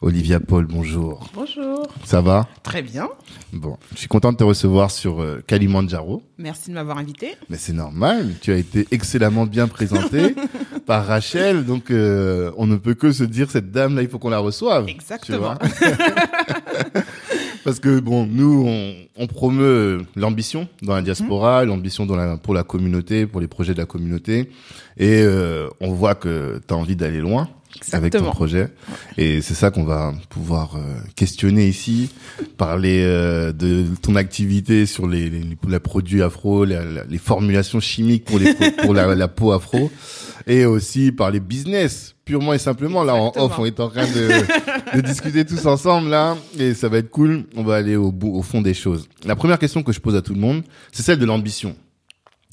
Olivia Paul, bonjour. Bonjour. Ça va? Très bien. Bon, je suis content de te recevoir sur euh, Kalimandjaro. Merci de m'avoir invité. Mais c'est normal, tu as été excellemment bien présenté par Rachel, donc euh, on ne peut que se dire cette dame-là, il faut qu'on la reçoive. Exactement. Parce que bon, nous, on, on promeut l'ambition dans la diaspora, l'ambition dans la, pour la communauté, pour les projets de la communauté, et euh, on voit que tu as envie d'aller loin avec ton Exactement. projet. Et c'est ça qu'on va pouvoir euh, questionner ici, parler euh, de ton activité sur les, les, les produits afro, la- les formulations chimiques pour, les, pour la, la peau afro, et aussi parler business, purement et simplement. Là, en Exactement. off, on est en train de, de discuter tous ensemble, là, et ça va être cool. On va aller au bout, au fond des choses. La première question que je pose à tout le monde, c'est celle de l'ambition.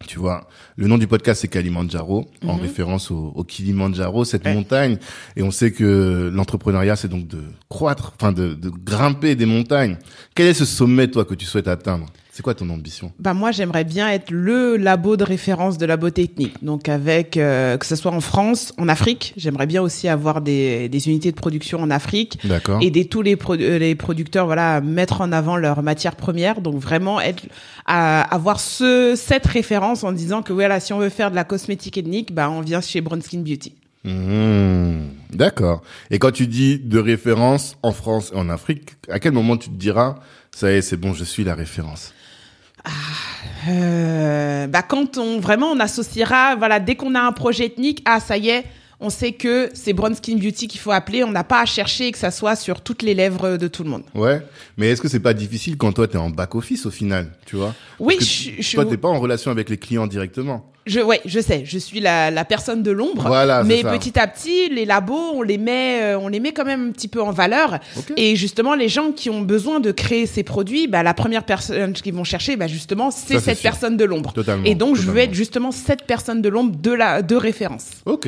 Tu vois, le nom du podcast c'est Kalimandjaro, en référence au, au Kilimandjaro, cette Ouais. montagne. Et on sait que l'entrepreneuriat c'est donc de croître, enfin de, de grimper des montagnes. Quel est ce sommet toi que tu souhaites atteindre? C'est quoi ton ambition? Bah moi, j'aimerais bien être le labo de référence de la beauté ethnique. Donc avec euh, que ce soit en France, en Afrique, j'aimerais bien aussi avoir des, des unités de production en Afrique. D'accord. aider tous les, pro- euh, les producteurs voilà à mettre en avant leurs matières premières donc vraiment être à avoir ce cette référence en disant que voilà si on veut faire de la cosmétique ethnique bah on vient chez Brown Skin Beauty Mmh, D'accord. Et quand tu dis de référence en France et en Afrique, à quel moment tu te diras ça y est, c'est bon, je suis la référence? Euh, bah quand on vraiment on associera voilà dès qu'on a un projet ethnique ah ça y est on sait que c'est Brown Skin Beauty qu'il faut appeler on n'a pas à chercher que ça soit sur toutes les lèvres de tout le monde Ouais. Mais est-ce que c'est pas difficile quand toi t'es en back office au final, tu vois? Oui que je, je, Toi t'es pas en relation avec les clients directement. Je ouais je sais je suis la, la personne de l'ombre Voilà, mais ça. petit à petit les labos on les met euh, on les met quand même un petit peu en valeur et justement les gens qui ont besoin de créer ces produits bah la première personne qu'ils vont chercher bah justement c'est cette sûr. personne de l'ombre Totalement, et donc je veux être justement cette personne de l'ombre de la de référence Ok.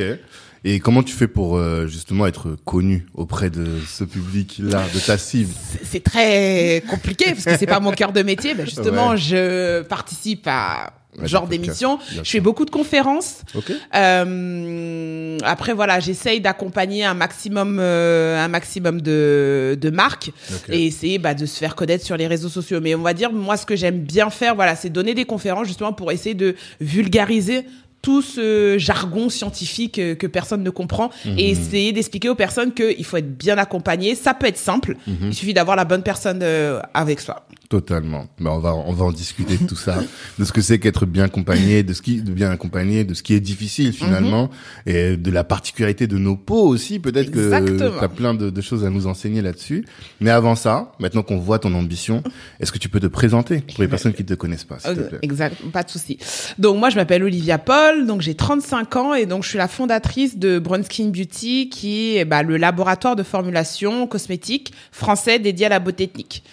Et comment tu fais pour euh, justement être connu auprès de ce public-là, de ta cible? C'est- c'est très compliqué parce que c'est pas mon cœur de métier. Ben justement, Ouais. je participe à Ouais, genre d'émission. Je fais beaucoup de conférences. Ok. Euh, après voilà, j'essaye d'accompagner un maximum, euh, un maximum de, de marques Ok. et essayer bah, de se faire connaître sur les réseaux sociaux. Mais on va dire, moi, ce que j'aime bien faire, voilà, c'est donner des conférences justement pour essayer de vulgariser tout ce jargon scientifique euh, que personne ne comprend Mhm. et essayer d'expliquer aux personnes qu'il faut être bien accompagné. Ça peut être simple. Mhm. Il suffit d'avoir la bonne personne euh, avec soi. Totalement. Ben, on va on va en discuter de tout ça, de ce que c'est qu'être bien accompagné, de ce qui de bien accompagné, de ce qui est difficile finalement, et de la particularité de nos peaux aussi. Peut-être que tu as plein de, de choses à nous enseigner là-dessus. Mais avant ça, maintenant qu'on voit ton ambition, est-ce que tu peux te présenter pour les personnes qui te connaissent pas, s'il te Euh, plaît? Exact, pas de souci. Donc moi je m'appelle Olivia Paul, donc j'ai 35 ans et donc je suis la fondatrice de Brown Skin Beauty qui est bah, le laboratoire de formulation cosmétique français dédié à la beauté ethnique.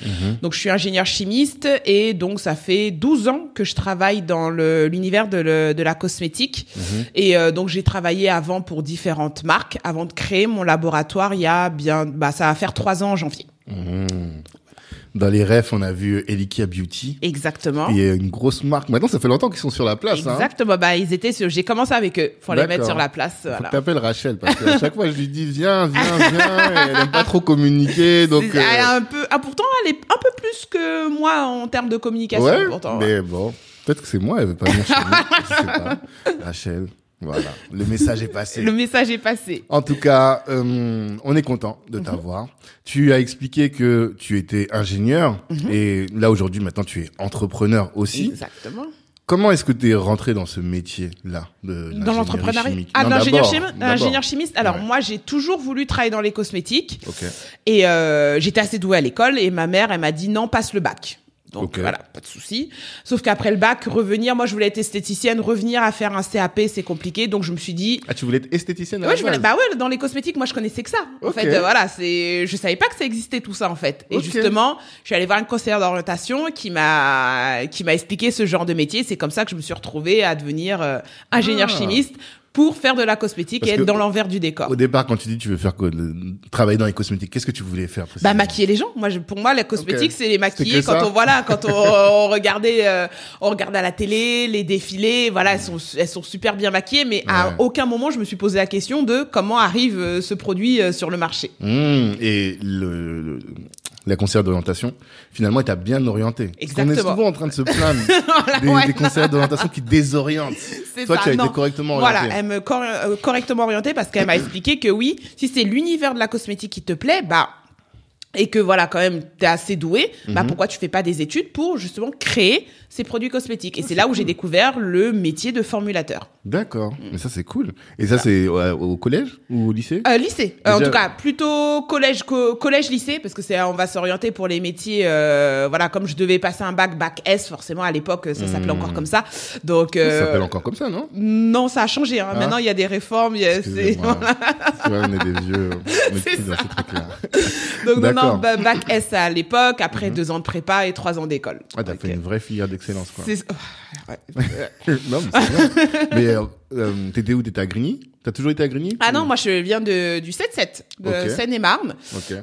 Donc je suis ingénieur chimiste et donc ça fait 12 ans que je travaille dans l'univers de, le- de la cosmétique et euh, donc j'ai travaillé avant pour différentes marques avant de créer mon laboratoire il y a bien bah ça va faire trois ans en janvier. Mmh. Dans les refs, on a vu Elikia Beauty. Exactement. A une grosse marque. Maintenant, ça fait longtemps qu'ils sont sur la place. Hein. Exactement. Bah, ils étaient sur... J'ai commencé avec eux. Faut les mettre sur la place. Faut Voilà. que t'appelles Rachel parce qu'à chaque fois je lui dis viens, viens, viens. et elle aime pas trop communiquer, donc. Elle est euh, un peu, ah, pourtant, elle est un peu plus que moi en termes de communication. ouais, pourtant, mais bon, peut-être que c'est moi, elle veut pas venir chez nous. je sais pas. Rachel, voilà, le message est passé. Le message est passé. En tout cas, euh, on est content de Mhm. t'avoir. Tu as expliqué que tu étais ingénieur Mhm. et là aujourd'hui maintenant tu es entrepreneur aussi. Exactement. Comment est-ce que tu es rentré dans ce métier-là de Dans l'entrepreneuriat. Ah, d'abord, chimiste. chimiste. Alors, Ouais. moi, j'ai toujours voulu travailler dans les cosmétiques. Ok. Et euh, j'étais assez douée à l'école et ma mère, elle m'a dit non, passe le bac. Donc voilà, pas de souci. Sauf qu'après le bac, revenir, moi je voulais être esthéticienne, revenir à faire un CAP, c'est compliqué. Donc je me suis dit, Ah, tu voulais être esthéticienne à ouais, je voulais, bah ouais, dans les cosmétiques, moi je connaissais que ça. En Ok. fait, euh, voilà, c'est, je savais pas que ça existait tout ça en fait. Et justement, je suis allée voir une conseillère d'orientation qui m'a, qui m'a expliqué ce genre de métier. C'est comme ça que je me suis retrouvée à devenir euh, ingénieur Ah. chimiste pour faire de la cosmétique Parce et que être dans l'envers du décor. Au départ, quand tu dis tu veux faire travailler dans les cosmétiques, qu'est-ce que tu voulais faire Bah maquiller les gens. Moi, je, pour moi, la cosmétique, c'est les maquiller. que Quand ça on voilà, quand on, on regardait, euh, on regardait à la télé les défilés, voilà, elles sont elles sont super bien maquillées, mais Ouais. à aucun moment je me suis posé la question de comment arrive euh, ce produit euh, sur le marché. Mmh, et le, le- la conseillère d'orientation, finalement, elle t'a bien orienté. Parce qu'on est Exactement. souvent en train de se plaindre des, Ouais. des conseillères d'orientation qui désorientent. C'est Toi, ça, tu as non. été correctement orienté. Voilà, elle me cor- euh, correctement orientée parce qu'elle m'a expliqué que oui, si c'est l'univers de la cosmétique qui te plaît, bah et que voilà quand même t'es assez doué, bah Mhm. pourquoi tu fais pas des études pour justement créer ces produits cosmétiques Et c'est là où j'ai découvert le métier de formulateur. D'accord. Mm. Mais ça, c'est cool. Et ça, c'est ouais, au collège ou au lycée? Euh, lycée, Euh, en tout cas plutôt collège, co- collège lycée parce que c'est on va s'orienter pour les métiers. euh, voilà, comme je devais passer un bac, bac S forcément à l'époque, ça s'appelait Hmm. encore comme ça. Donc Ça euh, s'appelle encore comme ça, non? Non, ça a changé. Hein. Ah. Maintenant, il y a des réformes. a- c'est- on est des vieux. On est C'est plus dans ces trucs-là. Donc non, bac S à l'époque, après deux ans de prépa et trois ans d'école. Ah, t'as fait une vraie filière d'excellence, quoi. c'est- oh, ouais. non, mais c'est bien. mais euh, euh, t'étais où? T'étais à Grigny? T'as toujours été à Grigny? Ah non, moi je viens de, du 7-7, de. Seine-et-Marne.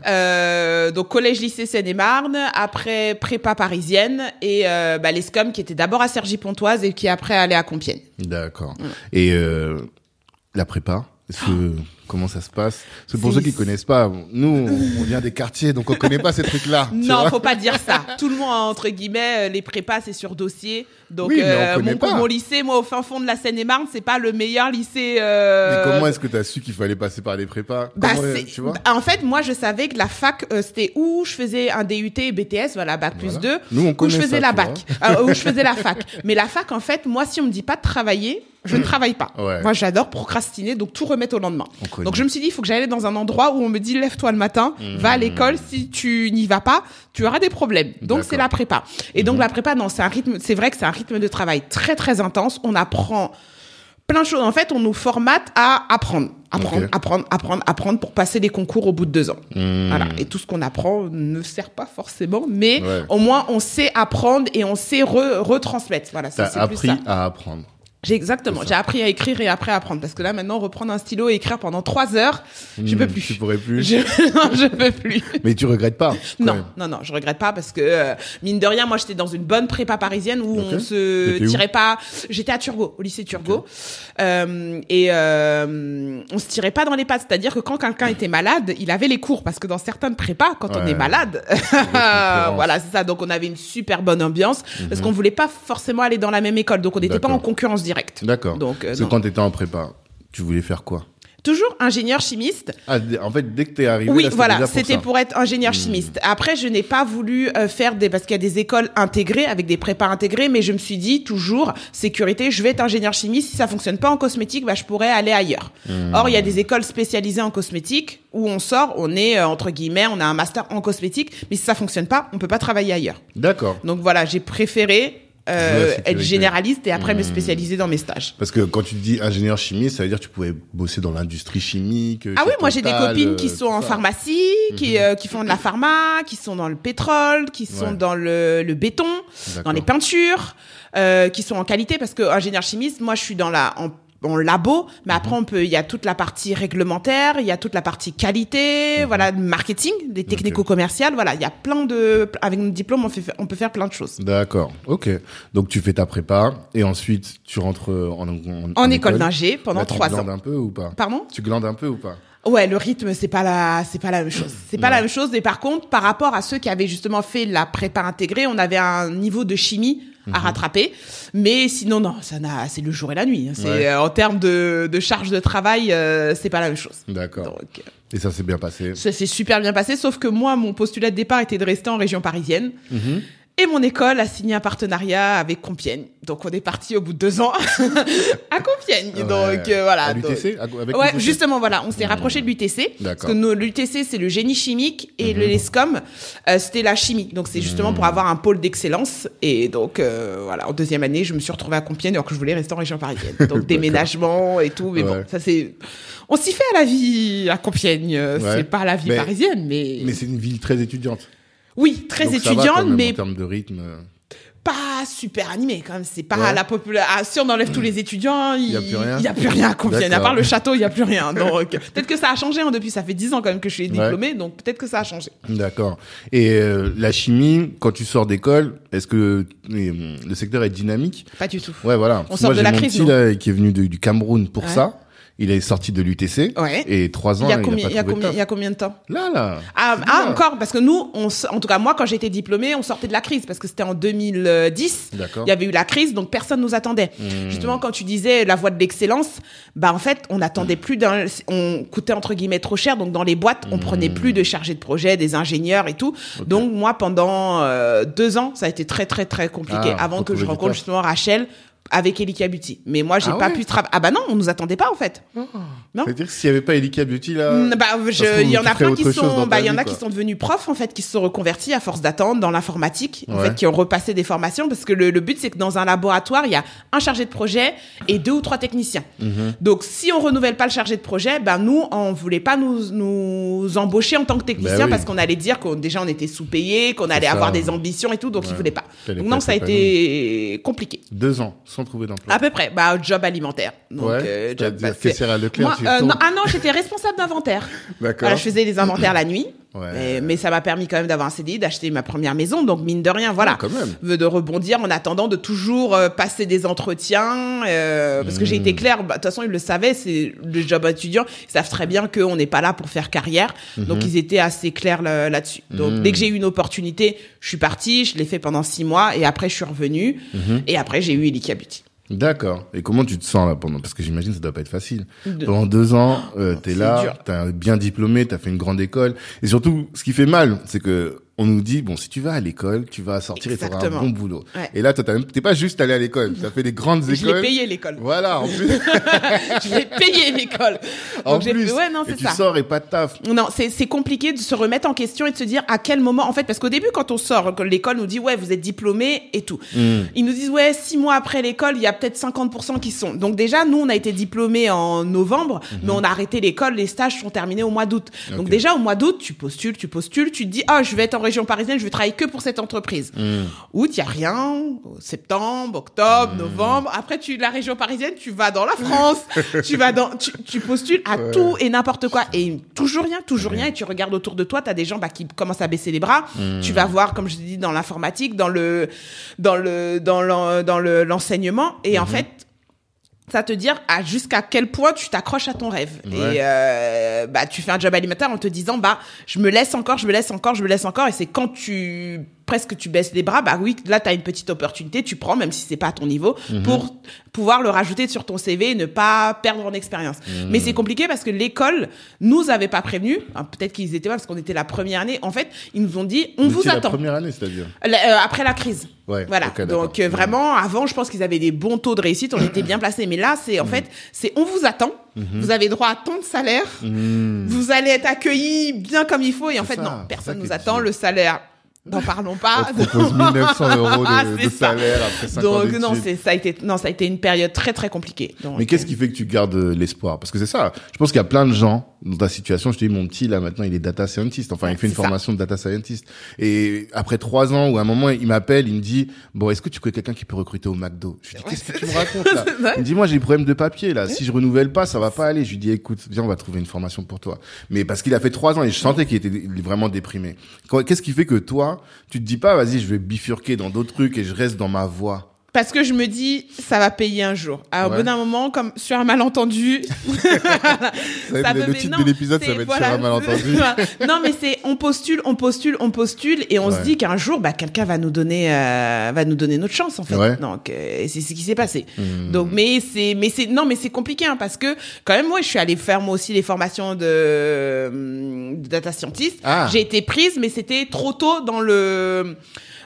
Euh, donc collège-lycée Seine-et-Marne, après prépa parisienne et euh, bah, les SCOM qui étaient d'abord à Cergy-Pontoise et qui après allaient à Compiègne. D'accord. Et euh, la prépa est-ce que comment ça se passe Parce que pour ceux qui connaissent pas, nous on vient des quartiers donc on connaît pas ces trucs-là. tu Non, faut pas dire ça. Tout le monde entre guillemets, euh, les prépas c'est sur dossier. Donc Oui, euh, mon, mon lycée, moi au fin fond de la Seine-et-Marne, c'est pas le meilleur lycée. euh, Mais comment est-ce que t'as su qu'il fallait passer par les prépas Bah, tu vois en fait, moi, je savais que la fac, euh, c'était où je faisais un DUT et BTS, voilà, bac plus Voilà. 2, Nous, on où je faisais ça, la tu bac, où je faisais la fac. Mais la fac, en fait, moi, si on me dit pas de travailler, je ne travaille pas. Ouais. Moi, j'adore procrastiner, donc tout remettre au lendemain. Donc, je me suis dit, il faut que j'aille dans un endroit où on me dit, lève-toi le matin, va à l'école. Si tu n'y vas pas, tu auras des problèmes. Donc, c'est la prépa. Et donc, la prépa, non, c'est un rythme, c'est vrai que c'est un rythme de travail très, très intense. On apprend plein de choses. En fait, on nous formate à apprendre. Apprendre, apprendre, apprendre, apprendre pour passer les concours au bout de deux ans. Mmh. Voilà. Et tout ce qu'on apprend ne sert pas forcément, mais Ouais. au moins on sait apprendre et on sait re- retransmettre. Voilà, c'est T'as c'est plus appris ça. à apprendre. J'ai exactement. J'ai appris à écrire et après à apprendre parce que là maintenant reprendre un stylo et écrire pendant trois heures, je Mmh, peux plus. Tu pourrais plus. Je, non, je peux plus. Mais tu regrettes pas Non, même. non, non, je regrette pas parce que euh, mine de rien, moi j'étais dans une bonne prépa parisienne où Ok. on se tirait pas. J'étais à Turgot, au lycée Turgot, Euh, et euh, on se tirait pas dans les pattes. C'est-à-dire que quand quelqu'un était malade, il avait les cours parce que dans certaines prépas, quand on est malade, voilà, c'est ça. Donc on avait une super bonne ambiance Mhm. parce qu'on voulait pas forcément aller dans la même école, donc on n'était pas en concurrence D'accord. Donc, euh, quand t'étais en prépa, tu voulais faire quoi? Toujours ingénieur chimiste. Ah, en fait, dès que t'es arrivé, Oui, là, voilà, pour c'était. Hmm. pour être ingénieur chimiste. Après, je n'ai pas voulu euh, faire des parce qu'il y a des écoles intégrées avec des prépas intégrés, mais je me suis dit toujours sécurité, je vais être ingénieur chimiste. Si ça fonctionne pas en cosmétique, bah je pourrais aller ailleurs. Hmm. Or, il y a des écoles spécialisées en cosmétique où on sort, on est euh, entre guillemets, on a un master en cosmétique, mais si ça fonctionne pas, on peut pas travailler ailleurs. D'accord. Donc voilà, j'ai préféré euh, être généraliste et après me Hmm. spécialiser dans mes stages. Parce que quand tu dis ingénieur chimiste, ça veut dire que tu pouvais bosser dans l'industrie chimique. Ah oui, moi j'ai des copines qui euh, sont tout en pharmacie, qui, euh, qui font de la pharma, qui sont dans le pétrole, qui sont Ouais. dans le, le béton, dans les peintures, euh, qui sont en qualité parce que ingénieur chimiste, moi je suis dans la en bon labo, mais après on peut, il y a toute la partie réglementaire, il y a toute la partie qualité, voilà, marketing, des technico-commerciales, voilà, il y a plein de, avec notre diplôme, on fait, on peut faire plein de choses. D'accord, ok. Donc tu fais ta prépa et ensuite tu rentres en en, en, école, d'ingé pendant trois ans. Tu glandes un peu ou pas? Pardon? Tu glandes un peu ou pas? Ouais, le rythme c'est pas la c'est pas la même chose. C'est pas la même chose mais par contre par rapport à ceux qui avaient justement fait la prépa intégrée, on avait un niveau de chimie à mhm. rattraper. Mais sinon, non, ça n'a, c'est le jour et la nuit. Hein. C'est euh, en termes de, de charge de travail, euh, c'est pas la même chose. D'accord. Et ça s'est bien passé. Ça s'est super bien passé, sauf que moi, mon postulat de départ était de rester en région parisienne. Mhm. Et mon école a signé un partenariat avec Compiègne. Donc on est parti au bout de deux ans à Compiègne. donc euh, voilà. À l'UTC Ouais, justement voilà, on s'est rapproché de l'UTC parce que l'UTC c'est le génie chimique et le mhm. l'ESCOM euh, c'était la chimie. Donc c'est justement pour mhm. avoir un pôle d'excellence et donc euh, voilà, en deuxième année, je me suis retrouvée à Compiègne alors que je voulais rester en région parisienne. Donc déménagement et tout, mais bon, ça c'est on s'y fait à la vie à Compiègne, c'est pas la vie parisienne mais Mais c'est une ville très étudiante. Oui, très étudiante, mais en termes de rythme. Euh. Pas super animé quand même. C'est pas la population. Ah, si on enlève tous les étudiants, il y a plus rien. Il y a plus rien à Compiègne. À part le château, il y a plus rien. Donc peut-être que ça a changé hein, depuis. Ça fait dix ans quand même que je suis diplômée, donc peut-être que ça a changé. D'accord. Et euh, la chimie, quand tu sors d'école, est-ce que le secteur est dynamique? Pas du tout. Ouais, voilà. On sort de la crise. Là, qui est venu du Cameroun pour ça. Il est sorti de l'UTC. Ouais. Et trois ans, il y a, combien, il, y a combien, il y a combien de temps? Là, là. Ah, ah encore, parce que nous, on, en tout cas, moi, quand j'étais diplômée, on sortait de la crise, parce que c'était en 2010. D'accord. Il y avait eu la crise, donc personne nous attendait. Hmm. Justement, quand tu disais la voie de l'excellence, bah, en fait, on attendait plus d'un, on coûtait entre guillemets trop cher, donc dans les boîtes, on prenait hmm. plus de chargés de projet, des ingénieurs et tout. Donc, moi, pendant euh, deux ans, ça a été très, très, très compliqué ah, avant que je rencontre justement Rachel, avec Elika Beauty. Mais moi, j'ai ah pas pu travailler. Ah bah non, on nous attendait pas en fait. Oh. Non. C'est-à-dire s'il y avait pas Elika Beauty là. Mm, bah, il y en a plein qui sont, bah, il y en a qui sont devenus profs en fait, qui se sont reconvertis à force d'attendre dans l'informatique, en fait, qui ont repassé des formations parce que le, but c'est que dans un laboratoire, il y a un chargé de projet et deux ou trois techniciens. Mhm. Donc, si on renouvelle pas le chargé de projet, ben nous, on voulait pas nous nous embaucher en tant que technicien bah parce qu'on allait dire qu'on déjà on était sous-payé, qu'on allait avoir des ambitions et tout, donc ils voulaient pas. Donc non, ça a été compliqué. Deux ans sans trouver d'emploi. À peu près, bah job alimentaire. Donc, ouais, euh, job, bah, à Leclerc. Moi, euh, non, ah non, j'étais responsable d'inventaire. D'accord. Voilà, je faisais les inventaires la nuit. Ouais. mais ça m'a permis quand même d'avoir un CDI, d'acheter ma première maison. Donc mine de rien, voilà, quand même. de rebondir en attendant de toujours euh, passer des entretiens. Euh, parce que j'ai été hmm. claire, bah, de toute façon ils le savaient, c'est le job étudiant. Ils savent très bien qu'on n'est pas là pour faire carrière. Donc mhm. ils étaient assez clairs là-dessus. Donc hmm. dès que j'ai eu une opportunité, je suis partie, je l'ai fait pendant six mois et après je suis revenue. Et après j'ai eu Elika Beauty. D'accord. Et comment tu te sens là pendant Parce que j'imagine que ça doit pas être facile. Pendant deux ans, euh, t'es là, t'es bien diplômé, t'as fait une grande école. Et surtout, ce qui fait mal, c'est que on nous dit bon si tu vas à l'école tu vas sortir et tu auras un bon boulot. Et là t'es pas juste allé à l'école tu as fait des grandes écoles je l'ai payé l'école. Voilà en plus. Je l'ai payé l'école. En plus ouais non c'est ça tu sors et pas de taf. Non c'est c'est compliqué de se remettre en question et de se dire à quel moment en fait parce qu'au début quand on sort l'école nous dit ouais vous êtes diplômé et tout. Hmm. ils nous disent ouais six mois après l'école il y a peut-être 50% qui sont. Donc déjà nous on a été diplômés en novembre hmm. mais on a arrêté l'école les stages sont terminés au mois d'août. Donc déjà au mois d'août tu postules tu postules tu te dis ah je vais être en région parisienne, je vais travailler que pour cette entreprise. Mmh. Août, il y a rien. Septembre, octobre, hmm. novembre. Après, tu la région parisienne, tu vas dans la France, tu vas dans, tu, postules à tout et n'importe quoi et toujours rien, toujours rien. Et tu regardes autour de toi, tu as des gens bah, qui commencent à baisser les bras. Hmm. Tu vas voir, comme je dis, dans l'informatique, dans le, dans le, dans l'enseignement. et en hmm. fait, ça te dire à jusqu'à quel point tu t'accroches à ton rêve. Et euh, bah tu fais un job alimentaire en te disant bah je me laisse encore je me laisse encore je me laisse encore. Et c'est quand tu presque tu baisses les bras, bah oui, là tu as une petite opportunité, tu prends même si c'est pas à ton niveau mhm. pour pouvoir le rajouter sur ton CV et ne pas perdre en expérience. Mhm. Mais c'est compliqué parce que l'école nous avait pas prévenu, hein, peut-être qu'ils étaient pas parce qu'on était la première année. En fait, ils nous ont dit on vous, attend. La première année, c'est-à-dire euh, après la crise. Ouais, voilà. Donc euh, vraiment avant, je pense qu'ils avaient des bons taux de réussite, on était bien placés, mais là c'est en mhm. fait, c'est on vous attend. Vous avez droit à tant de salaire. Vous allez être accueillis bien comme il faut. Et en fait, non, personne nous attend. Le salaire N'en parlons pas. On propose 1900 euros de, de salaire après 5 Donc, non, c'est, ça a été, non, ça a été une période très, très compliquée. Mais qu'est-ce qui fait que tu gardes l'espoir? Parce que c'est ça. Je pense qu'il y a plein de gens dans ta situation, je te dis, mon petit, là, maintenant, il est data scientist. Enfin, il fait une ça. formation de data scientist. Et après trois ans, ou à un moment, il m'appelle, il me dit, bon, est-ce que tu connais quelqu'un qui peut recruter au McDo? Je lui dis, qu'est-ce que tu me racontes, là? Il me dit, moi, j'ai des problèmes de papier, là. Si je renouvelle pas, ça va pas aller. Je lui dis, écoute, viens, on va trouver une formation pour toi. Mais parce qu'il a fait trois ans et je sentais qu'il était vraiment déprimé. Qu'est-ce qui fait que toi, tu te dis pas, vas-y, je vais bifurquer dans d'autres trucs et je reste dans ma voie? Parce que je me dis, ça va payer un jour. Alors, Ouais. au bout d'un moment, comme sur un malentendu, Ça être le, le titre non, de l'épisode, ça va être voilà. sur un malentendu. non, mais c'est on postule, on postule, on postule, et on Ouais. se dit qu'un jour, bah, quelqu'un va nous donner, euh, va nous donner notre chance en fait. Ouais. Donc euh, c'est ce qui s'est passé. Hmm. Donc, mais c'est, mais c'est, non, mais c'est compliqué hein, parce que quand même, moi, je suis allée faire moi aussi les formations de, hum, de data scientist. Ah. J'ai été prise, mais c'était trop tôt dans le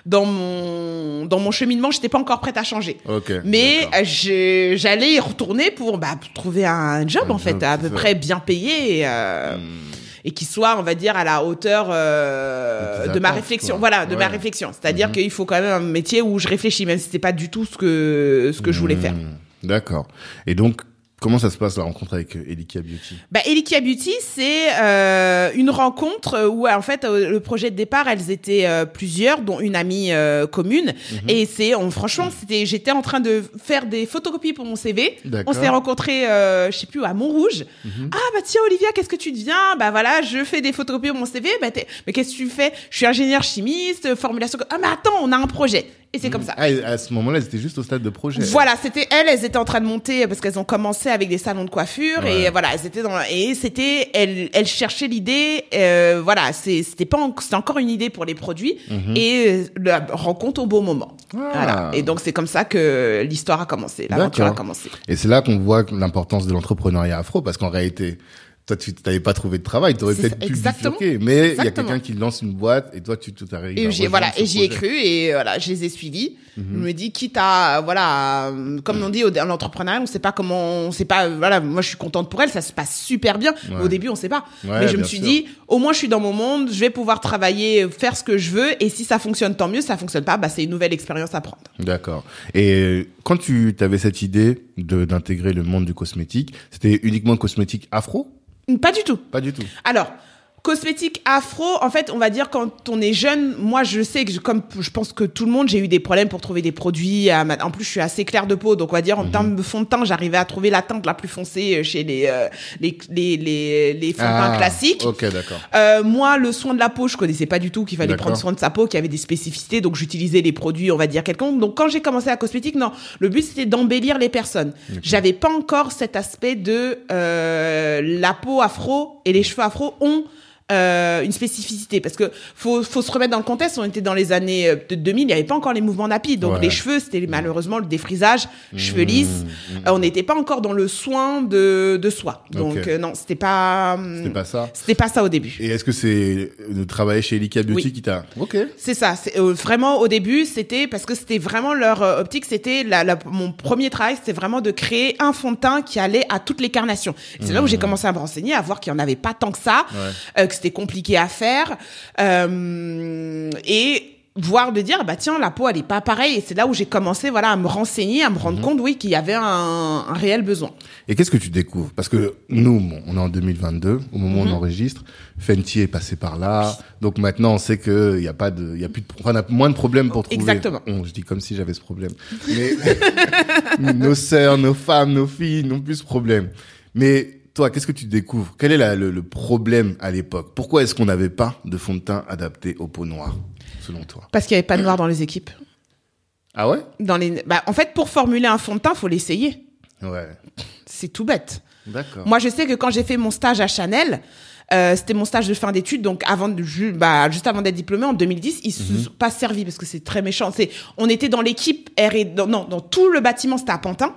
dans mon dans mon cheminement, j'étais pas encore prête à changer. Ok. Mais j'allais y retourner pour, bah, trouver un job, Un en fait, job, à peu ça. près bien payé et, euh, Hmm. et qui soit, on va dire, à la hauteur euh, De ma réflexion. quoi. Voilà, de ma réflexion. C'est-à-dire Mhm. qu'il faut quand même un métier où je réfléchis, même si c'était pas du tout ce que ce que je voulais faire. Hmm. D'accord. Et donc, comment ça se passe la rencontre avec euh, Elikia Beauty? Bah, Elikia Beauty, c'est euh, une rencontre où en fait euh, le projet de départ, elles étaient euh, plusieurs, dont une amie euh, commune. Mhm. Et c'est, franchement, c'était, j'étais en train de faire des photocopies pour mon CV. On s'est rencontrés, je sais plus, à Montrouge. Mhm. Ah bah tiens Olivia, qu'est-ce que tu deviens? Bah voilà, je fais des photocopies pour mon CV. Bah mais qu'est-ce que tu fais? Je suis ingénieur chimiste, formulation. Ah mais attends, on a un projet. Et c'est comme ça. Ah, à ce moment-là, c'était juste au stade de projet. Voilà, c'était elles, elles étaient en train de monter parce qu'elles ont commencé avec des salons de coiffure Ouais. et voilà, elles étaient dans et c'était elles elles cherchaient l'idée euh, voilà, c'est c'était pas c'était encore une idée pour les produits et euh, la rencontre au bon moment. Mhm. Ah. Voilà. Et donc c'est comme ça que l'histoire a commencé, l'aventure a commencé. Et c'est là qu'on voit l'importance de l'entrepreneuriat afro, parce qu'en réalité, toi, tu t'avais pas trouvé de travail, tu aurais peut-être pu exactement. bifurquer. Mais il y a quelqu'un qui lance une boîte et toi, tu tu t'arrives. Et j'ai voilà et j'y ai cru et voilà, je les ai suivis. Mhm. Je me dis quitte à voilà, comme on dit au dans l'entrepreneuriat, on sait pas comment on sait pas voilà, moi je suis contente pour elle, ça se passe super bien. Ouais. Au début, on sait pas. Ouais, Mais je me suis sûr. dit au moins je suis dans mon monde, je vais pouvoir travailler, faire ce que je veux et si ça fonctionne tant mieux, si ça fonctionne pas, bah c'est une nouvelle expérience à prendre. D'accord. Et quand tu avais cette idée de d'intégrer le monde du cosmétique, c'était uniquement cosmétique afro? Pas du tout. Pas du tout. Alors, cosmétique afro, en fait, on va dire quand on est jeune, moi je sais que je- comme je pense que tout le monde, j'ai eu des problèmes pour trouver des produits. à ma- En plus, je suis assez claire de peau, donc on va dire en termes de fond de teint, j'arrivais à trouver la teinte la plus foncée chez les euh, les, les les les fonds de teint classiques. Ok, d'accord. Euh, moi, le soin de la peau, je connaissais pas du tout qu'il fallait prendre soin de sa peau, qu'il y avait des spécificités, donc j'utilisais les produits, on va dire quelconques. Donc quand j'ai commencé la cosmétique, non, le but c'était d'embellir les personnes. J'avais pas encore cet aspect de euh, la peau afro et les cheveux afro ont euh, une spécificité parce que faut faut se remettre dans le contexte on était dans les années euh, de 2000 il n'y avait pas encore les mouvements nappy donc Ouais. les cheveux c'était malheureusement le défrisage cheveux lisses Euh, on n'était pas encore dans le soin de de soi donc euh, non c'était pas C'était pas ça. c'était pas ça au début Et est-ce que c'est de travailler chez Elikia Beauty Oui. qui t'a Ok. c'est ça. C'est euh, vraiment au début, c'était parce que c'était vraiment leur euh, optique. C'était la, la- mon premier travail, c'était vraiment de créer un fond de teint qui allait à toutes les carnations. C'est là où j'ai commencé à me renseigner, à voir qu'il y en avait pas tant que ça. Ouais. euh, que c'était compliqué à faire, euh, et voir de dire bah tiens la peau elle est pas pareille et c'est là où j'ai commencé voilà à me renseigner à me Mmh. rendre compte oui qu'il y avait un, un réel besoin Et qu'est-ce que tu découvres? Parce que nous, bon, on est en 2022, au moment Mhm. où on enregistre, Fenty est passé par là, donc maintenant on sait que il y a pas de, il y a plus de, on a moins de problèmes pour trouver. Exactement. On, je dis comme si j'avais ce problème. Mais nos sœurs, nos femmes, nos filles n'ont plus ce problème. Mais toi, qu'est-ce que tu découvres? Quel est la- le, le problème à l'époque? Pourquoi est-ce qu'on n'avait pas de fond de teint adapté aux peaux noires, selon toi? Parce qu'il y avait pas de noir dans les équipes. Ah ouais? Dans les bah en fait pour formuler un fond de teint faut l'essayer. Ouais. c'est tout bête. D'accord. Moi, je sais que quand j'ai fait mon stage à Chanel, euh, c'était mon stage de fin d'études, donc avant de, bah, juste avant d'être diplômé en 2010, ils se sont pas servis parce que c'est très méchant. C'est, on était dans l'équipe R et dans, non, dans tout le bâtiment, c'était à Pantin.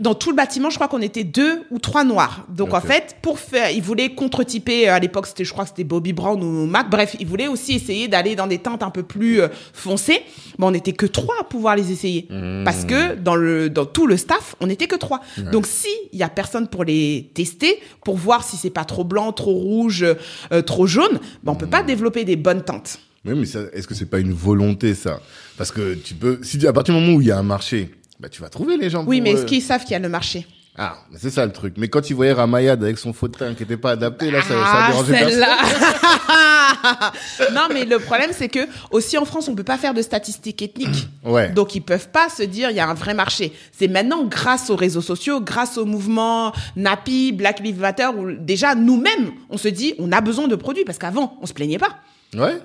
Dans tout le bâtiment, je crois qu'on était deux ou trois noirs. Donc en fait, pour faire, ils voulaient contre-typer. À l'époque, c'était, je crois que c'était Bobby Brown ou Mac. Bref, ils voulaient aussi essayer d'aller dans des teintes un peu plus euh, foncées. Mais on n'était que trois à pouvoir les essayer parce que dans le dans tout le staff, on n'était que trois. Donc si il y a personne pour les tester, pour voir si c'est pas trop blanc, trop rouge, euh, trop jaune, ben on peut pas développer des bonnes teintes. Oui, mais ça, est-ce que c'est pas une volonté, ça? Parce que tu peux, si à partir du moment où il y a un marché, bah, tu vas trouver les gens. Oui, pour, mais euh, est-ce qu'ils savent qu'il y a le marché? Ah, mais c'est ça le truc. Mais quand il voyait Ramayad avec son faux teint qui était pas adapté, là, ça, ça Ah, dérangeait personne. celle-là. non, mais le problème, c'est que aussi en France, on peut pas faire de statistiques ethniques. Ouais. Donc, ils peuvent pas se dire, il y a un vrai marché. C'est maintenant grâce aux réseaux sociaux, grâce au mouvement Napi, Black Lives Matter, où déjà, nous-mêmes, on se dit, on a besoin de produits, parce qu'avant, on se plaignait pas. Ouais.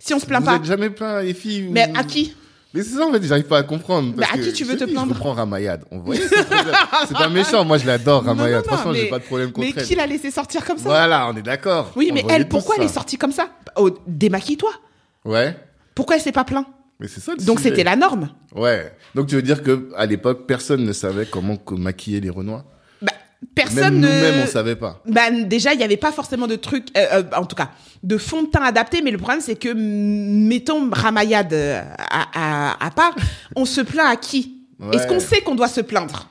Si on se plaint vous pas. êtes jamais plaint, les filles. Mais à qui? Mais c'est ça, en fait, j'arrive pas à comprendre. Mais parce à que qui tu veux te dis, plaindre Je prends Ramayad. On voit, c'est pas méchant. Moi, je l'adore, Ramayad. Franchement, mais- j'ai pas de problème contre Mais elle. qui l'a laissé sortir comme ça Voilà, on est d'accord. Oui, On mais voyait elle, pourquoi elle est sortie comme ça oh, Démaquille-toi. Ouais. Pourquoi elle s'est pas plaint Mais c'est ça le Donc, c'était la norme. Ouais. Donc, tu veux dire que à l'époque, personne ne savait comment co- maquiller les Renois? Bah, personne Même ne... nous-mêmes, on savait pas. Ben déjà, il n'y avait pas forcément de trucs, euh, euh, en tout cas, de fond de teint adapté, mais le problème, c'est que, mettons Ramayad euh, à, à, à part, on se plaint à qui? Ouais. Est-ce qu'on sait qu'on doit se plaindre?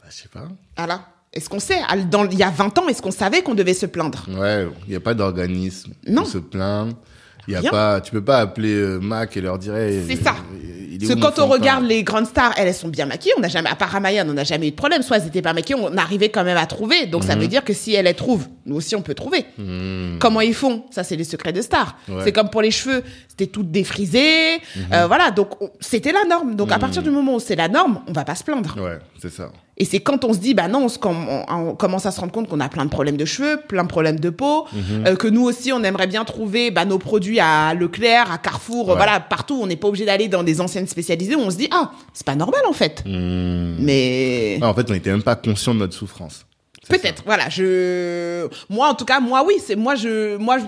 Bah, je sais pas. Voilà. Est-ce qu'on sait? Dans, Il y a 20 ans, est-ce qu'on savait qu'on devait se plaindre? Ouais, il n'y a pas d'organisme. Non. On se plaint. Il y a Rien. pas, tu peux pas appeler euh, Mac et leur dire. C'est ça. Parce que quand on regarde les grandes stars, elles, elles sont bien maquillées. On n'a jamais, à part Ramayad, on n'a jamais eu de problème. Soit elles étaient pas maquillées, on arrivait quand même à trouver. Donc Mhm. ça veut dire que si elles les trouvent, nous aussi on peut trouver. Comment ils font? Ça, c'est les secrets de stars. Ouais. Mhm. C'est comme pour les cheveux, c'était tout défrisé. Euh, voilà, donc on- c'était la norme. Donc à partir du moment où c'est la norme, on va pas se plaindre. Ouais, c'est ça. Et c'est quand on se dit, bah non, on, se- on, on commence à se rendre compte qu'on a plein de problèmes de cheveux, plein de problèmes de peau, Mhm. euh, que nous aussi, on aimerait bien trouver bah, nos produits à Leclerc, à Carrefour, Ouais. voilà, partout. On n'est pas obligé d'aller dans des enseignes spécialisées où on se dit, ah, c'est pas normal en fait. Hmm. Mais Ah, en fait, on n'était même pas conscient de notre souffrance. Peut-être, voilà, je, moi en tout cas, moi oui, c'est moi je, moi je-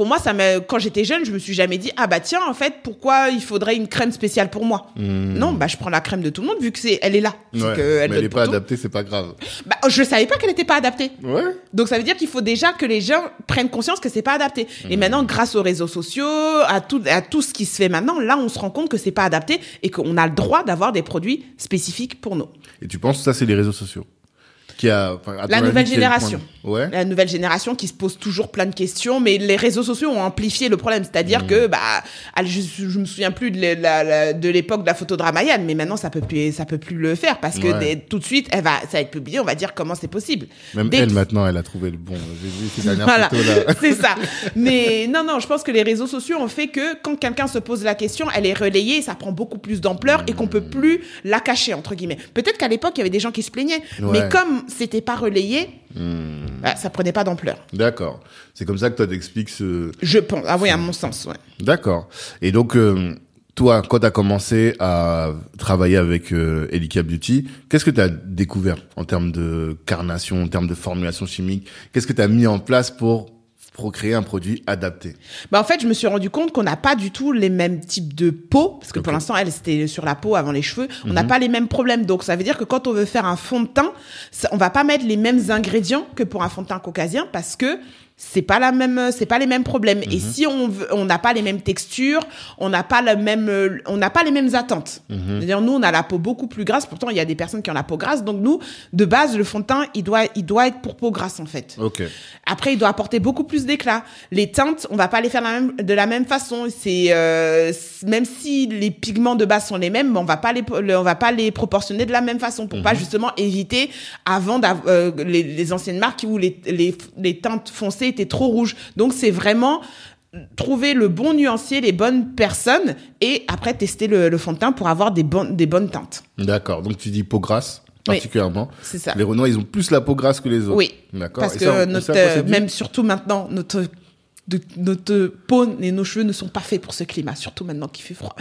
pour moi ça m'a, quand j'étais jeune, je me suis jamais dit, ah bah tiens, en fait, pourquoi il faudrait une crème spéciale pour moi Non, bah je prends la crème de tout le monde vu que c'est, elle est là. Hmm. Que mais elle elle n'est pas tout. adaptée, c'est pas grave. Bah, je savais pas qu'elle n'était pas adaptée. Ouais. Donc ça veut dire qu'il faut déjà que les gens prennent conscience que c'est pas adapté. Et Mmh. maintenant, grâce aux réseaux sociaux, à tout, à tout ce qui se fait maintenant, là, on se rend compte que c'est pas adapté et qu'on a le droit d'avoir des produits spécifiques pour nous. Et tu penses que ça, c'est les réseaux sociaux? Qui a, enfin, à ton La nouvelle génération. Ouais. La nouvelle génération qui se pose toujours plein de questions, mais les réseaux sociaux ont amplifié le problème. C'est-à-dire que, bah, je, je me souviens plus de l'époque de la photo de Ramayane, mais maintenant ça peut plus, ça peut plus le faire parce que Ouais. dès- tout de suite, elle va, ça va être publié, on va dire comment c'est possible. Même Dès elle, que- maintenant, elle a trouvé le bon. Voilà, c'est ça. Mais non, non, je pense que les réseaux sociaux ont fait que quand quelqu'un se pose la question, elle est relayée, ça prend beaucoup plus d'ampleur et qu'on peut plus la cacher entre guillemets. Peut-être qu'à l'époque il y avait des gens qui se plaignaient, Ouais. mais comme c'était pas relayé, Hmm. bah, ça prenait pas d'ampleur. D'accord. C'est comme ça que toi t'expliques ce. Je pense. Ah oui, à mon sens, ouais. D'accord. Et donc, euh, toi, quand t'as commencé à travailler avec euh, Elika Beauty, qu'est-ce que t'as découvert en termes de carnation, en termes de formulation chimique? Qu'est-ce que t'as mis en place pour procréer un produit adapté. Bah en fait, je me suis rendu compte qu'on n'a pas du tout les mêmes types de peau, parce que pour l'instant, elle c'était sur la peau avant les cheveux. On n'a pas les mêmes problèmes, donc ça veut dire que quand on veut faire un fond de teint, ça- on va pas mettre les mêmes ingrédients que pour un fond de teint caucasien, parce que c'est pas la même, c'est pas les mêmes problèmes. Et si on veut- on n'a pas les mêmes textures, on n'a pas la même, on n'a pas les mêmes attentes. C'est-à-dire nous, on a la peau beaucoup plus grasse. Pourtant, il y a des personnes qui ont la peau grasse. Donc nous, de base, le fond de teint, il doit, il doit être pour peau grasse en fait. Ok. Après, il doit apporter beaucoup plus d'éclat. Les teintes, on va pas les faire la même- de la même façon. C'est euh, même si les pigments de base sont les mêmes, on va pas les le- on va pas les proportionner de la même façon pour pas justement éviter avant euh, les, les anciennes marques où les, les les teintes foncées étaient trop rouges. Donc c'est vraiment trouver le bon nuancier, les bonnes personnes et après tester le, le fond de teint pour avoir des bonnes des bonnes teintes. D'accord. Donc tu dis peau grasse Oui. particulièrement. C'est ça. Les Renois, ils ont plus la peau grasse que les autres. Oui. D'accord. Parce Et que ça, notre, ça, quoi euh, même surtout maintenant, notre, de- notre peau et nos cheveux ne sont pas faits pour ce climat, surtout maintenant qu'il fait froid.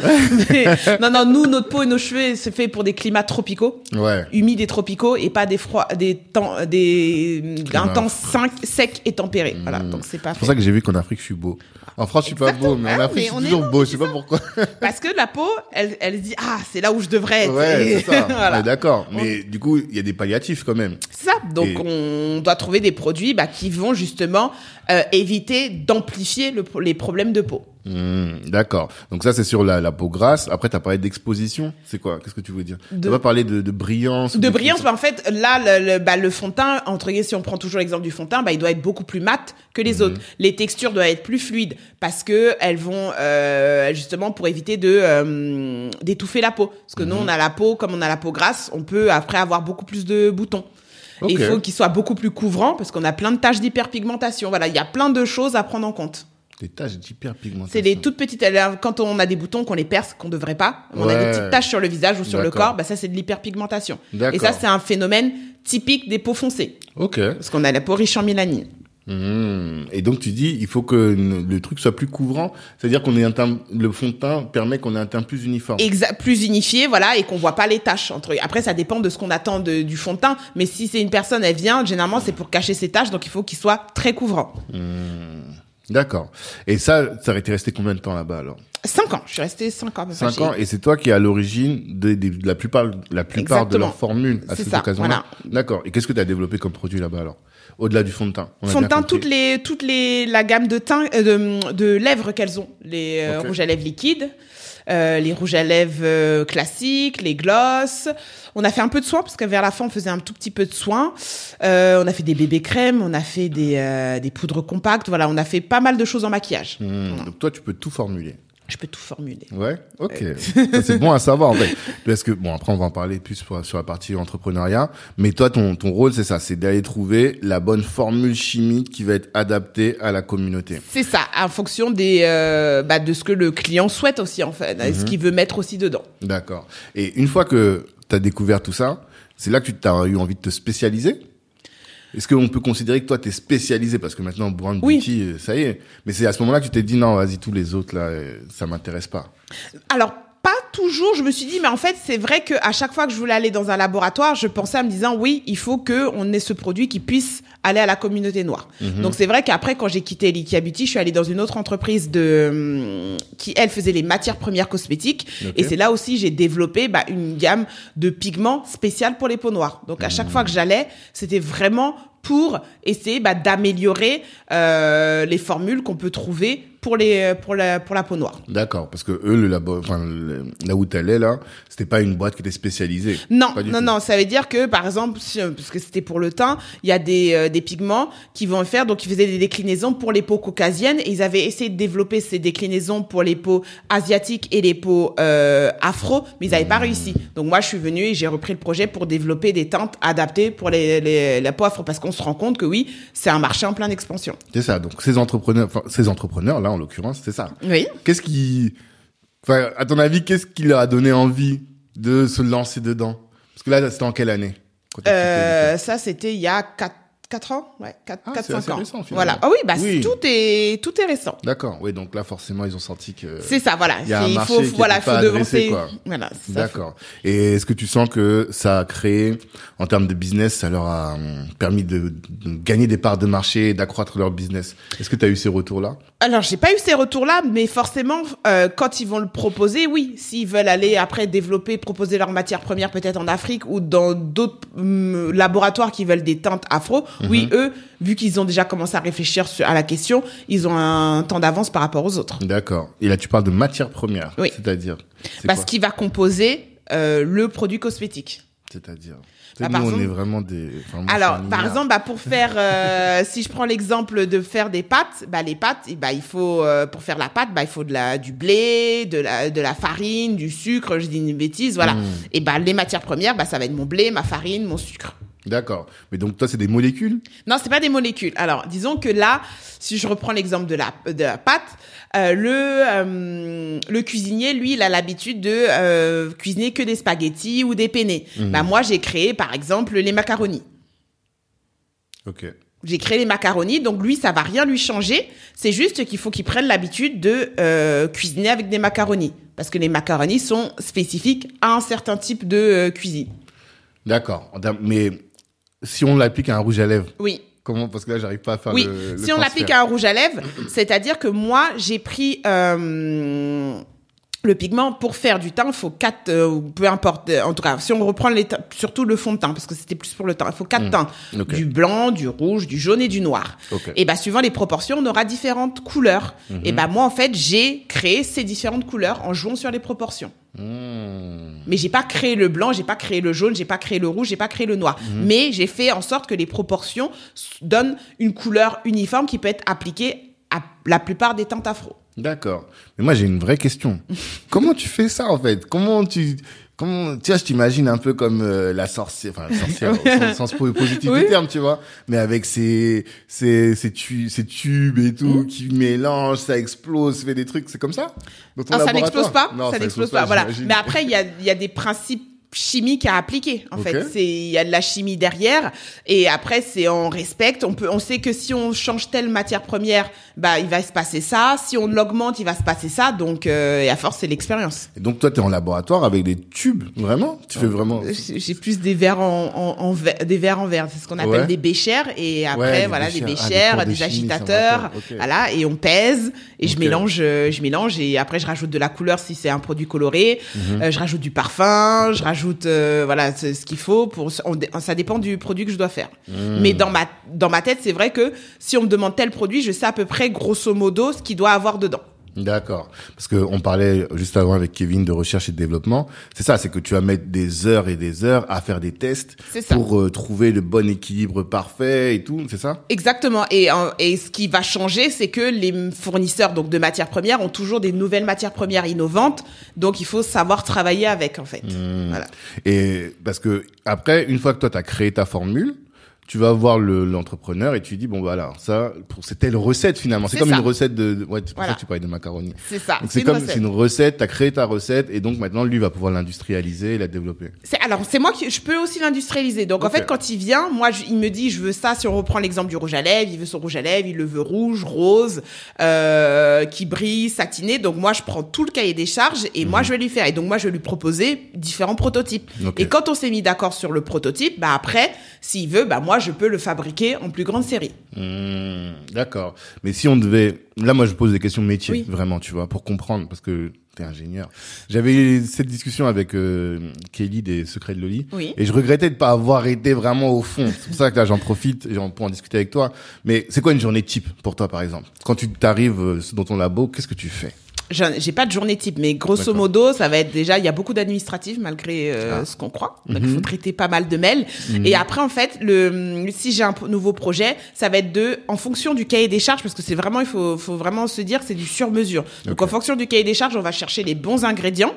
Mais- non, non, nous, notre peau et nos cheveux, c'est fait pour des climats tropicaux, Ouais. humides et tropicaux, et pas des froids, des temps, des, un temps sec et tempéré. Voilà, donc c'est pas C'est pour ça que j'ai vu qu'en Afrique, je suis beau. En France, je suis pas beau, mais en Afrique, mais je suis toujours beau. Je sais pas pourquoi. Parce que la peau, elle, elle dit, ah, c'est là où je devrais être. Ouais, c'est ça. voilà. D'accord. Mais du coup, il y a des palliatifs quand même. C'est ça. Donc, Et- on doit trouver des produits bah, qui vont justement euh, éviter d'amplifier le- les problèmes de peau. Hmm, D'accord. Donc ça, c'est sur la, la peau grasse. Après, t'as parlé d'exposition. C'est quoi? Qu'est-ce que tu veux dire? Tu vas parler de, de brillance. De brillance, bah, en fait, là, le, le, bah, le fond de teint, entre guillemets, si on prend toujours l'exemple du fond de teint, bah, il doit être beaucoup plus mat que les autres. Les textures doivent être plus fluides parce que elles vont euh, justement pour éviter de euh, d'étouffer la peau. Parce que nous, on a la peau, comme on a la peau grasse, on peut après avoir beaucoup plus de boutons. Et il faut qu'il soit beaucoup plus couvrant parce qu'on a plein de taches d'hyperpigmentation. Voilà, il y a plein de choses à prendre en compte. Des taches d'hyperpigmentation. C'est les toutes petites. alors, Quand on a des boutons qu'on les perce, qu'on devrait pas, on a des petites taches sur le visage ou sur le corps, bah ça c'est de l'hyperpigmentation. Et ça c'est un phénomène typique des peaux foncées, Ok. parce qu'on a la peau riche en mélanine. Hmm. Et donc tu dis, il faut que le truc soit plus couvrant. C'est-à-dire qu'on ait un teint, le fond de teint permet qu'on ait un teint plus uniforme. Exa- plus unifié, voilà, et qu'on voit pas les taches entre. Après, ça dépend de ce qu'on attend de- du fond de teint, mais si c'est une personne, elle vient, généralement c'est pour cacher ses taches, donc il faut qu'il soit très couvrant. D'accord. Et ça, ça aurait été resté combien de temps là-bas alors? Cinq ans, je suis restée cinq ans. Cinq ans. Et c'est toi qui es à l'origine de, de- de la plupart, la plupart de leurs formules à cette occasion-là. D'accord. Et qu'est-ce que tu as développé comme produit là-bas alors? Au-delà du fond de teint. Fond de teint, compris. toutes les, toutes les, la gamme de teint, euh, de, de lèvres qu'elles ont. Les euh, rouges à lèvres liquides, euh, les rouges à lèvres classiques, les gloss. On a fait un peu de soins parce que vers la fin on faisait un tout petit peu de soins. Euh, on a fait des bébés crèmes, on a fait des, des poudres compactes. Voilà, on a fait pas mal de choses en maquillage. Hmm. Donc toi, tu peux tout formuler. Je peux tout formuler. Ouais, ok. Ça, c'est bon à savoir en fait. Parce que bon, après on va en parler plus sur, sur la partie entrepreneuriat. Mais toi, ton ton rôle, c'est ça, c'est d'aller trouver la bonne formule chimique qui va être adaptée à la communauté. C'est ça, en fonction des, euh, bah, de ce que le client souhaite aussi en fait, Mhm. ce qu'il veut mettre aussi dedans. D'accord. Et une fois que tu as découvert tout ça, c'est là que tu as eu envie de te spécialiser? Est-ce qu'on peut considérer que toi, tu es spécialisé? Parce que maintenant, Brand Oui. Beauty, euh, ça y est. Mais c'est à ce moment-là que tu t'es dit, non, vas-y, tous les autres, là, euh, ça m'intéresse pas. Alors, toujours, je me suis dit, mais en fait, c'est vrai que à chaque fois que je voulais aller dans un laboratoire, je pensais en me disant, oui, il faut que on ait ce produit qui puisse aller à la communauté noire. Mhm. Donc, c'est vrai qu'après, quand j'ai quitté Likia Beauty, je suis allée dans une autre entreprise de, hum, qui, elle, faisait les matières premières cosmétiques. Et c'est là aussi, j'ai développé, bah, une gamme de pigments spéciales pour les peaux noires. Donc, à chaque fois que j'allais, c'était vraiment pour essayer bah, d'améliorer euh, les formules qu'on peut trouver pour les pour la pour la peau noire. D'accord. Parce que eux, le labo, enfin, le- là où t'allais, là, c'était pas une boîte qui était spécialisée. Non, non, tout. non, ça veut dire que, par exemple, si, parce que c'était pour le teint, il y a des, euh, des pigments qui vont faire, donc ils faisaient des déclinaisons pour les peaux caucasiennes, et ils avaient essayé de développer ces déclinaisons pour les peaux asiatiques et les peaux euh, afro, mais ils n'avaient pas réussi. Donc moi, je suis venue et j'ai repris le projet pour développer des teintes adaptées pour les, les, la peau afro, parce qu'on se rend compte que oui, c'est un marché en pleine expansion. C'est ça. Donc, ces entrepreneurs, enfin, ces entrepreneurs, là, en l'occurrence, c'est ça. Oui. Qu'est-ce qui, enfin, à ton avis, qu'est-ce qui leur a donné envie de se lancer dedans? Parce que là, c'était en quelle année? Euh, ça, c'était il y a 4, 4 ans, ouais, 4, Ah, 4 c'est 5 assez ans. récent, voilà. Ah oui, bah Oui. tout est tout est récent. D'accord. Oui, donc là, forcément, ils ont senti que. C'est ça, voilà. Il y a un marché faut, qui voilà, pas faut adressé, devancer. quoi. Voilà. D'accord. Et est-ce que tu sens que ça a créé, en termes de business, ça leur a hum, permis de, de gagner des parts de marché et d'accroître leur business? Est-ce que tu as eu ces retours-là? Alors, j'ai pas eu ces retours-là, mais forcément, euh, quand ils vont le proposer, oui. S'ils veulent aller après développer, proposer leur matière première peut-être en Afrique ou dans d'autres hum, laboratoires qui veulent des teintes afro, oui, Mhm. eux, vu qu'ils ont déjà commencé à réfléchir à la question, ils ont un temps d'avance par rapport aux autres. D'accord. Et là, tu parles de matière première. Oui. C'est-à-dire c'est Parce qu'il va composer euh, le produit cosmétique. C'est-à-dire Bah, nous, par on exemple- est vraiment des. enfin, moi, Alors, par exemple, bah, pour faire, euh, si je prends l'exemple de faire des pâtes, bah, les pâtes, eh bah, il faut, euh, pour faire la pâte, bah, il faut de la, du blé, de la, de la farine, du sucre, je dis une bêtise, voilà. Mm. Et bah, les matières premières, bah, ça va être mon blé, ma farine, mon sucre. D'accord. Mais donc, toi, c'est des molécules Non, c'est pas des molécules. Alors, disons que là, si je reprends l'exemple de la, de la pâte, euh, le, euh, le cuisinier, lui, il a l'habitude de euh, cuisiner que des spaghettis ou des penne. Bah, moi, j'ai créé, par exemple, les macaronis. Ok. J'ai créé les macaronis, donc lui, ça va rien lui changer. C'est juste qu'il faut qu'il prenne l'habitude de cuisiner avec des macaronis. Parce que les macaronis sont spécifiques à un certain type de cuisine. D'accord. Mais si on l'applique à un rouge à lèvres, Oui. comment Parce que là, j'arrive pas à faire Oui, le. le si on l'applique à un rouge à lèvres, c'est-à-dire que moi, j'ai pris euh, le pigment pour faire du teint, il faut quatre, euh, ou peu importe. euh, En tout cas, si on reprend les surtout le fond de teint, parce que c'était plus pour le teint, il faut quatre teints Ok. du blanc, du rouge, du jaune et du noir. Ok. Et bah suivant les proportions, on aura différentes couleurs. Et bah moi en fait, j'ai créé ces différentes couleurs en jouant sur les proportions. Hmm. Mais j'ai pas créé le blanc, j'ai pas créé le jaune, j'ai pas créé le rouge, j'ai pas créé le noir. Mais j'ai fait en sorte que les proportions donnent une couleur uniforme qui peut être appliquée à la plupart des teintes afro. D'accord. Mais moi, j'ai une vraie question. Comment tu fais ça, en fait? Comment tu... Comment, tu vois, je t'imagine un peu comme euh, la sorcière, enfin la sorcière au sens, sens po- positif Oui. du terme, tu vois, mais avec ces ces, tu- ces tubes et tout qui mélangent, ça explose, fait des trucs, c'est comme ça? Ah, ça n'explose pas, Non, ça n'explose pas. Voilà. Mais après, il y a, il y a des principes chimiques à appliquer. En fait, c'est il y a de la chimie derrière, et après c'est on respecte. On peut, on sait que si on change telle matière première, bah il va se passer ça. Si on l'augmente, il va se passer ça. Donc, euh, et à force, c'est l'expérience. Et donc toi, t'es en laboratoire avec des tubes, vraiment? Tu fais vraiment J'ai j'ai plus des verres en, en, en ver- des verres en verre, c'est ce qu'on appelle Ouais. des béchères et après Ouais, voilà des béchères. Ah, des chimie, agitateurs, voilà et on pèse et je mélange euh, je mélange et après je rajoute de la couleur si c'est un produit coloré, Mhm. Euh, je rajoute du parfum, je rajoute euh, voilà ce qu'il faut pour on ça dépend du produit que je dois faire. Mhm. Mais dans ma dans ma tête, c'est vrai que si on me demande tel produit, je sais à peu près grosso modo ce qu'il doit avoir dedans. D'accord. Parce que on parlait juste avant avec Kevin de recherche et de développement. C'est ça, c'est que tu vas mettre des heures et des heures à faire des tests C'est ça. pour euh, trouver le bon équilibre parfait et tout, c'est ça? Exactement. Et, euh, et ce qui va changer, c'est que les fournisseurs donc de matières premières ont toujours des nouvelles matières premières innovantes. Donc il faut savoir travailler avec en fait. Mmh. Voilà. Et parce que après, une fois que toi tu as créé ta formule, tu vas voir le- l'entrepreneur et tu dis bon voilà ça pour c'est telle recette finalement c'est comme ça. une recette de, de- ouais c'est pour Voilà. ça que tu parlais de macaroni C'est ça. c'est comme c'est une recette t'as créé ta recette et donc maintenant lui va pouvoir l'industrialiser et la développer C'est alors c'est moi qui je peux aussi l'industrialiser. Donc en fait quand il vient, moi je- il me dit je veux ça. Si on reprend l'exemple du rouge à lèvres, il veut son rouge à lèvres, il le veut rouge, rose, euh, qui brille, satiné. Donc moi je prends tout le cahier des charges et moi je vais lui faire. Et donc moi je vais lui proposer différents prototypes. Mhm. Et quand on s'est mis d'accord sur le prototype, bah après s'il veut, bah moi je peux le fabriquer en plus grande série. Mmh, D'accord. Mais si on devait, là, moi, je pose des questions métiers, Oui. vraiment, tu vois, pour comprendre, parce que t'es ingénieur. J'avais eu cette discussion avec euh, Kelly des Secrets de Loli, Oui. et je regrettais de pas avoir été vraiment au fond. C'est pour ça que là, j'en profite pour en discuter avec toi. Mais c'est quoi une journée type pour toi, par exemple? Quand tu t'arrives euh, dans ton labo, qu'est-ce que tu fais? J'ai pas de journée type, mais grosso modo, ça va être déjà, il y a beaucoup d'administratifs malgré euh, Ah. ce qu'on croit. Donc, Mhm. il faut traiter pas mal de mails. Et après, en fait, le, si j'ai un nouveau projet, ça va être de, en fonction du cahier des charges, parce que c'est vraiment, il faut, faut vraiment se dire, c'est du sur-mesure. Donc, en fonction du cahier des charges, on va chercher les bons ingrédients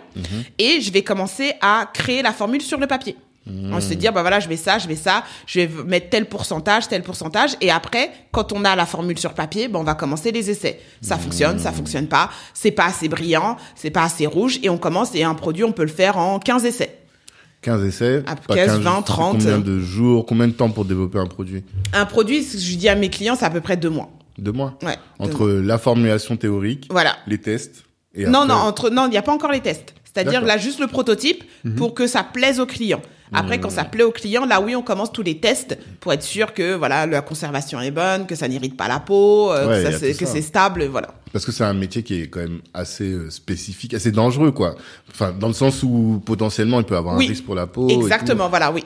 et je vais commencer à créer la formule sur le papier. On se dire, bah voilà, je vais ça, je vais ça, je vais mettre tel pourcentage, tel pourcentage. Et après, quand on a la formule sur papier, bah, on va commencer les essais. Ça fonctionne, ça fonctionne pas, c'est pas assez brillant, c'est pas assez rouge. Et on commence, et un produit, on peut le faire en 15 essais. 15 essais Ah, pas 15, 20, jours, c'est 30. Combien de jours Combien de temps pour développer un produit? Un produit, je dis à mes clients, c'est à peu près deux mois. Deux mois? Ouais. Entre la formulation théorique, Voilà. les tests, et Non, après- non, entre, non, il n'y a pas encore les tests. C'est-à-dire là, juste le prototype Mhm. pour que ça plaise au client. Après, quand ça plaît au client, là, oui, on commence tous les tests pour être sûr que, voilà, la conservation est bonne, que ça n'irrite pas la peau, euh, Ouais, que, c'est- stable, voilà. Parce que c'est un métier qui est quand même assez euh, spécifique, assez dangereux, quoi. Enfin, dans le sens où potentiellement il peut avoir Oui. un risque pour la peau. et Exactement, voilà, oui.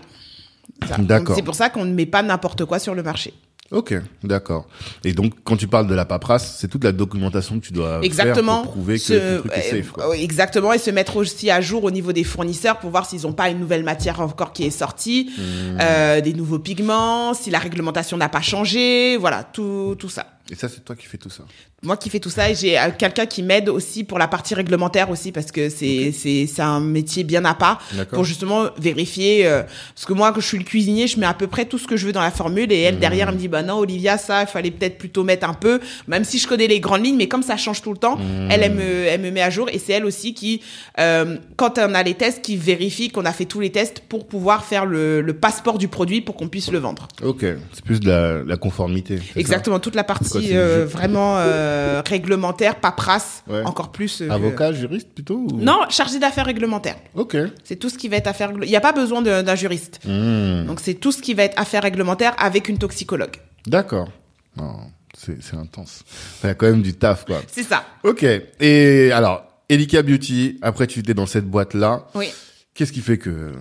D'accord. C'est pour ça qu'on ne met pas n'importe quoi sur le marché. Ok, d'accord. Et donc, quand tu parles de la paperasse, c'est toute la documentation que tu dois Exactement. faire pour prouver que ton truc est euh, safe, quoi. Exactement, et se mettre aussi à jour au niveau des fournisseurs pour voir s'ils n'ont pas une nouvelle matière encore qui est sortie, Hmm. euh, des nouveaux pigments, si la réglementation n'a pas changé, voilà, tout, tout ça. Et ça, c'est toi qui fais tout ça. Moi qui fais tout ça, et j'ai euh, quelqu'un qui m'aide aussi pour la partie réglementaire aussi parce que c'est c'est c'est un métier bien à part pour justement vérifier euh, parce que moi que je suis le cuisinier, je mets à peu près tout ce que je veux dans la formule et elle derrière elle me dit bah non Olivia ça il fallait peut-être plutôt mettre un peu même si je connais les grandes lignes mais comme ça change tout le temps, elle elle me elle me met à jour et c'est elle aussi qui euh, quand on a les tests qui vérifie qu'on a fait tous les tests pour pouvoir faire le, le passeport du produit pour qu'on puisse le vendre. Ok, c'est plus de la, la conformité. Exactement, toute la partie le euh, vraiment euh, réglementaire, paperasse, Ouais. encore plus. euh, Avocat, juriste plutôt ou- Non, chargé d'affaires réglementaires. Ok. C'est tout ce qui va être affaires. Il n'y a pas besoin d'un juriste. Hmm, Donc c'est tout ce qui va être affaires réglementaires avec une toxicologue. D'accord. Non, c'est c'est intense. Il y a quand même du taf, quoi. C'est ça. Ok. Et alors, Elika Beauty, après tu étais dans cette boîte-là. Oui. Qu'est-ce qui fait que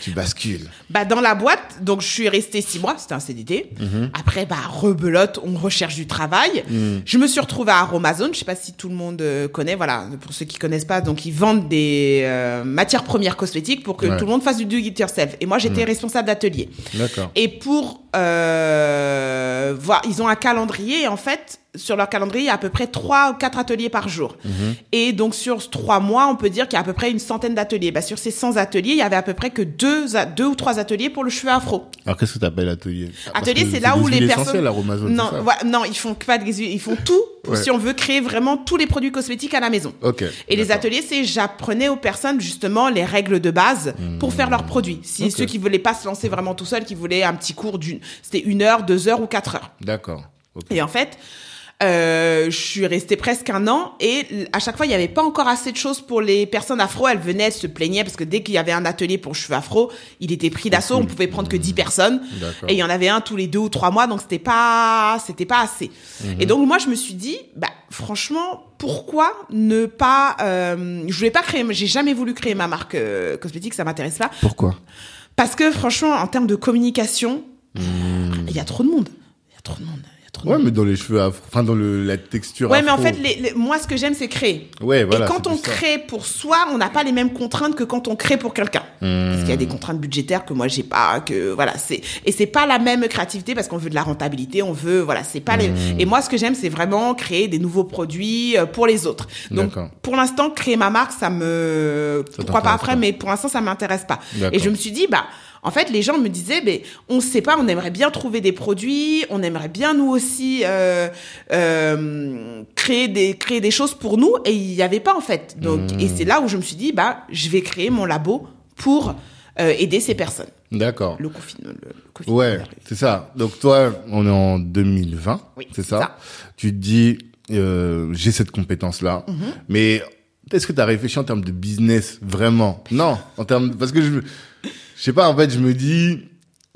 tu bascules Bah dans la boîte, donc je suis restée six mois, c'était un CDD. Mhm. Après bah rebelote, on recherche du travail. Je me suis retrouvée à Aromazone, je sais pas si tout le monde euh, connaît, voilà, pour ceux qui connaissent pas, donc ils vendent des euh, matières premières cosmétiques pour que Ouais. tout le monde fasse du do it yourself. Et moi j'étais responsable d'atelier. D'accord. Et pour euh, voir, ils ont un calendrier en fait sur leur calendrier il y a à peu près trois ou quatre ateliers par jour. Et donc sur trois mois on peut dire qu'il y a à peu près une centaine d'ateliers. Bah, sur ces 100 ateliers il y avait à peu près que deux, deux ou trois ateliers pour le cheveu afro. Alors qu'est-ce que tu appelles atelier Parce Atelier c'est là où les personnes non voilà, non ils font pas huiles, ils font tout Ouais. si on veut créer vraiment tous les produits cosmétiques à la maison. Et les ateliers, c'est j'apprenais aux personnes justement les règles de base pour faire leurs produits. Si ceux qui voulaient pas se lancer vraiment tout seuls, qui voulaient un petit cours d'une, c'était une heure, deux heures ou quatre heures. D'accord. Et en fait, euh, je suis restée presque un an et à chaque fois, il n'y avait pas encore assez de choses pour les personnes afro. Elles venaient, elles se plaignaient parce que dès qu'il y avait un atelier pour cheveux afro, il était pris d'assaut. On pouvait prendre que 10 personnes. Et il y en avait un tous les deux ou trois mois, donc c'était pas, c'était pas assez. Et donc moi, je me suis dit, bah franchement, pourquoi ne pas euh, Je voulais pas créer, j'ai jamais voulu créer ma marque euh, cosmétique, ça m'intéresse pas. Pourquoi? Parce que franchement, en termes de communication, il y a trop de monde. Il y a trop de monde. Il y a trop de Ouais, mais dans les cheveux afro, enfin dans le, la texture Ouais, mais en afro. fait, les, les- moi, ce que j'aime, c'est créer. Ouais, voilà. et quand on crée pour soi, on n'a pas les mêmes contraintes que quand on crée pour quelqu'un. Parce qu'il y a Hmm. des contraintes budgétaires que moi j'ai pas, que voilà, c'est et c'est pas la même créativité parce qu'on veut de la rentabilité, on veut voilà, c'est pas les. Hmm. Et moi, ce que j'aime, c'est vraiment créer des nouveaux produits euh, pour les autres. Donc, pour l'instant, créer ma marque, ça me Ça pourquoi pas après, pas. mais pour l'instant, ça m'intéresse pas. D'accord. Et je me suis dit bah. En fait, les gens me disaient, mais on sait pas, on aimerait bien trouver des produits, on aimerait bien nous aussi euh, euh, créer des créer des choses pour nous, et il y avait pas en fait. Donc, et c'est là où je me suis dit, bah, je vais créer mon labo pour euh, aider ces personnes. D'accord. Le confinement. Le, le Covid Ouais, c'est ça. Donc toi, on est en 2020, Oui, c'est ça. ça. Tu te dis, euh, j'ai cette compétence-là, Mhm. mais est-ce que tu as réfléchi en termes de business vraiment? Non, en termes parce que je, je sais pas. En fait, je me dis,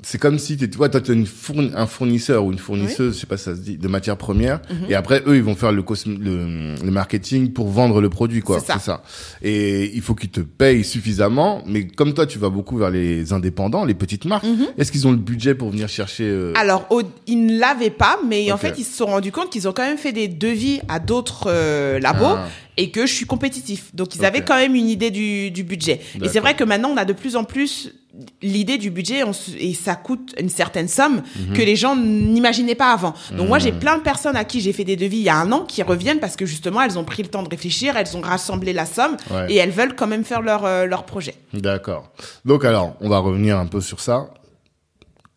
c'est comme si t'es, toi, toi, t'es une fourni- un fournisseur ou une fournisseuse, je sais pas ça se dit, de matières premières, Mhm. et après eux, ils vont faire le, le, le marketing pour vendre le produit, quoi. C'est ça. Et il faut qu'ils te payent suffisamment, mais comme toi, tu vas beaucoup vers les indépendants, les petites marques. Mhm. Est-ce qu'ils ont le budget pour venir chercher euh, Alors, au- ils ne l'avaient pas, mais en fait, ils se sont rendus compte qu'ils ont quand même fait des devis à d'autres euh, labos Ah. et que je suis compétitif. Donc, ils avaient quand même une idée du, du budget. Et c'est vrai que maintenant, on a de plus en plus l'idée du budget on et ça coûte une certaine somme Mhm. que les gens n'imaginaient pas avant. Donc moi j'ai plein de personnes à qui j'ai fait des devis il y a un an qui reviennent parce que justement elles ont pris le temps de réfléchir, elles ont rassemblé la somme Ouais. et elles veulent quand même faire leur euh, leur projet. D'accord. Donc alors, on va revenir un peu sur ça.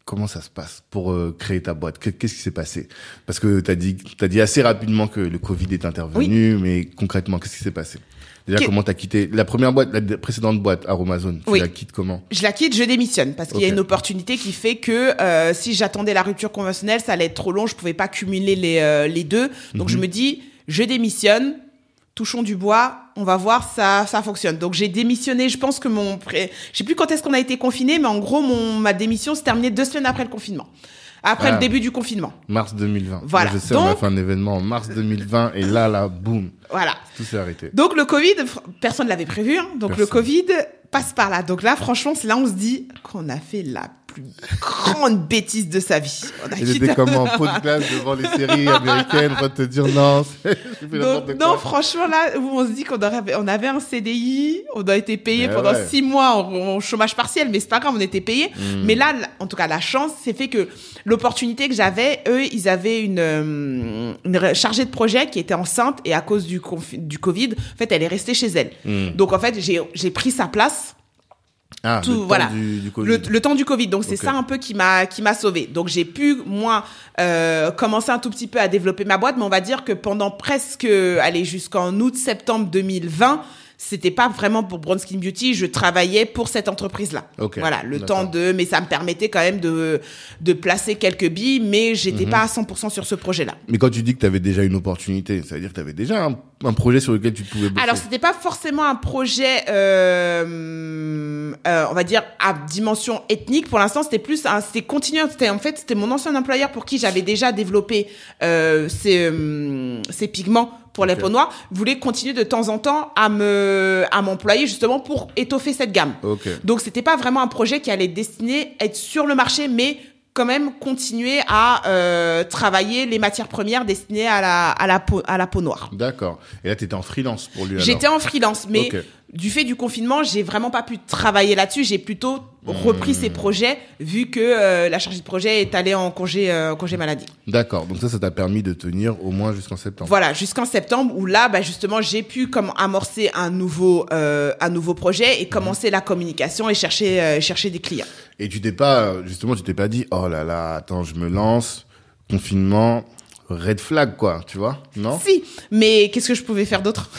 Comment ça se passe pour euh, créer ta boîte? Que- Qu'est-ce qui s'est passé? Parce que tu as dit, t'as dit assez rapidement que le Covid est intervenu, mais concrètement, qu'est-ce qui s'est passé? Comment t'as quitté la première boîte, la précédente boîte, Aromazone Tu Oui. la quittes comment? Je la quitte, je démissionne parce qu'il y a une opportunité qui fait que euh, si j'attendais la rupture conventionnelle, ça allait être trop long, je pouvais pas cumuler les euh, les deux. Donc Mhm. je me dis, je démissionne, touchons du bois, on va voir ça ça fonctionne. Donc j'ai démissionné, je pense que mon pré... je sais plus quand est-ce qu'on a été confiné, mais en gros mon ma démission s'est terminée deux semaines après le confinement. Après Ah. le début du confinement. Mars 2020. Voilà. Je sais, on a Donc- fait un événement en mars 2020 et là, là, boum, Voilà. tout s'est arrêté. Donc le Covid, personne l'avait prévu. hein. Donc le. Covid passe par là. Donc là, franchement, c'est là où on se dit qu'on a fait la plus grande bêtise de sa vie. On a Il était comme en pot de glace devant les séries américaines, de te dire non, j'ai fait n'importe Donc, quoi. non, franchement, là où on se dit qu'on aurait, on avait un CDI, on a été payé pendant ouais. six mois en, en chômage partiel, mais c'est pas grave, on était payé. Hmm. Mais là, en tout cas, la chance, c'est fait que l'opportunité que j'avais, eux, ils avaient une, euh, une chargée de projet qui était enceinte et à cause du, Covid, en fait, elle est restée chez elle. Hmm. Donc, en fait, j'ai pris sa place. Ah, tout, le temps voilà. du, du Covid. Le, le temps du Covid. Donc c'est ça un peu qui m'a qui m'a sauvé. Donc j'ai pu moi euh, commencer un tout petit peu à développer ma boîte, mais on va dire que pendant presque allez jusqu'en août septembre 2020, c'était pas vraiment pour Brown Skin Beauty, je travaillais pour cette entreprise là. Ok, Voilà, le temps de mais ça me permettait quand même de de placer quelques billes, mais j'étais Mhm. pas à 100% sur ce projet-là. Mais quand tu dis que tu avais déjà une opportunité, ça veut dire que tu avais déjà un, un projet sur lequel tu pouvais bosser. Alors, c'était pas forcément un projet, euh, euh, on va dire, à dimension ethnique. Pour l'instant, c'était plus, un- c'était continuer. C'était en fait, c'était mon ancien employeur pour qui j'avais déjà développé euh, ces, euh, ces pigments pour les peaux noires, voulait continuer de temps en temps à me à m'employer justement pour étoffer cette gamme. Ok. Donc c'était pas vraiment un projet qui allait destiné à être sur le marché, mais quand même continuer à euh, travailler les matières premières destinées à la à la peau à la peau noire. D'accord. Et là, tu étais en freelance pour lui J'étais en freelance, mais du fait du confinement, j'ai vraiment pas pu travailler là-dessus. J'ai plutôt repris Hmm. ces projets vu que euh, la chargée de projet est allée en congé euh, congé maladie. D'accord. Donc ça, ça t'a permis de tenir au moins jusqu'en septembre. Voilà, jusqu'en septembre où là, bah, justement, j'ai pu comme amorcer un nouveau euh, un nouveau projet et commencer la communication et chercher chercher des clients. Et tu t'es pas, justement, tu t'es pas dit, oh là là, attends, je me lance, confinement, red flag, quoi, tu vois Non Si, mais qu'est-ce que je pouvais faire d'autre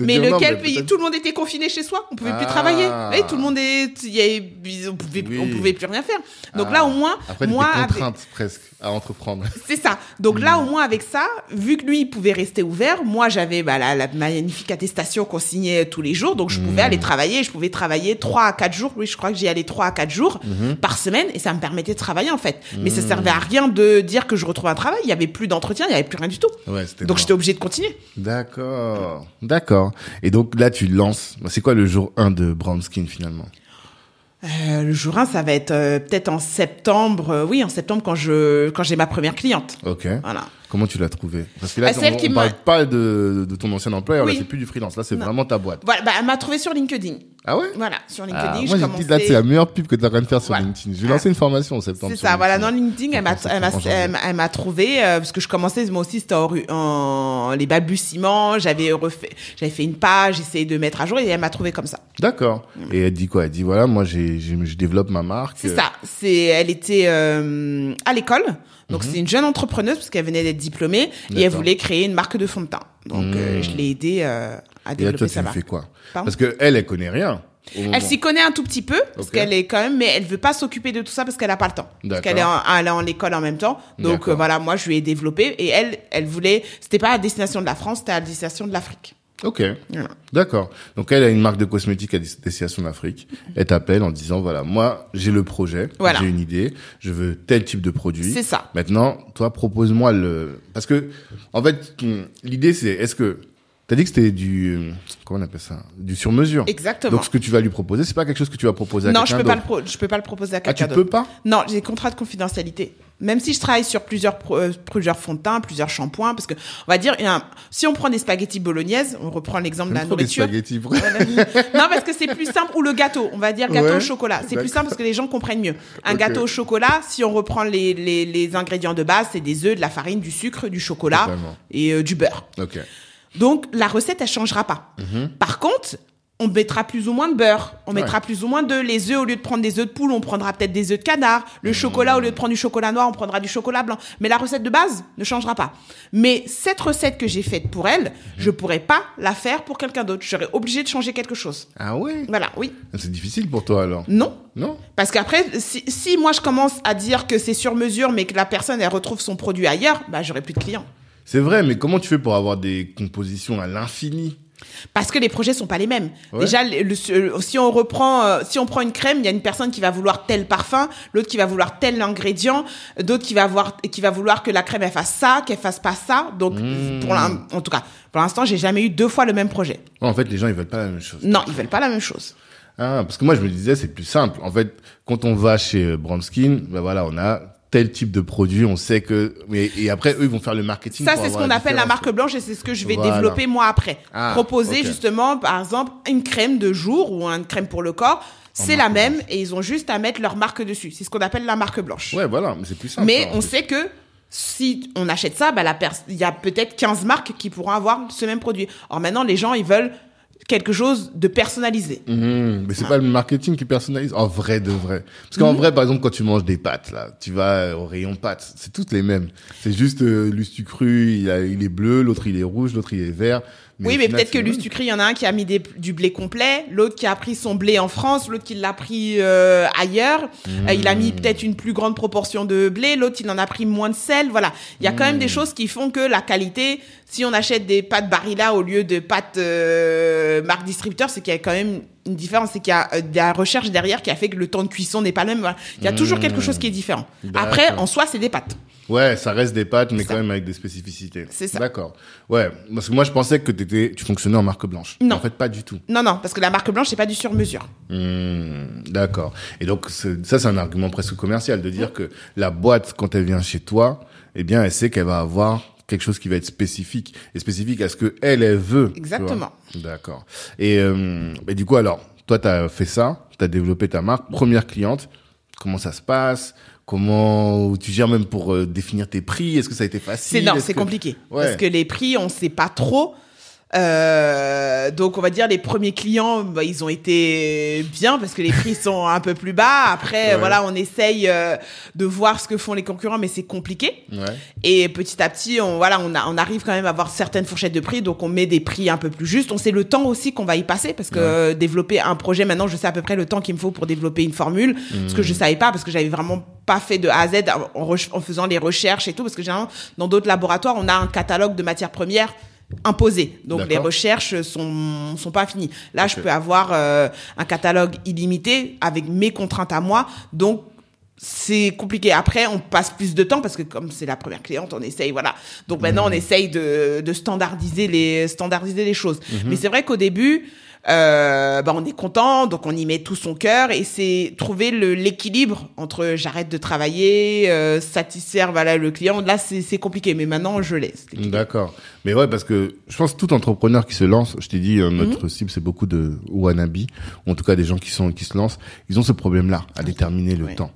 Mais lequel pays Tout le monde était confiné chez soi, on pouvait Ah. plus travailler. Et tout le monde est, il y avait- on pouvait, Oui. on pouvait plus rien faire. Donc Ah. là, au moins, Après, moi, des avec- contraintes presque à entreprendre. c'est ça. Donc là, Hmm. au moins avec ça, vu que lui il pouvait rester ouvert, moi j'avais bah, la, la magnifique attestation qu'on signait tous les jours, donc je pouvais Hmm. aller travailler. Je pouvais travailler trois à quatre jours. Oui, je crois que j'y allais trois à quatre jours Hmm. par semaine, et ça me permettait de travailler en fait. Mais ça servait à rien de dire que je retrouvais un travail. Il y avait plus d'entretien, il y avait plus rien du tout. Ouais, Donc j'étais obligée de continuer. D'accord. D'accord. Et donc là, tu lances. C'est quoi le jour 1 de Brown Skin finalement? Euh, le jour 1, ça va être euh, peut-être en septembre. euh, oui, en septembre quand je quand j'ai ma première cliente. Ok. Voilà. Comment tu l'as trouvé Parce que là, Bah, on, m'a- parle pas de, de ton ancien employeur, là, Oui. c'est plus du freelance. Là, c'est Non. vraiment ta boîte. Voilà, bah, elle m'a trouvé sur LinkedIn. Ah ouais Voilà, sur LinkedIn. Ah, je Moi, j'ai commençais- dit, là, c'est la meilleure pub que tu as rien de faire sur Voilà. LinkedIn. Je vais lancer une formation en septembre. C'est ça, voilà, dans LinkedIn. LinkedIn, elle m'a, elle m'a, en janvier. elle m'a- elle m'a trouvé, euh, parce que je commençais, moi aussi, c'était en, les balbutiements, j'avais refait, j'avais fait une page, essayé de mettre à jour, et elle m'a trouvé comme ça. D'accord. Et elle dit quoi? Elle dit, voilà, moi, j'ai, j'ai- je développe ma marque. C'est Euh, ça, c'est, elle était euh, à l'école, donc Mhm. c'est une jeune entrepreneuse, parce qu'elle venait d'être diplômée, et elle voulait créer une marque de fond de teint. Donc, euh, Mhm. je l'ai aidée euh, à Et là, développer toi, tu sa marque. fais quoi Pardon Parce que elle, elle connaît rien. Elle s'y connaît un tout petit peu parce qu'elle est quand même, mais elle veut pas s'occuper de tout ça parce qu'elle a pas le temps. Parce qu'elle est en, elle est en école en même temps. Donc euh, voilà, moi je lui ai développé et elle, elle voulait, c'était pas à destination de la France, c'était à destination de l'Afrique. Ok. Voilà. D'accord. Donc elle a une marque de cosmétiques à destination d'Afrique. Elle t'appelle en disant voilà, moi j'ai le projet, Voilà. j'ai une idée, je veux tel type de produit. C'est ça. Maintenant, toi propose-moi le parce que en fait l'idée c'est est-ce que t'as dit que c'était du comment on appelle ça? Du sur mesure. Exactement. Donc ce que tu vas lui proposer, c'est pas quelque chose que tu vas proposer à non, je quelqu'un peux pas le pro- je peux pas le proposer à Ah quelqu'un tu d'autre. peux pas? Non, j'ai des contrats de confidentialité. Même si je travaille sur plusieurs euh, plusieurs fonds de teint, plusieurs shampoings, parce que on va dire, un- si on prend des spaghettis bolognaises, on reprend l'exemple de la nourriture. spaghettis. non, parce que c'est plus simple. Ou le gâteau. On va dire gâteau Ouais, au chocolat. C'est plus simple parce que les gens comprennent mieux. Un gâteau au chocolat, si on reprend les, les, les ingrédients de base, c'est des œufs, de la farine, du sucre, du chocolat Totalement. et euh, du beurre. ok. Donc, la recette, elle changera pas. Par contre, on mettra plus ou moins de beurre, on Ouais. mettra plus ou moins de les œufs au lieu de prendre des œufs de poule, on prendra peut-être des œufs de canard. Le chocolat au lieu de prendre du chocolat noir, on prendra du chocolat blanc. Mais la recette de base ne changera pas. Mais cette recette que j'ai faite pour elle, je pourrais pas la faire pour quelqu'un d'autre. J'aurais obligé de changer quelque chose. Ah ouais? Voilà, oui. C'est difficile pour toi alors? Non. Non? Parce qu'après, si, si moi je commence à dire que c'est sur mesure, mais que la personne elle retrouve son produit ailleurs, bah j'aurai plus de clients. C'est vrai, mais comment tu fais pour avoir des compositions à l'infini? Parce que les projets sont pas les mêmes. Ouais. Déjà, le- le- si on reprend, euh, si on prend une crème, il y a une personne qui va vouloir tel parfum, l'autre qui va vouloir tel ingrédient, d'autres qui va voir, qui va vouloir que la crème elle fasse ça, qu'elle fasse pas ça. Donc, Mmh. pour en tout cas, pour l'instant, j'ai jamais eu deux fois le même projet. En fait, les gens ils veulent pas la même chose. Non, ils veulent pas la même chose. Ah, parce que moi, je me disais, c'est plus simple. En fait, quand on va chez Brownskin, ben voilà, on a tel type de produit, on sait que, mais, et après, eux, ils vont faire le marketing. Ça, c'est ce qu'on appelle la marque blanche et c'est ce que je vais Voilà. développer moi après. Ah, Proposer justement, par exemple, une crème de jour ou une crème pour le corps. C'est la même et ils ont juste à mettre leur marque dessus. C'est ce qu'on appelle la marque blanche. Ouais, voilà, mais c'est plus simple. Mais en on fait. sait que si on achète ça, bah il y a peut-être 15 marques qui pourront avoir ce même produit. Or maintenant, les gens, ils veulent quelque chose de personnalisé. Mhm, mais c'est pas le marketing qui personnalise. En vrai de vrai. Parce qu'en Mhm. vrai, par exemple, quand tu manges des pâtes, là, tu vas euh, au rayon pâtes, c'est toutes les mêmes. C'est juste, euh, l'ustu cru, il, a- il est bleu, l'autre il est rouge, l'autre il est vert. Oui, mais peut-être que l'Ustucry, il y en a un qui a mis des- du blé complet, l'autre qui a pris son blé en France, l'autre qui l'a pris euh, ailleurs. Euh, il a mis Mmh. peut-être une plus grande proportion de blé, l'autre il en a pris moins de sel. Voilà, il y a quand Mmh. même des choses qui font que la qualité, si on achète des pâtes Barilla au lieu de pâtes euh, marque distributeur, c'est qu'il y a quand même une différence, c'est qu'il y a euh, de la recherche derrière qui a fait que le temps de cuisson n'est pas le même. Voilà. Il y a toujours quelque chose qui est différent. Après, en soi, c'est des pâtes. Ouais, ça reste des pâtes, mais quand même avec des spécificités. C'est ça. D'accord. Ouais, parce que moi je pensais que t'étais, tu fonctionnais en marque blanche. Non. En fait, pas du tout. Non, non, parce que la marque blanche, c'est pas du sur-mesure. Hmm, D'accord. Et donc ça, c'est un argument presque commercial de dire que la boîte, quand elle vient chez toi, eh bien, elle sait qu'elle va avoir quelque chose qui va être spécifique et spécifique à ce que elle, elle veut. tu Exactement. D'accord. Et, euh, et du coup, alors, toi, t'as fait ça, t'as développé ta marque, première cliente. Comment ça se passe? Comment tu gères même pour euh, définir tes prix? Est-ce que ça a été facile? C'est non, c'est que- compliqué Ouais. parce que les prix, on sait pas trop. Euh, donc on va dire les premiers clients, bah, ils ont été bien parce que les prix sont un peu plus bas. Après, Ouais. voilà, on essaye euh, de voir ce que font les concurrents, mais c'est compliqué. Ouais. Et petit à petit, on voilà, on, a, on arrive quand même à avoir certaines fourchettes de prix, donc on met des prix un peu plus justes. On sait le temps aussi qu'on va y passer parce que Ouais. euh, développer un projet, maintenant, je sais à peu près le temps qu'il me faut pour développer une formule, ce que je savais pas parce que j'avais vraiment pas fait de A à Z en, en faisant les recherches et tout, parce que généralement, dans d'autres laboratoires, on a un catalogue de matières premières imposé. Donc les recherches sont sont pas finies. Là, je peux avoir euh, un catalogue illimité avec mes contraintes à moi. Donc c'est compliqué. Après, on passe plus de temps parce que comme c'est la première cliente, on essaye, voilà. Donc maintenant, on essaye de, de standardiser les standardiser les choses. Mais c'est vrai qu'au début, euh, bah, on est content, donc on y met tout son cœur et c'est trouver le- l'équilibre entre j'arrête de travailler, euh, satisfaire voilà le client. Là, c'est c'est compliqué, mais maintenant je laisse. D'accord. Mais ouais, parce que je pense que tout entrepreneur qui se lance, je t'ai dit, euh, notre Mhm. cible, c'est beaucoup de wannabe, ou en tout cas des gens qui sont qui se lancent, ils ont ce problème-là, à déterminer le Ouais. temps.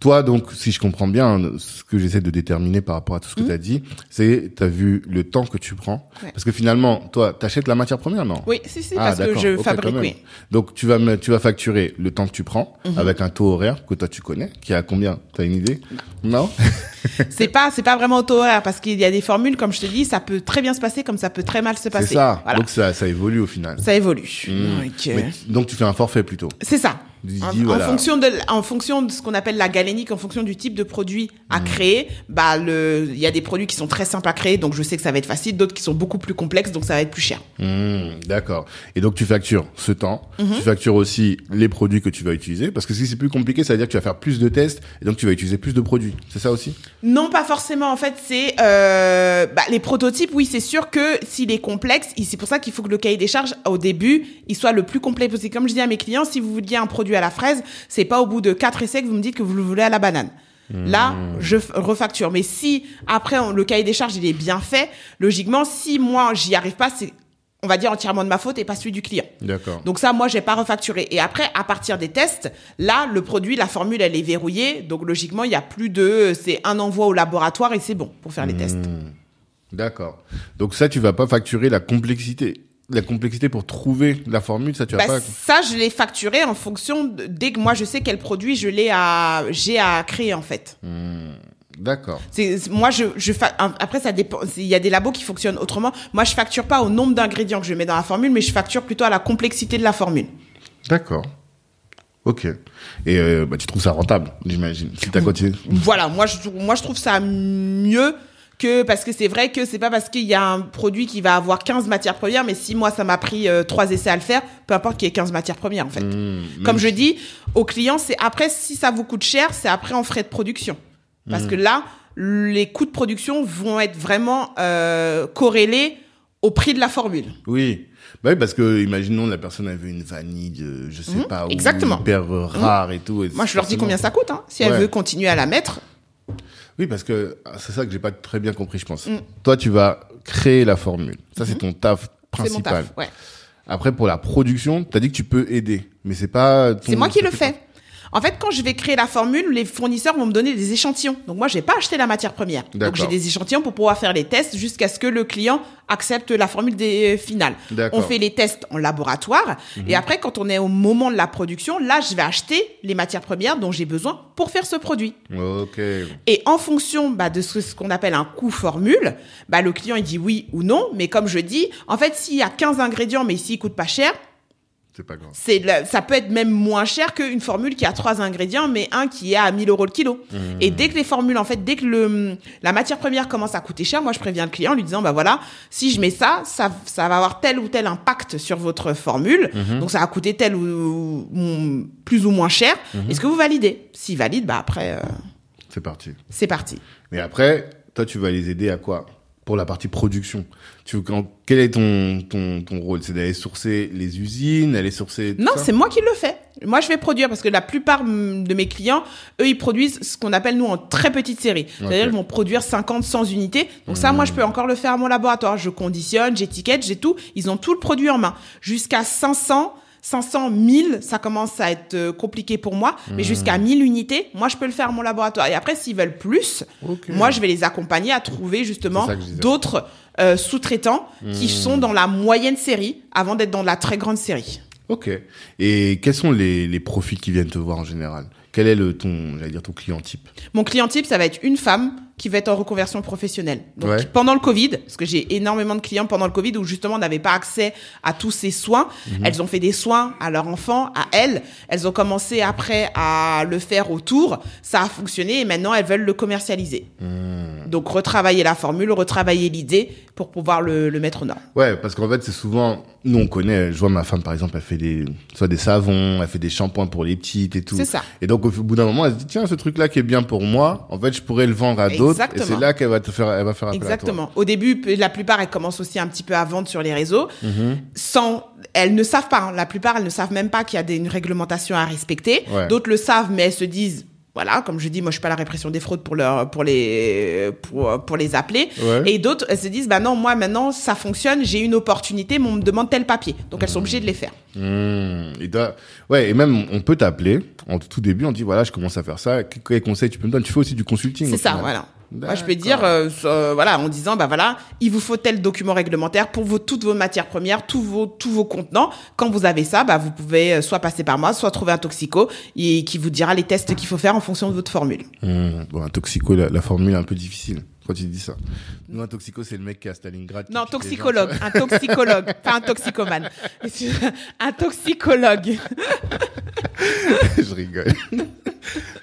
Toi, donc, si je comprends bien, ce que j'essaie de déterminer par rapport à tout ce que tu as dit, c'est, tu as vu le temps que tu prends. Ouais. Parce que finalement, toi, t'achètes la matière première, non? Oui, si, si, Ah, parce que je fabrique, oui. Donc, tu vas, me- tu vas facturer le temps que tu prends, Mhm. avec un taux horaire que toi tu connais, qui est à combien? T'as une idée? Non? C'est pas, c'est pas vraiment auto-horaire parce qu'il y a des formules, comme je te dis, ça peut très bien se passer comme ça peut très mal se C'est passer. ça. Voilà. Donc, ça, ça évolue au final. ça évolue. Hmm. Donc, euh, Mais- donc, tu fais un forfait plutôt. C'est ça. En, fonction de, en fonction de ce qu'on appelle la galénique, en fonction du type de produit à Hmm. créer, bah le, il y a des produits qui sont très simples à créer, donc je sais que ça va être facile, d'autres qui sont beaucoup plus complexes, donc ça va être plus cher. Hmm, D'accord. Et donc tu factures ce temps, Mhm. tu factures aussi les produits que tu vas utiliser, parce que si c'est plus compliqué, ça veut dire que tu vas faire plus de tests et donc tu vas utiliser plus de produits. C'est ça aussi? Non, pas forcément. En fait, c'est euh, bah, les prototypes. Oui, c'est sûr que s'il est complexe, c'est pour ça qu'il faut que le cahier des charges au début, il soit le plus complet possible. Comme je dis à mes clients, si vous vouliez un produit à la fraise, c'est pas au bout de quatre essais que vous me dites que vous le voulez à la banane. Là, je refacture. Mais si après on- le cahier des charges il est bien fait, logiquement, si moi j'y arrive pas, c'est on va dire entièrement de ma faute et pas celui du client. D'accord. Donc ça, moi, j'ai pas refacturé. Et après, à partir des tests, là, le produit, la formule, elle est verrouillée. Donc logiquement, il y a plus de, c'est un envoi au laboratoire et c'est bon pour faire les tests. Hmm, D'accord. Donc ça, tu vas pas facturer la complexité. La complexité pour trouver la formule, ça tu vas Bah, pas. ça, je l'ai facturé en fonction de, dès que moi je sais quel produit je l'ai à, j'ai à créer en fait. Hmm, D'accord. C'est moi je je après ça dépend il y a des labos qui fonctionnent autrement. Moi je facture pas au nombre d'ingrédients que je mets dans la formule mais je facture plutôt à la complexité de la formule. D'accord. Ok. Et euh, bah, tu trouves ça rentable, j'imagine. Si t'as continué. Voilà, moi je, moi je trouve ça mieux que parce que c'est vrai que c'est pas parce qu'il y a un produit qui va avoir 15 matières premières, mais si moi ça m'a pris euh, trois essais à le faire, peu importe qu'il y ait 15 matières premières en fait. Hmm, Comme même je dis aux clients, c'est après si ça vous coûte cher, c'est après en frais de production. Parce que là, les coûts de production vont être vraiment euh, corrélés au prix de la formule. Oui. Bah oui, parce que imaginons la personne avait une vanille, de, je sais pas où, exactement. Hyper rare et tout. et Moi, je leur dis combien ça coûte. Hein. Si elle veut continuer à la mettre, Oui, parce que ah, c'est ça que j'ai pas très bien compris, je pense. Mm. Toi, tu vas créer la formule. Ça, c'est ton taf mon principal. taf. Ouais. Après, pour la production, t'as dit que tu peux aider, mais c'est pas. C'est moi qui le fais. En fait, quand je vais créer la formule, les fournisseurs vont me donner des échantillons. Donc moi, je vais pas acheter la matière première. Donc j'ai des échantillons pour pouvoir faire les tests jusqu'à ce que le client accepte la formule des finale. D'accord. Mhm. On fait les tests en laboratoire et après, quand on est au moment de la production, là, je vais acheter les matières premières dont j'ai besoin pour faire ce produit. pas. Ok. Et en fonction bah, de ce, ce qu'on appelle un coût formule, bah, le client il dit oui ou non. Mais comme je dis, en fait, s'il y a 15 ingrédients, mais ici il coûte pas cher, C'est pas grave. C'est la- ça peut être même moins cher qu'une formule qui a trois ingrédients, mais un qui est à 1000 euros le kilo. Mmh. Et dès que les formules, en fait, dès que le, la matière première commence à coûter cher, moi, je préviens le client en lui disant, bah voilà, si je mets ça, ça, ça va avoir tel ou tel impact sur votre formule. Mmh. Donc, ça va coûter tel ou, ou- plus ou moins cher. Mmh. Est-ce que vous validez? S'il valide, bah après, euh, C'est parti. c'est parti. Mais après, toi, tu vas les aider à quoi? Pour la partie production. Tu veux quand, quel est ton, ton, ton rôle? C'est d'aller sourcer les usines, aller sourcer. tout Non, c'est moi qui le fais. Moi, je vais produire parce que la plupart de mes clients, eux, ils produisent ce qu'on appelle nous en très petite série. C'est-à-dire ils vont produire 50, 100 unités. Donc ça, moi, je peux encore le faire à mon laboratoire. Je conditionne, j'étiquette, j'ai tout. Ils ont tout le produit en main. Jusqu'à 500, 500, 1000, ça commence à être euh, compliqué pour moi. Mais jusqu'à 1000 unités, moi, je peux le faire à mon laboratoire. Et après, s'ils veulent plus, moi, je vais les accompagner à trouver justement d'autres euh, sous-traitants qui sont dans la moyenne série avant d'être dans la très grande série. Ok. Et quels sont les, les profils qui viennent te voir en général? Quel est le ton, j'allais dire ton client type Mon client type, ça va être une femme qui va être en reconversion professionnelle. Donc Ouais. pendant le Covid, parce que j'ai énormément de clients pendant le Covid où justement on n'avait pas accès à tous ces soins, Mhm. elles ont fait des soins à leur enfant, à elles, elles ont commencé après à le faire autour, ça a fonctionné et maintenant elles veulent le commercialiser. Hmm. Donc retravailler la formule, retravailler l'idée pour pouvoir le, le mettre au nord. Ouais, parce qu'en fait, c'est souvent, nous on connaît, je vois ma femme par exemple, elle fait des, soit des savons, elle fait des shampoings pour les petites et tout. C'est ça. Et donc au bout d'un moment, elle se dit, tiens, ce truc-là qui est bien pour moi, en fait, je pourrais le vendre à d'autres. Et Exactement. c'est là qu'elle va te faire, elle va faire appel à toi. Exactement. Au début, la plupart, elles commencent aussi un petit peu à vendre sur les réseaux. Mhm. Sans, elles ne savent pas. hein. La plupart, elles ne savent même pas qu'il y a des, une réglementation à respecter. Ouais. D'autres le savent, mais elles se disent, voilà, comme je dis, moi, je suis pas la répression des fraudes pour leur, pour les, pour, pour les appeler. Ouais. Et d'autres, elles se disent, bah non, moi, maintenant, ça fonctionne, j'ai une opportunité, mais on me demande tel papier. Donc, elles sont obligées de les faire. Mmh, doit... Ouais, et même on peut t'appeler en tout début, on dit voilà, je commence à faire ça. Quel quel conseil tu peux me donner? Tu fais aussi du consulting. C'est ça, final. voilà. Moi, je peux dire, euh, euh, voilà, en disant, bah voilà, il vous faut tel document réglementaire pour vos, toutes vos matières premières, tous vos, tous vos contenants. Quand vous avez ça, bah vous pouvez euh, soit passer par moi, soit trouver un toxico et qui vous dira les tests qu'il faut faire en fonction de votre formule. Mmh, Bon, un toxico, la, la formule est un peu difficile quand tu dis ça. Nous, un toxico, c'est le mec qui est à Stalingrad. Non, gens, toxicologue, un toxicologue, pas un toxicomane. un toxicologue. je rigole.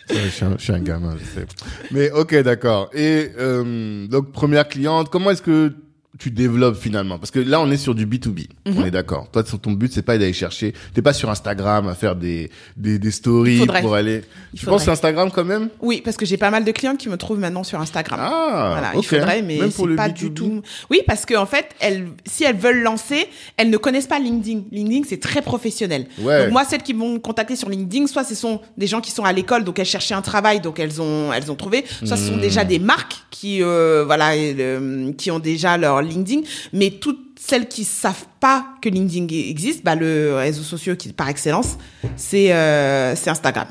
Je, suis un, je suis un gamin, je sais. Mais ok, d'accord. Et euh, donc première cliente, comment est-ce que tu développes finalement Parce que là, on est sur du B2B. Mhm. On est d'accord. Toi, ton but, c'est pas d'aller chercher. T'es pas sur Instagram à faire des des, des stories faudrait. pour aller. Il tu faudrait. penses Instagram quand même? Oui, parce que j'ai pas mal de clientes qui me trouvent maintenant sur Instagram. Ah, Voilà, ok. il faudrait, mais c'est pas B2B? du tout. Oui, parce que en fait, elles, si elles veulent lancer, elles ne connaissent pas LinkedIn. LinkedIn, c'est très professionnel. Ouais. Donc moi, celles qui vont me contacter sur LinkedIn, soit ce sont des gens qui sont à l'école, donc elles cherchaient un travail, donc elles ont, elles ont trouvé. Soit ce sont Hmm. déjà des marques qui, euh, voilà, euh, qui ont déjà leur LinkedIn. Mais toutes celles qui savent pas que LinkedIn existe, bah le réseau social qui par excellence, c'est euh, Instagram.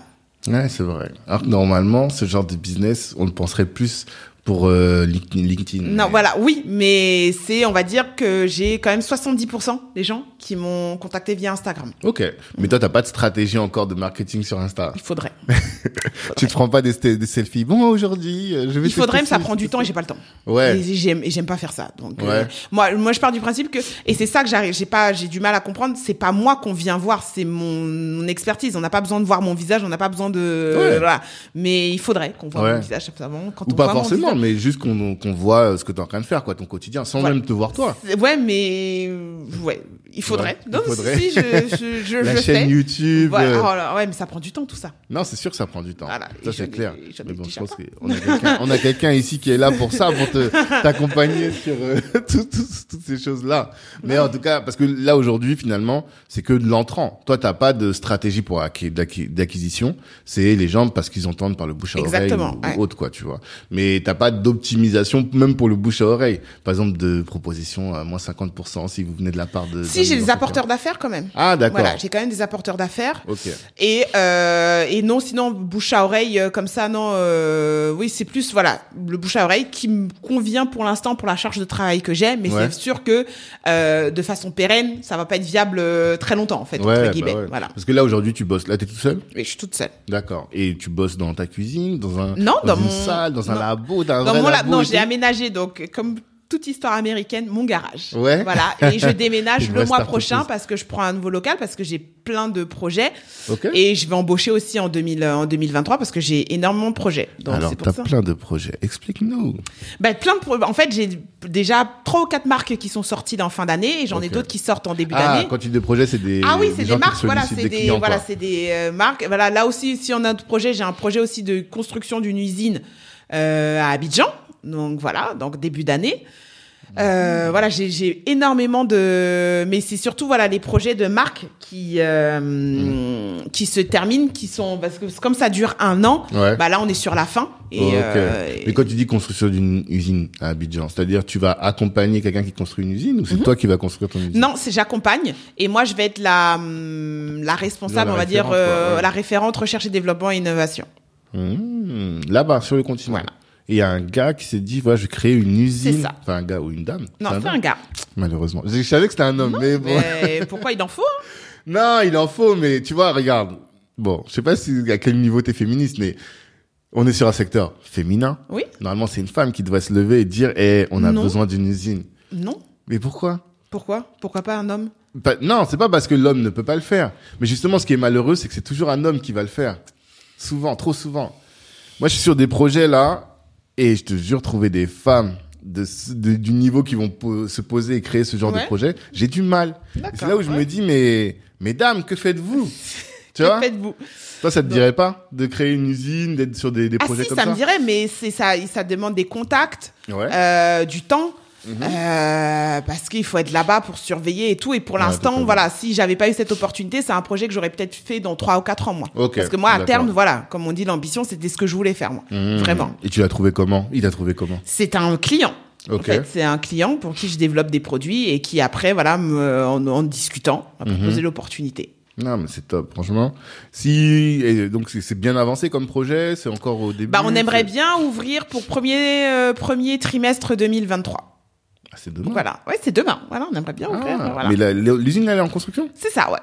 Ouais, c'est vrai. Alors que normalement, ce genre de business, on le penserait plus pour euh, LinkedIn. Non, Mais- voilà, oui, mais c'est, on va dire que j'ai quand même 70% des gens qui m'ont contacté via Instagram. Ok. Mais toi, t'as pas de stratégie encore de marketing sur Insta? Il faudrait. Tu te prends pas des, des selfies? Bon, aujourd'hui, euh, je vais. Il faudrait, mais ça prend du temps et j'ai pas le temps. Ouais. Et j'aime, et j'aime pas faire ça. Donc, euh, Ouais. moi, moi, je pars du principe que, et c'est ça que j'arrive, j'ai pas, j'ai du mal à comprendre, c'est pas moi qu'on vient voir, c'est mon, mon expertise. On n'a pas besoin de voir mon visage, on n'a pas besoin de, Ouais. voilà. Mais il faudrait qu'on voit Ouais. mon visage. Quand Ou on pas voit mon forcément, visage- mais juste qu'on qu'on voit euh, ce que t'es en train de faire, quoi, ton quotidien, sans même te voir toi. Ouais, mais, ouais, il faudrait. Ouais, il Non, faudrait. si, je, je, je, La je chaîne fais. YouTube. Euh, Oh là, ouais, mais ça prend du temps, tout ça. Non, c'est sûr que ça prend du temps. Voilà. Ça, c'est clair. Mais bon, je pense qu'on a quelqu'un on a quelqu'un ici qui est là pour ça, pour te t'accompagner sur euh, tout- tout- toutes ces choses-là. Mais en tout cas, parce que là, aujourd'hui, finalement, c'est que de l'entrant. Toi, t'as pas de stratégie pour acquis- d'acquis- d'acquisition. C'est les gens parce qu'ils entendent par le bouche à Exactement, oreille ou, autre, quoi, tu vois. Mais t'as pas d'optimisation, même pour le bouche à oreille. Par exemple, de proposition à moins 50% si vous venez de la part de... Si, d'un j'ai des apporteurs d'affaires quand même. Ah, d'accord. Voilà, j'ai quand même des apporteurs d'affaires. Ok. Et, euh, et non, sinon, bouche à oreille, euh, comme ça, non, euh, oui, c'est plus, voilà, le bouche à oreille qui me convient pour l'instant pour la charge de travail que j'ai, mais Ouais. c'est sûr que euh, de façon pérenne, ça va pas être viable euh, très longtemps, en fait, Ouais, entre bah ouais. Voilà. Parce que là, aujourd'hui, tu bosses. Là, t'es tout seul Et je suis toute seule. D'accord. Et tu bosses dans ta cuisine, dans un Non, dans, dans une mon- salle, dans un labo, dans un Dans vrai mon la- labo non, j'ai aménagé, donc, comme toute histoire américaine, mon garage. Ouais. Voilà. Et je déménage le mois prochain parce que je prends un nouveau local parce que j'ai plein de projets. Et je vais embaucher aussi en 2000, en 2023 parce que j'ai énormément de projets. Donc Alors, t'as plein de projets. Explique-nous. Bah, plein de En fait, j'ai déjà trois ou quatre marques qui sont sorties dans fin d'année et j'en ai d'autres qui sortent en début Ah, d'année. quand tu dis des projets, c'est des. Ah oui, c'est des marques, voilà, sollicitent c'est des des, clients, voilà, quoi. c'est des euh, marques. Voilà, là aussi, si on a un projet, j'ai un projet aussi de construction d'une usine euh, à Abidjan. Donc voilà, donc début d'année. Euh, voilà, j'ai- j'ai énormément de, mais c'est surtout voilà les projets de marques qui euh, qui se terminent, qui sont parce que comme ça dure un an, Ouais. bah là on est sur la fin et, euh, et- Mais quand tu dis construction d'une usine à Abidjan, c'est-à-dire tu vas accompagner quelqu'un qui construit une usine ou c'est toi qui vas construire ton usine? Mhm. Non, c'est j'accompagne et moi je vais être la hum, la responsable, La on va dire quoi, euh, ouais. la référente recherche et développement et innovation. Mmh. Là-bas, sur le continent. Voilà. Et il y a un gars qui s'est dit, voilà, je vais créer une usine. C'est ça. Enfin, un gars ou une dame. Non, c'est dame un gars. Malheureusement. Je savais que c'était un homme, mais bon. Mais pourquoi il en faut hein? Non, il en faut, mais tu vois, regarde. Bon, je sais pas si, à quel niveau t'es féministe, mais on est sur un secteur féminin. Oui Normalement, c'est une femme qui devrait se lever et dire, eh, on a Non. besoin d'une usine. Non. Mais pourquoi? Pourquoi? Pourquoi pas un homme? Pas- non, c'est pas parce que l'homme ne peut pas le faire. Mais justement, ce qui est malheureux, c'est que c'est toujours un homme qui va le faire. Souvent, trop souvent. Moi, je suis sur des projets là, et je te jure, trouver des femmes de, du niveau qui vont po- se poser et créer ce genre Ouais. de projet, j'ai du mal. C'est là où je ouais. me dis, mais, mesdames, que faites-vous? tu vois? Que faites-vous Toi, ça te dirait pas de créer une usine, d'être sur des, des Ah projets si, comme ça, ça? me dirait, mais c'est ça, ça demande des contacts, Ouais. euh, du temps. Mhm. euh, parce qu'il faut être là-bas pour surveiller et tout. Et pour Ouais, l'instant, voilà, si j'avais pas eu cette opportunité, c'est un projet que j'aurais peut-être fait dans trois ou quatre ans, moi. Parce que moi, à terme, voilà, comme on dit, l'ambition, c'était ce que je voulais faire, moi. Mmh. Vraiment. Et tu l'as trouvé comment? Il t'a trouvé comment? C'est un client. En fait, c'est un client pour qui je développe des produits et qui après, voilà, me- en, en discutant, m'a Mhm. proposé l'opportunité. Non, mais c'est top, franchement. Si, et donc c'est bien avancé comme projet, c'est encore au début? Bah, on aimerait bien ouvrir pour premier euh, premier trimestre 2023. Ah, c'est demain. Voilà, ouais, c'est demain. Voilà, on aimerait bien Ah, ouvrir. voilà. Mais la- l'usine elle est en construction? C'est ça, ouais.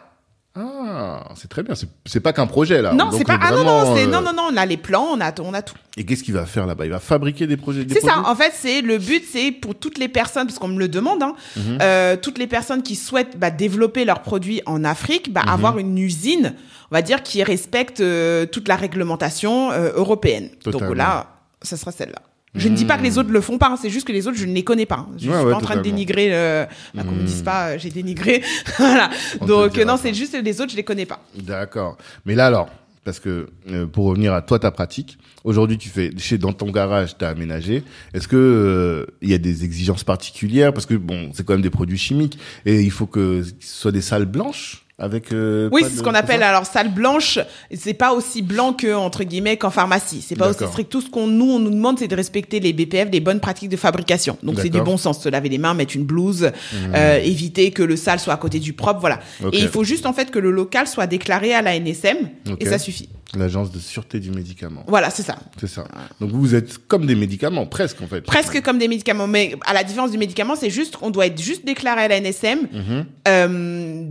Ah, c'est très bien. C'est- C'est pas qu'un projet là. non, Donc, c'est pas. Ah non, vraiment, non, c'est euh, non, non, non. On a les plans, on a, on a tout. Et qu'est-ce qu'il va faire là-bas? Il va fabriquer des projets. des C'est ça. produits? En fait, c'est le but, c'est pour toutes les personnes, parce qu'on me le demande, hein, Mhm. euh, toutes les personnes qui souhaitent bah, développer leurs produits en Afrique, Mhm. bah, avoir une usine, on va dire, qui respecte euh, toute la réglementation euh, européenne. Totalement. Donc là, ça sera celle-là. Je ne dis pas que les autres le font pas, hein, c'est juste que les autres, je ne les connais pas. hein. Je Ouais, suis ouais, pas en train de dénigrer, euh, bah, qu'on me Hmm. dise pas, euh, j'ai dénigré. voilà. On Donc, le non, c'est juste les autres, je les connais pas. D'accord. Mais là alors, parce que euh, pour revenir à toi ta pratique, aujourd'hui tu fais chez dans ton garage, t'as aménagé. Est-ce que euh, il y a des exigences particulières? Parce que bon, c'est quand même des produits chimiques et il faut que ce soit des salles blanches? Avec. euh, Oui, c'est ce qu'on appelle alors salle blanche. C'est pas aussi blanc que entre guillemets qu'en pharmacie. C'est pas aussi strict. Tout ce qu'on nous on nous demande, c'est de respecter les BPF, les bonnes pratiques de fabrication. Donc c'est du. Mmh. bon sens, se laver les mains, mettre une blouse, euh, éviter que le sale soit à côté du propre, voilà. Et il faut juste en fait que le local soit déclaré à la NSM et ça suffit. L'agence de sûreté du médicament. Voilà, c'est ça. C'est ça. Donc vous êtes comme des médicaments presque en fait. Presque comme des médicaments, mais à la différence du médicament, c'est juste on doit être juste déclaré à la NSM, Mhm. euh,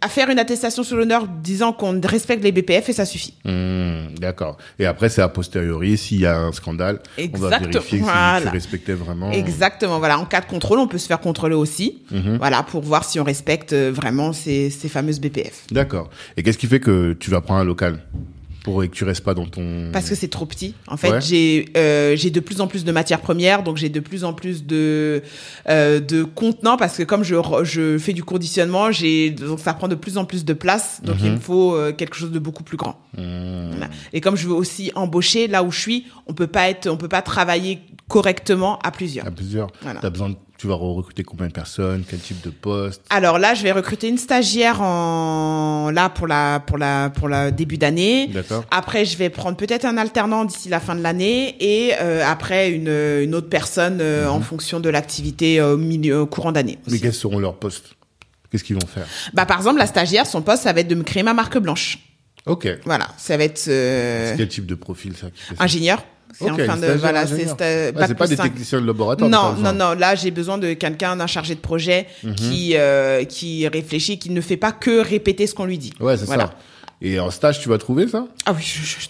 à faire une attestation sur l'honneur disant qu'on respecte les BPF et ça suffit. Mmh, D'accord. Et après c'est a posteriori s'il y a un scandale, on va vérifier si tu respectais vraiment. Exactement, voilà. En cas de contrôle, on peut se faire contrôler aussi, Mhm. voilà, pour voir si on respecte euh, vraiment ces, ces fameuses BPF. D'accord. Et qu'est-ce qui fait que tu vas prendre un local? Pour et que tu restes pas dans ton Parce que c'est trop petit. En fait, Ouais. j'ai euh, j'ai de plus en plus de matières premières, donc j'ai de plus en plus de euh, de contenants parce que comme je je fais du conditionnement, j'ai donc ça prend de plus en plus de place, donc il me faut euh, quelque chose de beaucoup plus grand. Mmh. Voilà. Et comme je veux aussi embaucher là où je suis, on peut pas être on peut pas travailler correctement à plusieurs. à plusieurs. Voilà. T'as besoin de- tu vas recruter combien de personnes, quel type de poste? Alors là, je vais recruter une stagiaire en là pour la pour la pour la début d'année. D'accord. Après, je vais prendre peut-être un alternant d'ici la fin de l'année et euh, après une une autre personne euh, en fonction de l'activité euh, au milieu au courant d'année. Mais quels seront leurs postes? Qu'est-ce qu'ils vont faire? Bah par exemple, la stagiaire, son poste, ça va être de me créer ma marque blanche. Ok. Voilà, ça va être euh, quel type de profil ça qui fait ça? ingénieur. C'est Ok, en fin de voilà, c'est c'est pas des techniciens de laboratoire. Non, non, non. Là, j'ai besoin de quelqu'un, d'un chargé de projet Mhm. qui euh, qui réfléchit, qui ne fait pas que répéter ce qu'on lui dit. Ouais, c'est Voilà. ça. Et en stage, tu vas trouver ça? Ah oui, je, je, je,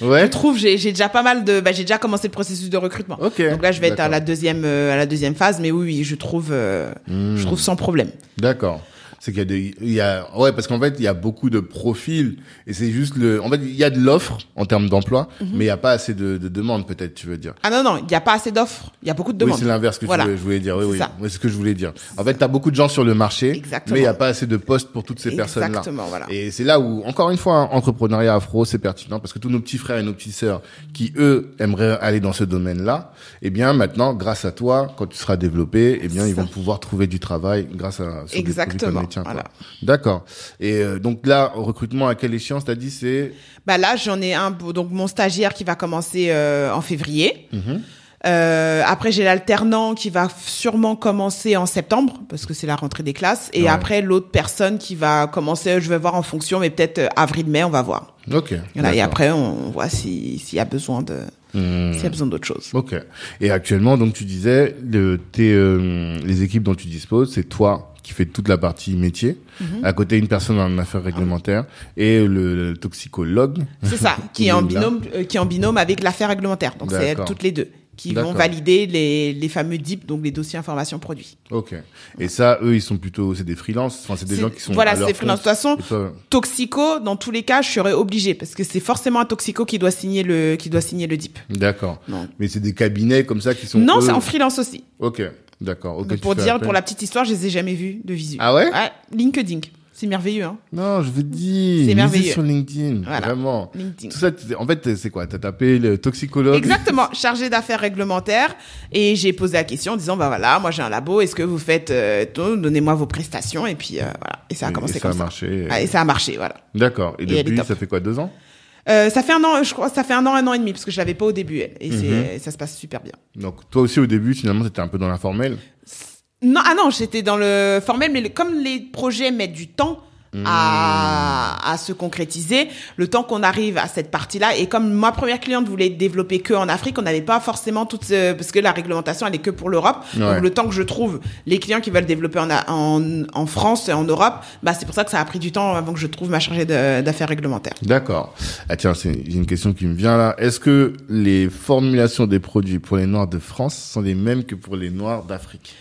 je-. Ouais. Je trouve, j'ai déjà pas mal de, bah, j'ai déjà commencé le processus de recrutement. Ok, Donc là, je vais être à la deuxième, euh, à la deuxième phase, mais oui, oui, je trouve, euh, Hmm. je trouve sans problème. D'accord. C'est qu'il y a des, il y a, ouais, parce qu'en fait, il y a beaucoup de profils et c'est juste le, en fait, il y a de l'offre en termes d'emploi, Mhm. mais il y a pas assez de, de demandes, peut-être, tu veux dire. Ah non, non, il n'y a pas assez d'offres, il y a beaucoup de Oui, demandes. c'est l'inverse que Voilà. je, voulais, je voulais dire. Oui, oui. Oui, c'est ce que je voulais dire. En fait, t'as beaucoup de gens sur le marché, Exactement. mais il y a pas assez de postes pour toutes ces personnes-là. Exactement, voilà. Et c'est là où, encore une fois, hein, entrepreneuriat afro, c'est pertinent parce que tous nos petits frères et nos petites sœurs qui, eux, aimeraient aller dans ce domaine-là, eh bien, maintenant, grâce à toi, quand tu seras développé, eh bien, ils vont pouvoir trouver du travail grâce à sur Exactement, voilà. D'accord. Et euh, donc là, au recrutement, à quelle échéance t'as dit c'est Bah là, j'en ai un, donc mon stagiaire qui va commencer euh, en février. Mhm. Euh, après, j'ai l'alternant qui va sûrement commencer en septembre parce que c'est la rentrée des classes. Et Ouais. après, l'autre personne qui va commencer, je vais voir en fonction, mais peut-être avril-mai, on va voir. Ok. Voilà, et après, on voit si- s'il y a besoin de, Hmm. s'il y a besoin d'autre chose. Ok. Et actuellement, donc tu disais, le, tes, euh, les équipes dont tu disposes, c'est toi qui fais toute la partie métier, Mhm. à côté une personne en affaires réglementaires et le, le toxicologue. C'est ça, qui est en binôme, euh, qui est en binôme avec l'affaire réglementaire. Donc c'est elles toutes les deux qui vont valider les, les fameux DIP, donc les dossiers information produits. Ok. Et ça, eux, ils sont plutôt, c'est des freelances. Enfin, c'est des gens qui sont. voilà, c'est des freelances. De toute façon, Toxico, dans tous les cas, je serais obligée parce que c'est forcément un toxico qui doit signer le, qui doit signer le DIP. D'accord. Mais c'est des cabinets comme ça qui sont. Non, eux- c'est en freelance aussi. Ok. D'accord. Ok. Donc, pour dire, pour la petite histoire, je les ai jamais vus de visu. Ah ouais? LinkedIn. C'est merveilleux, hein. Non, je veux dire. C'est merveilleux. sur LinkedIn. Voilà. Vraiment. LinkedIn. Tout ça, en fait, c'est quoi? T'as tapé le toxicologue. Exactement, chargé d'affaires réglementaires. Et j'ai posé la question en disant, bah voilà, moi j'ai un labo, est-ce que vous faites, euh, tout? Donnez-moi vos prestations. Et puis, euh, voilà. Et ça a commencé et ça comme a ça. marché. Ah, et ça a marché, voilà. D'accord. Et, depuis, ça fait quoi, deux ans? Euh, ça fait un an, je crois, ça fait un an, un an et demi, parce que je l'avais pas au début, elle. Et c'est, ça se passe super bien. Donc, toi aussi, au début, finalement, t'étais un peu dans l'informel? Non, ah non, j'étais dans le formel, mais le- comme les projets mettent du temps à, à se concrétiser, le temps qu'on arrive à cette partie-là, et comme ma première cliente voulait développer que en Afrique, on n'avait pas forcément toute, ce- parce que la réglementation, elle est que pour l'Europe. Ouais. Donc le temps que je trouve les clients qui veulent développer en, en, en France et en Europe, bah c'est pour ça que ça a pris du temps avant que je trouve ma chargée d'affaires réglementaires. D'accord. Ah tiens, c'est j'ai une question qui me vient là. Est-ce que les formulations des produits pour les Noirs de France sont les mêmes que pour les Noirs d'Afrique?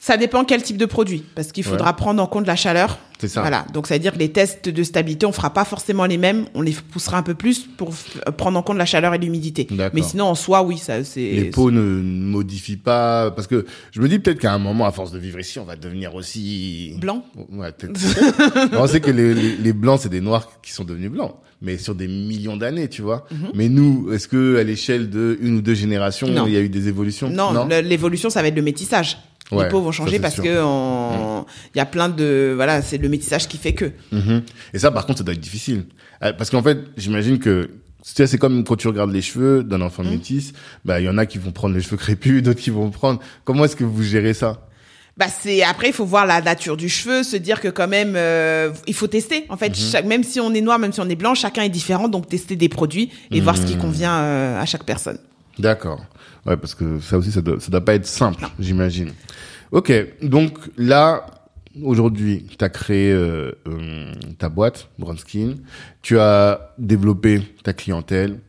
Ça dépend quel type de produit, parce qu'il faudra Ouais. prendre en compte la chaleur. C'est ça. Voilà. Donc, ça veut dire que les tests de stabilité, on fera pas forcément les mêmes. On les poussera un peu plus pour f- prendre en compte la chaleur et l'humidité. D'accord. Mais sinon, en soi, oui, ça, c'est. Les peaux ne modifient pas parce que je me dis peut-être qu'à un moment, à force de vivre ici, on va devenir aussi Blanc. Ouais, peut-être. on sait que les, les, les blancs, c'est des noirs qui sont devenus blancs, mais sur des millions d'années, tu vois. Mais nous, est-ce que à l'échelle de une ou deux générations, Mhm. Non. il y a eu des évolutions? Non, le- l'évolution, ça va être le métissage. Ouais, les peaux vont changer parce sûr. que on- il y a plein de voilà, c'est le métissage qui fait que. Mhm. Et ça, par contre, ça doit être difficile. Euh, Parce qu'en fait, j'imagine que tu sais, c'est comme quand tu regardes les cheveux d'un enfant Mhm. métis, bah il y en a qui vont prendre les cheveux crépus, d'autres qui vont prendre. Comment est-ce que vous gérez ça? Bah c'est après il faut voir la nature du cheveu, se dire que quand même euh, il faut tester. En fait, chaque, même si on est noir, même si on est blanc, chacun est différent, donc tester des produits et voir ce qui convient euh, à chaque personne. D'accord. Ouais, parce que ça aussi, ça doit, doit pas être simple, j'imagine. Ok, donc là, aujourd'hui, tu as créé euh, euh, ta boîte, Brownskin. Tu as développé ta clientèle.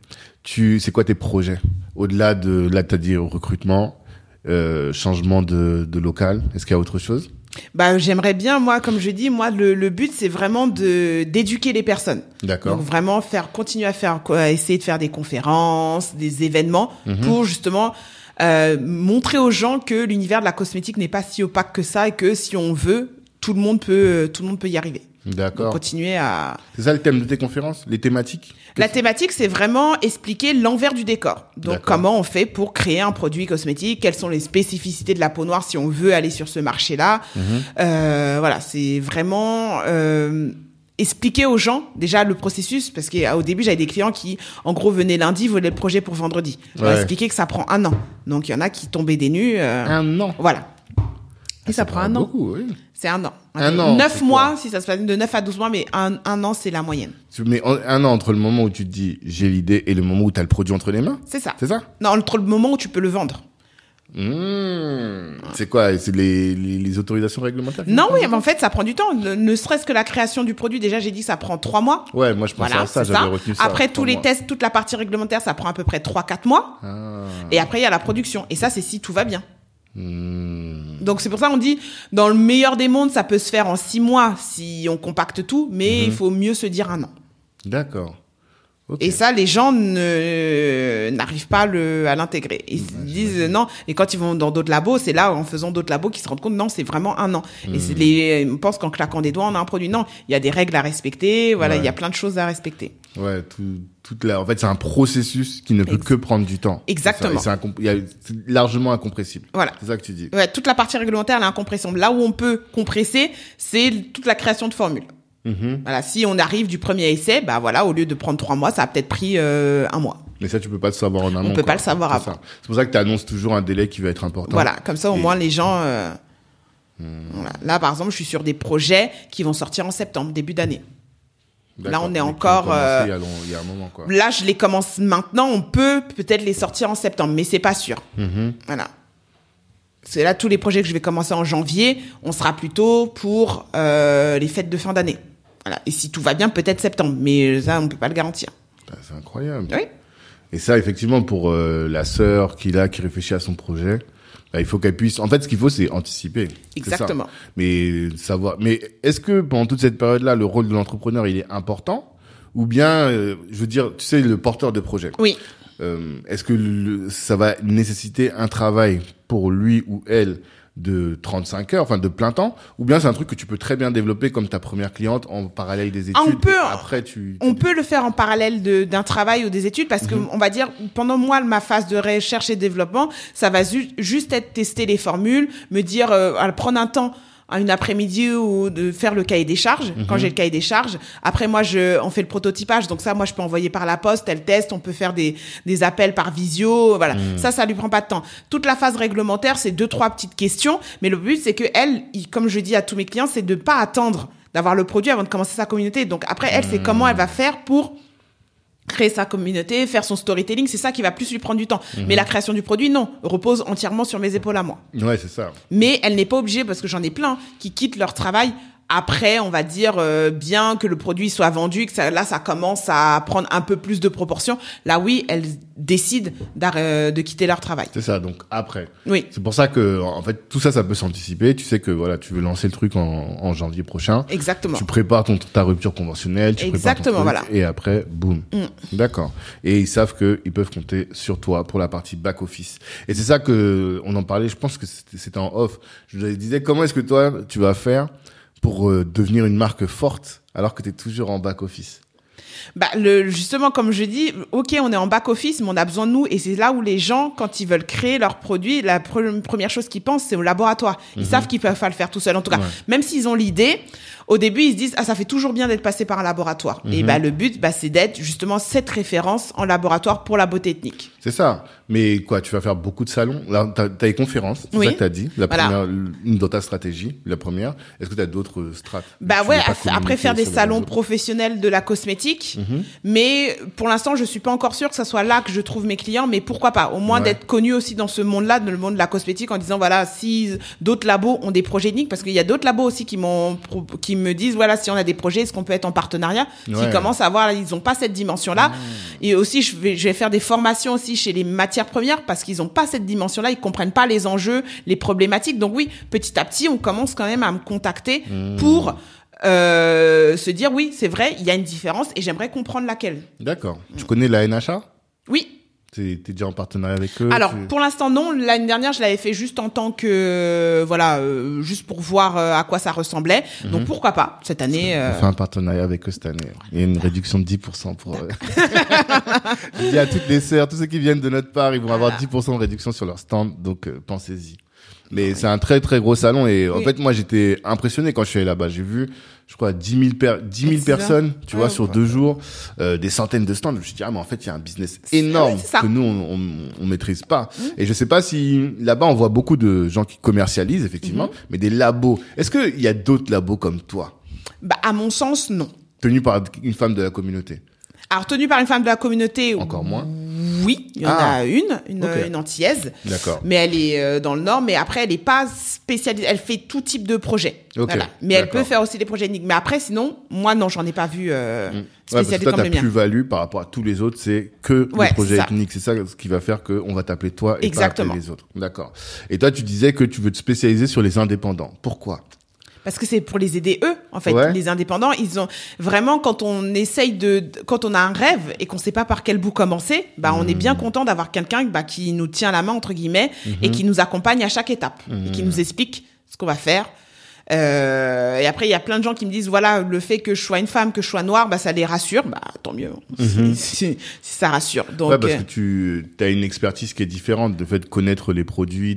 Tu, c'est quoi tes projets? Au-delà de, là, tu as dit recrutement, euh, changement de, de local. Est-ce qu'il y a autre chose? Bah j'aimerais bien moi comme je dis moi le, le but c'est vraiment de d'éduquer les personnes. D'accord. Donc vraiment faire continuer à faire à essayer de faire des conférences, des événements Mhm. pour justement euh, montrer aux gens que l'univers de la cosmétique n'est pas si opaque que ça et que si on veut, tout le monde peut tout le monde peut y arriver. D'accord. continuer à C'est ça le thème de tes conférences Les thématiques? La thématique, c'est vraiment expliquer l'envers du décor. Donc, comment on fait pour créer un produit cosmétique? Quelles sont les spécificités de la peau noire si on veut aller sur ce marché-là? Mhm. Euh, Voilà, c'est vraiment euh, expliquer aux gens déjà le processus, parce qu'au début, j'avais des clients qui, en gros, venaient lundi, voulaient le projet pour vendredi. Ouais. expliquer que ça prend un an. Donc, il y en a qui tombaient des nues. euh, Un an? Voilà. Ça prend un an. Beaucoup, oui. C'est un an. Un an, Neuf mois, si ça se passe de 9 à 12 mois, mais un, un an, c'est la moyenne. Mais un an entre le moment où tu te dis j'ai l'idée et le moment où tu as le produit entre les mains? C'est ça. C'est ça? Non, entre le moment où tu peux le vendre. Mmh. C'est quoi? C'est les, les, les autorisations réglementaires Non, oui, mais en fait, ça prend du temps. Ne, ne serait-ce que la création du produit. Déjà, j'ai dit, ça prend trois mois. Ouais, moi je pensais Voilà, à ça, j'avais retenu ça. Après, tous trois les mois. tests, toute la partie réglementaire, ça prend à peu près 3-4 mois. Ah. Et après, il y a la production. Et ça, c'est si tout va bien. Mmh. Donc, c'est pour ça qu'on dit, dans le meilleur des mondes, ça peut se faire en 6 mois si on compacte tout, mais il faut mieux se dire un an. D'accord. Et ça, les gens ne n'arrivent pas à le, à l'intégrer. Ils se disent non. Et quand ils vont dans d'autres labos, c'est là, en faisant d'autres labos, qu'ils se rendent compte, non, c'est vraiment un an. Et c'est les, on pense qu'en claquant des doigts, on a un produit. Non, il y a des règles à respecter. Voilà, il y a plein de choses à respecter. Ouais, tout, toute la, en fait, c'est un processus qui ne peut Ex- que prendre du temps. Exactement. Incom- c'est largement incompressible. Voilà. C'est ça que tu dis. Ouais, toute la partie réglementaire, elle est incompressible. Là où on peut compresser, c'est toute la création de formules. Mhm. Voilà, si on arrive du premier essai, bah voilà, au lieu de prendre trois mois, ça a peut-être pris euh, un mois. Mais ça, tu peux pas le savoir en amont. peut quoi. pas le savoir C'est avant. C'est pour ça que tu annonces toujours un délai qui va être important. Voilà, comme ça au Et- moins les gens. euh, voilà. Là, par exemple, je suis sur des projets qui vont sortir en septembre, début d'année. Là, on est encore, commencé euh, Il y, a long- il y a un moment, quoi. Là, je les commence maintenant. On peut peut-être les sortir en septembre, mais c'est pas sûr. Mhm. Voilà. C'est là tous les projets que je vais commencer en janvier. On sera plutôt pour euh, les fêtes de fin d'année. Voilà. Et si tout va bien, peut-être septembre, mais ça, on peut pas le garantir. Putain, C'est incroyable. Oui. Et ça, effectivement, pour euh, la sœur qui là, qui réfléchit à son projet, bah, il faut qu'elle puisse. En fait, ce qu'il faut, c'est anticiper. Ça. Exactement. Mais savoir. Mais est-ce que pendant toute cette période-là, le rôle de l'entrepreneur, il est important? Ou bien, euh, je veux dire, tu sais, le porteur de projet. Oui. Euh, est-ce que le- ça va nécessiter un travail pour lui ou elle de 35 heures, enfin de plein temps, ou bien c'est un truc que tu peux très bien développer comme ta première cliente en parallèle des études. Ah, on peut, après, tu. tu- On peut le faire en parallèle d'un travail ou des études parce que on va dire pendant moi ma phase de recherche et développement, ça va ju- juste être tester les formules, me dire euh, prendre un temps une après-midi ou de faire le cahier des charges quand j'ai le cahier des charges. Après moi je on fait le prototypage. Donc ça moi je peux envoyer par la poste elle teste on peut faire des des appels par visio voilà. Ça ça lui prend pas de temps. Toute la phase réglementaire c'est deux trois petites questions. Mais le but c'est que elle comme je dis à tous mes clients c'est de pas attendre d'avoir le produit avant de commencer sa communauté. Donc après elle c'est comment elle va faire pour créer sa communauté, faire son storytelling, c'est ça qui va plus lui prendre du temps. Mais la création du produit, non, repose entièrement sur mes épaules à moi. Ouais, c'est ça. Mais elle n'est pas obligée, parce que j'en ai plein, qui quittent leur travail après, on va dire, euh, bien que le produit soit vendu, que ça, là, ça commence à prendre un peu plus de proportions. Là, oui, elles décident euh, de quitter leur travail. C'est ça. Donc après. Oui, C'est pour ça que, en fait, tout ça, ça peut s'anticiper. Tu sais que voilà, tu veux lancer le truc en, en janvier prochain. exactement. Tu prépares ton, ta rupture conventionnelle, tu Exactement, prépares ton truc, voilà. et après, boum. Mm. D'accord. Et ils savent que ils peuvent compter sur toi pour la partie back office. Et c'est ça que on en parlait. Je pense que c'était en off. Je disais comment est-ce que toi tu vas faire pour euh, devenir une marque forte alors que tu es toujours en back office? Bah, le, justement, comme je dis, ok, on est en back office, mais on a besoin de nous, et c'est là où les gens, quand ils veulent créer leurs produits, la pre- première chose qu'ils pensent, c'est au laboratoire. Ils savent qu'ils peuvent pas le faire tout seul. En tout cas, Ouais. même s'ils ont l'idée, au début, ils se disent, ah, ça fait toujours bien d'être passé par un laboratoire. Et bah, le but, bah, c'est d'être justement cette référence en laboratoire pour la beauté ethnique. C'est ça. Mais quoi, tu vas faire beaucoup de salons. Là, t'as as les conférences. C'est Oui. ça que t'as dit. La Voilà. première, une dans ta stratégie, la première. Est-ce que t'as d'autres strates Bah ouais, après faire des salons professionnels de la cosmétique, Mhm. mais pour l'instant je suis pas encore sûre que ça soit là que je trouve mes clients, mais pourquoi pas, au moins Ouais. d'être connu aussi dans ce monde-là, dans le monde de la cosmétique, en disant voilà si d'autres labos ont des projets ethniques, parce qu'il y a d'autres labos aussi qui m'ont qui me disent voilà si on a des projets, est-ce qu'on peut être en partenariat, Ouais. s'ils commencent à voir, ils ont pas cette dimension-là, et aussi je vais je vais faire des formations aussi chez les matières premières parce qu'ils ont pas cette dimension-là, ils comprennent pas les enjeux, les problématiques, donc oui petit à petit on commence quand même à me contacter pour euh, se dire oui, c'est vrai, il y a une différence et j'aimerais comprendre laquelle. D'accord. Tu connais la NHA Oui. T'es déjà en partenariat avec eux Alors tu- pour l'instant non. L'année dernière, je l'avais fait juste en tant que euh, voilà, euh, juste pour voir euh, à quoi ça ressemblait. Donc pourquoi pas cette année. euh, On fait un partenariat avec eux cette année. Il y a une réduction de 10% pour... euh, Je dis à toutes les sœurs, tous ceux qui viennent de notre part, ils vont avoir 10% de réduction sur leur stand, donc euh, pensez-y. Mais c'est un très très gros salon et en fait moi j'étais impressionné quand je suis allé là-bas. J'ai vu, je crois, 10 000, per 10 000 C'est ça. personnes, tu vois, sur ouais. deux jours, euh, des centaines de stands. Je me suis dit, ah mais en fait il y a un business énorme que nous on, on, on maîtrise pas. Et je sais pas si là-bas on voit beaucoup de gens qui commercialisent effectivement, Mhm. mais des labos. Est-ce qu'il y a d'autres labos comme toi, bah, à mon sens, non. tenus par une femme de la communauté Alors tenu par une femme de la communauté, Encore moins. Oui, il y en Ah. a une, une, une antillaise. D'accord. Mais elle est euh, dans le Nord, mais après, elle est pas spécialisée. Elle fait tout type de projet. Ok, Voilà. Mais elle peut faire aussi des projets énigmes. Mais après, sinon, moi, non, j'en ai pas vu euh, Mm. Ouais, parce que spécialisé toi, ta plus-value par rapport à tous les autres, c'est que Ouais, le projet c'est ça. ethnique. C'est ça ce qui va faire qu'on va t'appeler toi et Exactement. pas appeler les autres. D'accord. Et toi, tu disais que tu veux te spécialiser sur les indépendants. Pourquoi? Parce que c'est pour les aider eux, en fait. Ouais. Les indépendants, ils ont vraiment quand on essaye de, quand on a un rêve et qu'on sait pas par quel bout commencer, bah on est bien Mmh. content d'avoir quelqu'un bah, qui nous tient la main entre guillemets Mmh. et qui nous accompagne à chaque étape et qui nous explique ce qu'on va faire. Euh, et après, il y a plein de gens qui me disent voilà, le fait que je sois une femme, que je sois noire, bah ça les rassure. Bah tant mieux, si, si- si ça rassure. Donc. Ouais, parce euh, que tu as une expertise qui est différente, de fait de connaître les produits,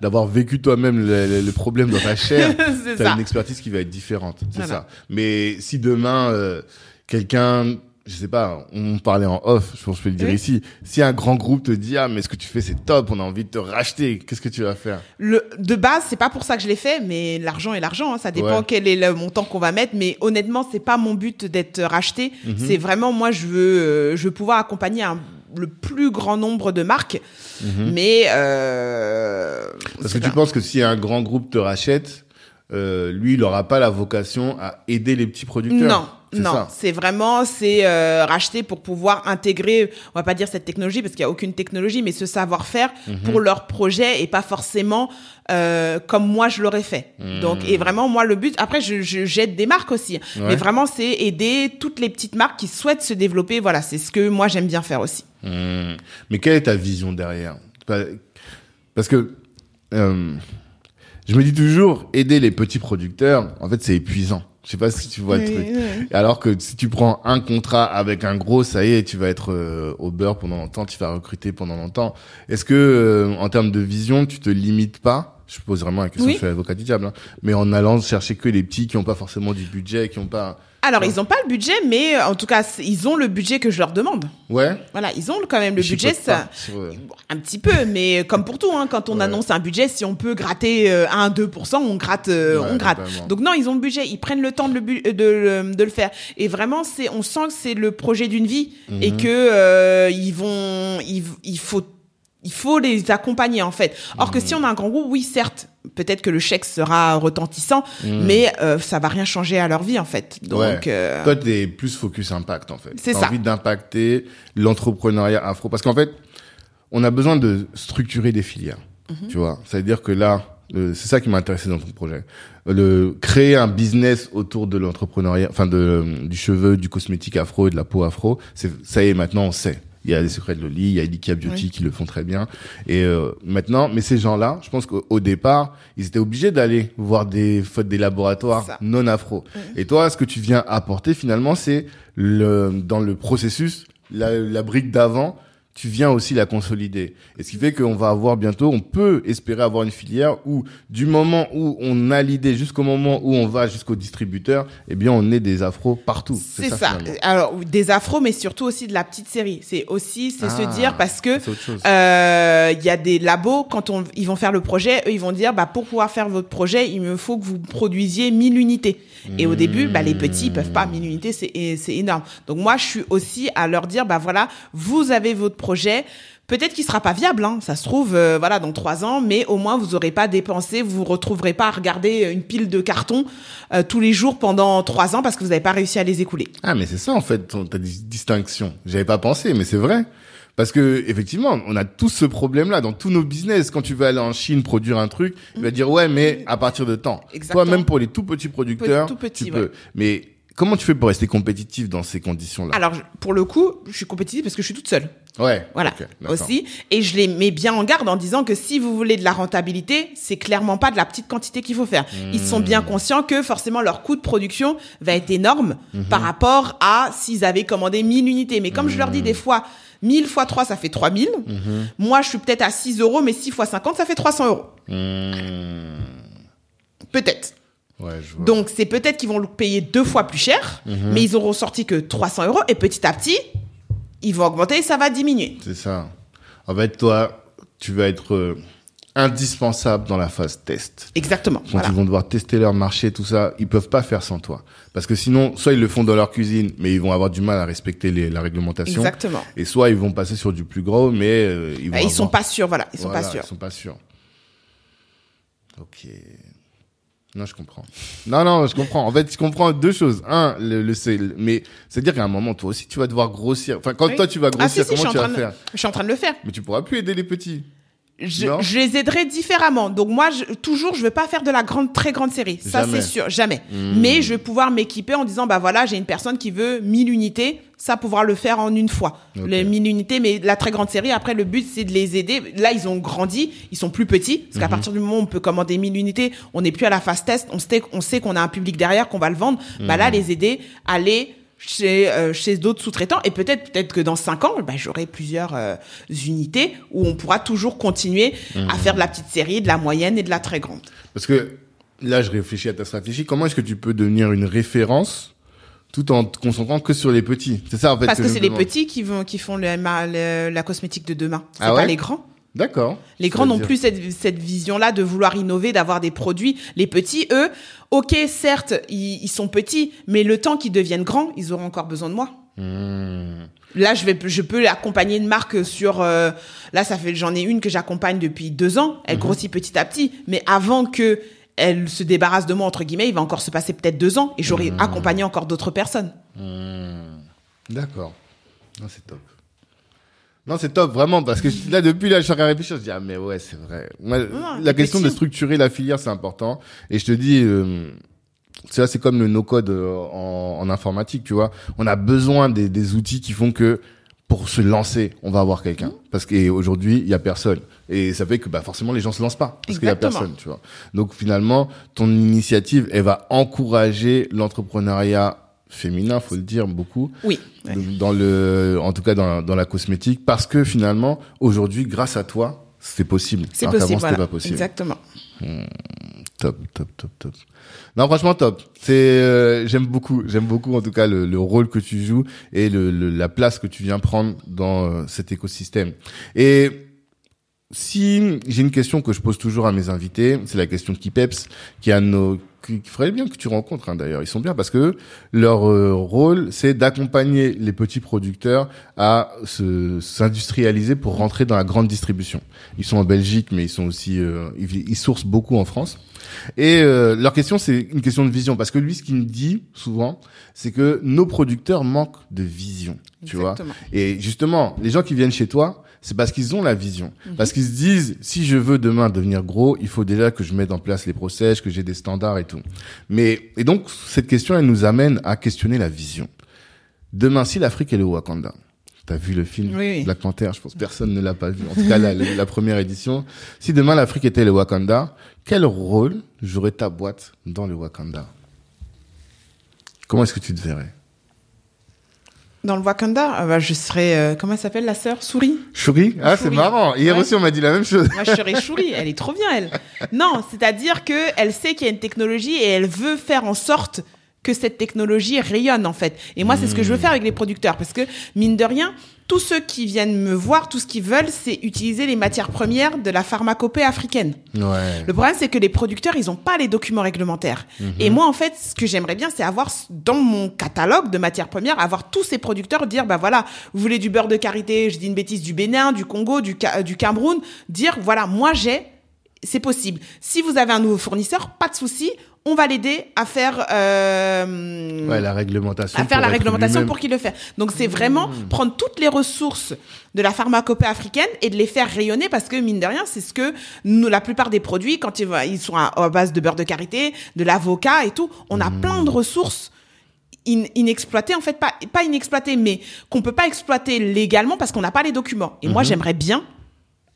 d'avoir vécu toi-même le, problème dans ta chair. c'est T'as ça. une expertise qui va être différente, c'est Voilà. ça. Mais si demain euh, quelqu'un, je sais pas, on parlait en off, je pense que je peux le dire Oui. ici. Si un grand groupe te dit ah mais ce que tu fais c'est top, on a envie de te racheter, qu'est-ce que tu vas faire? Le, de base, c'est pas pour ça que je l'ai fait, mais l'argent est l'argent. hein. Ça dépend Ouais. quel est le montant qu'on va mettre. Mais honnêtement, c'est pas mon but d'être racheté. Mhm. C'est vraiment moi, je veux, euh, je veux pouvoir accompagner un- le plus grand nombre de marques. Mais euh, Mhm. Parce que tu penses que si un grand groupe te rachète, euh, lui il aura pas la vocation à aider les petits producteurs. non. Non, c'est vraiment c'est euh, racheter pour pouvoir intégrer, on va pas dire cette technologie parce qu'il y a aucune technologie, mais ce savoir-faire Mhm. pour leur projet et pas forcément euh, comme moi je l'aurais fait. Donc et vraiment moi le but après je je- j'aide des marques aussi, Ouais. mais vraiment c'est aider toutes les petites marques qui souhaitent se développer. Voilà, c'est ce que moi j'aime bien faire aussi. Hmm. Mais quelle est ta vision derrière? Pa- Parce que euh, je me dis toujours, aider les petits producteurs, en fait, c'est épuisant. Je sais pas si tu vois le truc. oui. Alors que si tu prends un contrat avec un gros, ça y est, tu vas être euh, au beurre pendant longtemps, tu vas recruter pendant longtemps. Est-ce que, euh, en termes de vision, tu te limites pas? Je pose vraiment la question, Oui. je suis avocat du diable, hein, mais en allant chercher que les petits qui ont pas forcément du budget, qui ont pas. Alors Ouais. ils ont pas le budget, mais euh, en tout cas ils ont le budget que je leur demande. Ouais. Voilà, ils ont quand même le budget. Ça, pas euh, Un petit peu, mais comme pour tout, hein, quand on Ouais. annonce un budget, si on peut gratter euh, 1-2%, on gratte, euh, Ouais, on gratte. Donc non, ils ont le budget, ils prennent le temps de le, bu- de, de le faire. Et vraiment, c'est, on sent que c'est le projet d'une vie Mhm. et que euh, ils vont, il, il faut, il faut les accompagner en fait. Or que si on a un grand groupe, oui, certes, peut-être que le chèque sera retentissant, Mhm. mais euh, ça va rien changer à leur vie en fait. Donc Ouais. euh, Toi, t'es plus focus impact, en fait. C'est ça. envie d'impacter l'entrepreneuriat afro. Parce qu'en fait, on a besoin de structurer des filières. Mhm. Tu vois? C'est-à-dire que là, le- c'est ça qui m'a intéressé dans ton projet. Le, créer un business autour de l'entrepreneuriat, enfin, de, du cheveu, du cosmétique afro et de la peau afro. C'est, ça y est, maintenant, on sait. Il y a les secrets de Loli, il y a Ilika Beauty Oui. qui le font très bien. Et euh, maintenant, mais ces gens-là, je pense qu'au au départ, ils étaient obligés d'aller voir des fautes des laboratoires Ça. non afro. Et toi, ce que tu viens apporter finalement, c'est le dans le processus, la, la brique d'avant, tu viens aussi la consolider. Et ce qui fait qu'on va avoir bientôt, on peut espérer avoir une filière où du moment où on a l'idée jusqu'au moment où on va jusqu'au distributeur, eh bien on est des afros partout. C'est ça. Alors des afros, mais surtout aussi de la petite série. C'est aussi, c'est Ah, se dire parce que euh, il y a des labos quand on, ils vont faire le projet, eux ils vont dire bah pour pouvoir faire votre projet, il me faut que vous produisiez 1000 unités. Et au début, bah les petits ils peuvent pas 1000 unités, c'est c'est énorme. Donc moi je suis aussi à leur dire bah voilà, vous avez votre projet. Peut-être qu'il sera pas viable, hein, ça se trouve, euh, voilà, dans trois ans, mais au moins vous aurez pas dépensé, vous vous retrouverez pas à regarder une pile de cartons euh, tous les jours pendant trois ans parce que vous n'avez pas réussi à les écouler. Ah, mais c'est ça, en fait, ta dis- distinction. J'avais pas pensé, mais c'est vrai. Parce que, effectivement, on a tous ce problème-là dans tous nos business. Quand tu vas aller en Chine produire un truc, il va dire, ouais, mais à partir de temps. Exactement. Toi, même pour les tout petits producteurs, tout petits, tu ouais. peux. Mais comment tu fais pour rester compétitif dans ces conditions-là? Alors, pour le coup, je suis compétitive parce que je suis toute seule. Ouais. Voilà, aussi. Et je les mets bien en garde en disant que si vous voulez de la rentabilité, c'est clairement pas de la petite quantité qu'il faut faire. Ils sont Hmm. bien conscients que forcément leur coût de production va être énorme Mhm. par rapport à s'ils avaient commandé 1000 unités. Mais comme je leur Hmm. dis des fois, 1000 fois 3, ça fait 3000. Mhm. Moi, je suis peut-être à 6 euros, mais 6 fois 50, ça fait 300 euros. Mmh. Peut-être. Ouais, je vois. Donc, c'est peut-être qu'ils vont le payer deux fois plus cher, Mhm. mais ils auront sorti que 300 euros et petit à petit, ils vont augmenter et ça va diminuer. C'est ça. En fait, toi, tu vas être euh, indispensable dans la phase test. Exactement. Quand Voilà. ils vont devoir tester leur marché, tout ça, ils peuvent pas faire sans toi. Parce que sinon, soit ils le font dans leur cuisine, mais ils vont avoir du mal à respecter les, la réglementation. Exactement. Et soit ils vont passer sur du plus gros, mais euh, ils vont Bah, ils sont avoir- pas sûrs, voilà, ils sont Voilà, pas sûrs. Ils sont pas sûrs. Ok. Non, je comprends. Non, non, je comprends. En fait, je comprends deux choses. Un, le, le c'est, mais c'est-à-dire qu'à un moment, toi aussi, tu vas devoir grossir. Enfin, quand Oui. toi, tu vas Ah, si, grossir, si, je suis comment en tu vas train de- faire Je suis en train de le faire. Mais tu pourras plus aider les petits. Je, je les aiderai différemment. Donc moi, je, toujours, je veux pas faire de la grande, très grande série. Ça, c'est sûr, jamais. Hmm. Mais je vais pouvoir m'équiper en disant, bah voilà, j'ai une personne qui veut 1000 unités. Ça, pouvoir le faire en une fois. Les 1000 unités, mais la très grande série, après, le but, c'est de les aider. Là, ils ont grandi, ils sont plus petits. Parce Mhm. qu'à partir du moment où on peut commander 1000 unités, on n'est plus à la phase test. On sait, on sait qu'on a un public derrière, qu'on va le vendre. Bah Mhm. là, les aider à aller chez euh, chez d'autres sous-traitants. Et peut-être peut-être que dans cinq ans bah, j'aurai plusieurs euh, unités où on pourra toujours continuer à faire de la petite série de la moyenne et de la très grande. Parce que là, je réfléchis à ta stratégie. Comment est-ce que tu peux devenir une référence tout en te concentrant que sur les petits? C'est ça, en fait. parce que, c'est les petits qui vont qui font le- ma- le- la cosmétique de demain. C'est Ah ouais? pas les grands D'accord. les grands n'ont plus cette, cette vision-là de vouloir innover, d'avoir des produits. Les petits, eux, ok, certes, ils, ils sont petits, mais le temps qu'ils deviennent grands, ils auront encore besoin de moi. Hmm. Là, je vais, je peux accompagner une marque sur. euh, là, ça fait, j'en ai une que j'accompagne depuis deux ans. Elle Mhm. grossit petit à petit, mais avant que elle se débarrasse de moi entre guillemets, il va encore se passer peut-être deux ans et j'aurai Mhm. accompagné encore d'autres personnes. Hmm. D'accord. Non, c'est top. Non, c'est top, vraiment, parce que là, depuis, là, je suis en train de réfléchir, je dis, ah, mais ouais, c'est vrai. Moi, la question de structurer la filière, c'est important. Et je te dis, euh, ça, c'est comme le no-code euh, en, en informatique, tu vois. On a besoin des, des outils qui font que, pour se lancer, on va avoir quelqu'un. Parce qu'aujourd'hui, il y a personne. Et ça fait que, bah, forcément, les gens se lancent pas. Parce qu'il y a personne, tu vois. Donc, finalement, ton initiative, elle va encourager l'entrepreneuriat féminin, faut le dire, beaucoup Oui. dans le, en tout cas dans, dans la cosmétique, parce que finalement, aujourd'hui, grâce à toi, c'est possible. C'est possible. c'était Voilà. pas possible. Exactement. Top, top, top, top. Non, franchement, top. C'est, euh, j'aime beaucoup, j'aime beaucoup en tout cas le, le rôle que tu joues et le, le- la place que tu viens prendre dans euh, cet écosystème. Et si j'ai une question que je pose toujours à mes invités, c'est la question qui peps, qui a nos, qui, qui ferait bien que tu rencontres hein, d'ailleurs. Ils sont bien parce que leur euh, rôle, c'est d'accompagner les petits producteurs à se s'industrialiser pour rentrer dans la grande distribution. Ils sont en Belgique, mais ils sont aussi, euh, ils, ils sourcent beaucoup en France. Et euh, leur question, c'est une question de vision, parce que lui, ce qu'il me dit souvent, c'est que nos producteurs manquent de vision, tu vois. Exactement. Et justement, les gens qui viennent chez toi, c'est parce qu'ils ont la vision. Parce qu'ils se disent, si je veux demain devenir gros, il faut déjà que je mette en place les process, que j'ai des standards et tout. Mais, et donc, cette question, elle nous amène à questionner la vision. Demain, si l'Afrique est le Wakanda, t'as vu le film Oui, oui. Black Panther, je pense personne ne l'a pas vu. En tout cas, la, première édition. Si demain l'Afrique était le Wakanda, quel rôle jouerait ta boîte dans le Wakanda? Comment est-ce que tu te verrais? Dans le Wakanda, ah bah, je serais euh, comment elle s'appelle la sœur? Souris. Shuri? Ah, c'est Shuri. marrant. Hier Ouais. aussi, on m'a dit la même chose. Moi, je serais Chouri. Elle est trop bien, elle. Non, c'est-à-dire que elle sait qu'il y a une technologie et elle veut faire en sorte que cette technologie rayonne, en fait. Et moi, c'est ce que je veux faire avec les producteurs. Parce que, mine de rien, tous ceux qui viennent me voir, tout ce qu'ils veulent, c'est utiliser les matières premières de la pharmacopée africaine. Ouais. Le problème, c'est que les producteurs, ils n'ont pas les documents réglementaires. Et moi, en fait, ce que j'aimerais bien, c'est avoir dans mon catalogue de matières premières, avoir tous ces producteurs dire, bah voilà, vous voulez du beurre de karité, je dis une bêtise, du Bénin, du Congo, du, du Cameroun, dire, voilà, moi j'ai, c'est possible. Si vous avez un nouveau fournisseur, pas de souci, on va l'aider à faire euh, Ouais, la réglementation. à faire pour la réglementation pour qu'il le fasse. Donc c'est vraiment prendre toutes les ressources de la pharmacopée africaine et de les faire rayonner parce que mine de rien, c'est ce que nous, la plupart des produits, quand ils, ils sont à, à base de beurre de karité, de l'avocat et tout, on a plein de ressources in- inexploitées en fait pas pas inexploitées mais qu'on peut pas exploiter légalement parce qu'on n'a pas les documents. Et moi j'aimerais bien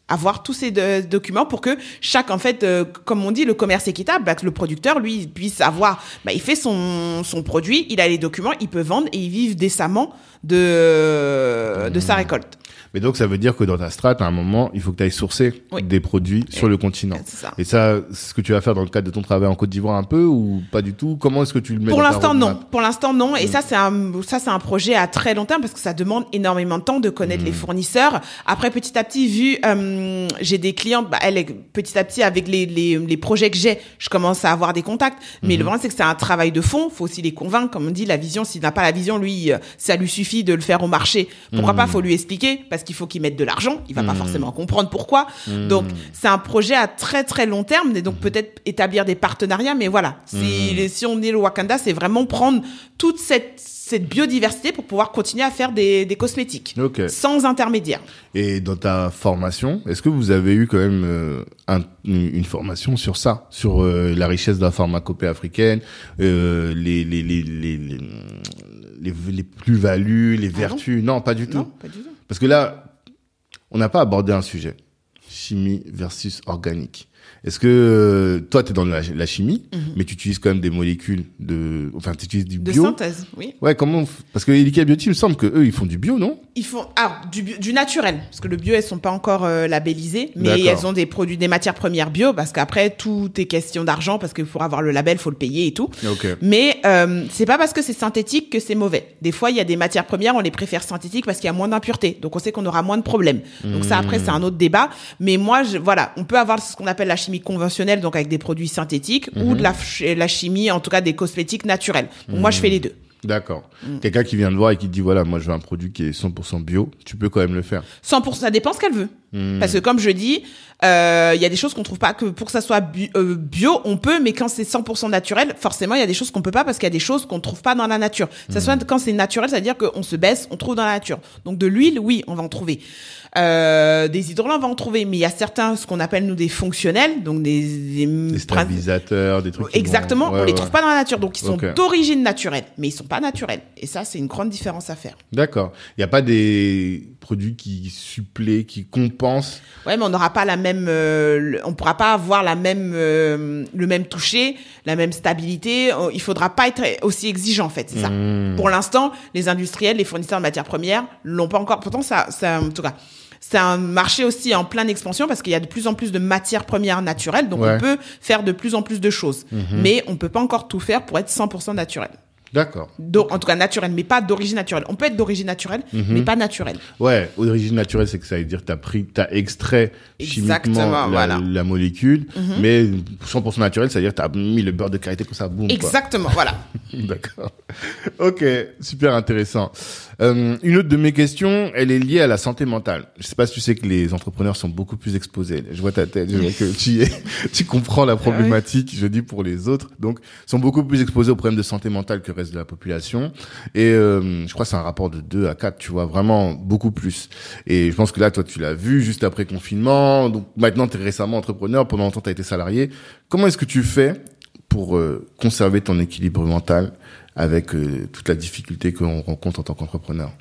avoir tous ces de- documents pour que chaque en fait euh, comme on dit le commerce équitable bah, que le producteur lui puisse avoir bah, il fait son son produit il a les documents il peut vendre et il vive décemment de de sa récolte Mais donc, ça veut dire que dans ta strate, à un moment, il faut que tu ailles sourcer Oui. des produits sur le continent. Ça. Et ça, c'est ce que tu vas faire dans le cadre de ton travail en Côte d'Ivoire un peu ou pas du tout? Comment est-ce que tu le mets Pour l'instant, non. Pour l'instant, non. Et ça, c'est un, ça, c'est un projet à très long terme parce que ça demande énormément de temps de connaître les fournisseurs. Après, petit à petit, vu, euh, j'ai des clientes, bah, elle, petit à petit, avec les, les, les projets que j'ai, je commence à avoir des contacts. Mais le problème, c'est que c'est un travail de fond. Faut aussi les convaincre. Comme on dit, la vision, s'il n'a pas la vision, lui, euh, ça lui suffit de le faire au marché. Pourquoi Mm. pas? Faut lui expliquer parce qu'il faut qu'il mette de l'argent. Il va pas forcément comprendre pourquoi. Donc, c'est un projet à très, très long terme. Et donc, peut-être établir des partenariats. Mais voilà. Si, si on est le Wakanda, c'est vraiment prendre toute cette, cette biodiversité pour pouvoir continuer à faire des, des cosmétiques. Sans intermédiaire. Et dans ta formation, est-ce que vous avez eu quand même euh, un- une formation sur ça, sur euh, la richesse de la pharmacopée africaine, euh, les, les, les, les, les, les, les plus-values, les Ah non vertus? Non, pas du tout. Non, pas du tout. Parce que là, on n'a pas abordé un sujet. Chimie versus organique. Est-ce que euh, toi, tu es dans la, la chimie, mais tu utilises quand même des molécules de... Enfin, tu utilises du Mhm. De bio synthèse, oui. Ouais, comment... Parce que Elika Beauty, il me semble que eux, ils font du bio, non? Ils font ah, du, bio- du naturel, parce que le bio, elles sont pas encore euh, labellisées, mais elles ont des produits, des matières premières bio, parce qu'après, tout est question d'argent, parce que pour avoir le label, faut le payer et tout. Ok. Mais euh, c'est pas parce que c'est synthétique que c'est mauvais. Des fois, il y a des matières premières, on les préfère synthétiques parce qu'il y a moins d'impuretés. Donc, on sait qu'on aura moins de problèmes. Donc, ça, après, c'est un autre débat. Mais moi, je, voilà, on peut avoir ce qu'on appelle la chimie conventionnelle, donc avec des produits synthétiques, ou de la, ch- la chimie, en tout cas des cosmétiques naturels. Donc, moi, je fais les deux. D'accord. Mm. Quelqu'un qui vient te voir et qui dit, voilà, moi, je veux un produit qui est 100% bio, tu peux quand même le faire. 100%, ça dépend ce qu'elle veut. Hmm. Parce que comme je dis, euh, il y a des choses qu'on trouve pas que pour que ça soit bu- euh, bio, on peut, mais quand c'est 100% naturel, forcément il y a des choses qu'on peut pas parce qu'il y a des choses qu'on trouve pas dans la nature. Ça soit quand c'est naturel, ça veut dire qu'on se baisse, on trouve dans la nature. Donc de l'huile, oui, on va en trouver. Euh, des hydrolats, on va en trouver, mais il y a certains ce qu'on appelle nous des fonctionnels, donc des, des, Des stabilisateurs, des trucs. Exactement, vont- on les ouais. trouve pas dans la nature, donc ils sont d'origine naturelle, mais ils sont pas naturels. Et ça, c'est une grande différence à faire. D'accord. Il n'y a pas des produits qui suppléent, qui compensent. Ouais, mais on n'aura pas la même, euh, on pourra pas avoir la même, euh, le même toucher, la même stabilité. Euh, Il faudra pas être aussi exigeant en fait, c'est ça. Hmm. Pour l'instant, les industriels, les fournisseurs de matières premières l'ont pas encore. Pourtant, ça, ça, en tout cas, c'est un marché aussi en pleine expansion parce qu'il y a de plus en plus de matières premières naturelles, donc Ouais. Mhm. on peut faire de plus en plus de choses. Mais on peut pas encore tout faire pour être 100% naturel. D'accord. En tout cas, naturel, mais pas d'origine naturelle. On peut être d'origine naturelle, Mhm. mais pas naturel. Ouais, origine naturelle, c'est que ça veut dire que t'as pris, t'as extrait chimiquement la, voilà. la molécule, mais 100% naturel, ça veut dire que t'as mis le beurre de karité comme ça, boum. quoi. Exactement, voilà. D'accord. Ok, super intéressant. Euh, une autre de mes questions, elle est liée à la santé mentale. Je sais pas si tu sais que les entrepreneurs sont beaucoup plus exposés. Je vois ta tête, je vois que tu, es, tu comprends la problématique, je dis pour les autres. Donc, sont beaucoup plus exposés aux problèmes de santé mentale que le reste de la population. Et euh, je crois que c'est un rapport de 2 à 4, tu vois, vraiment beaucoup plus. Et je pense que là, toi, tu l'as vu juste après confinement. Donc, maintenant, tu es récemment entrepreneur. Pendant longtemps, tu as été salarié. Comment est-ce que tu fais pour euh, conserver ton équilibre mental? Avec euh, toute la difficulté qu'on rencontre en tant qu'entrepreneur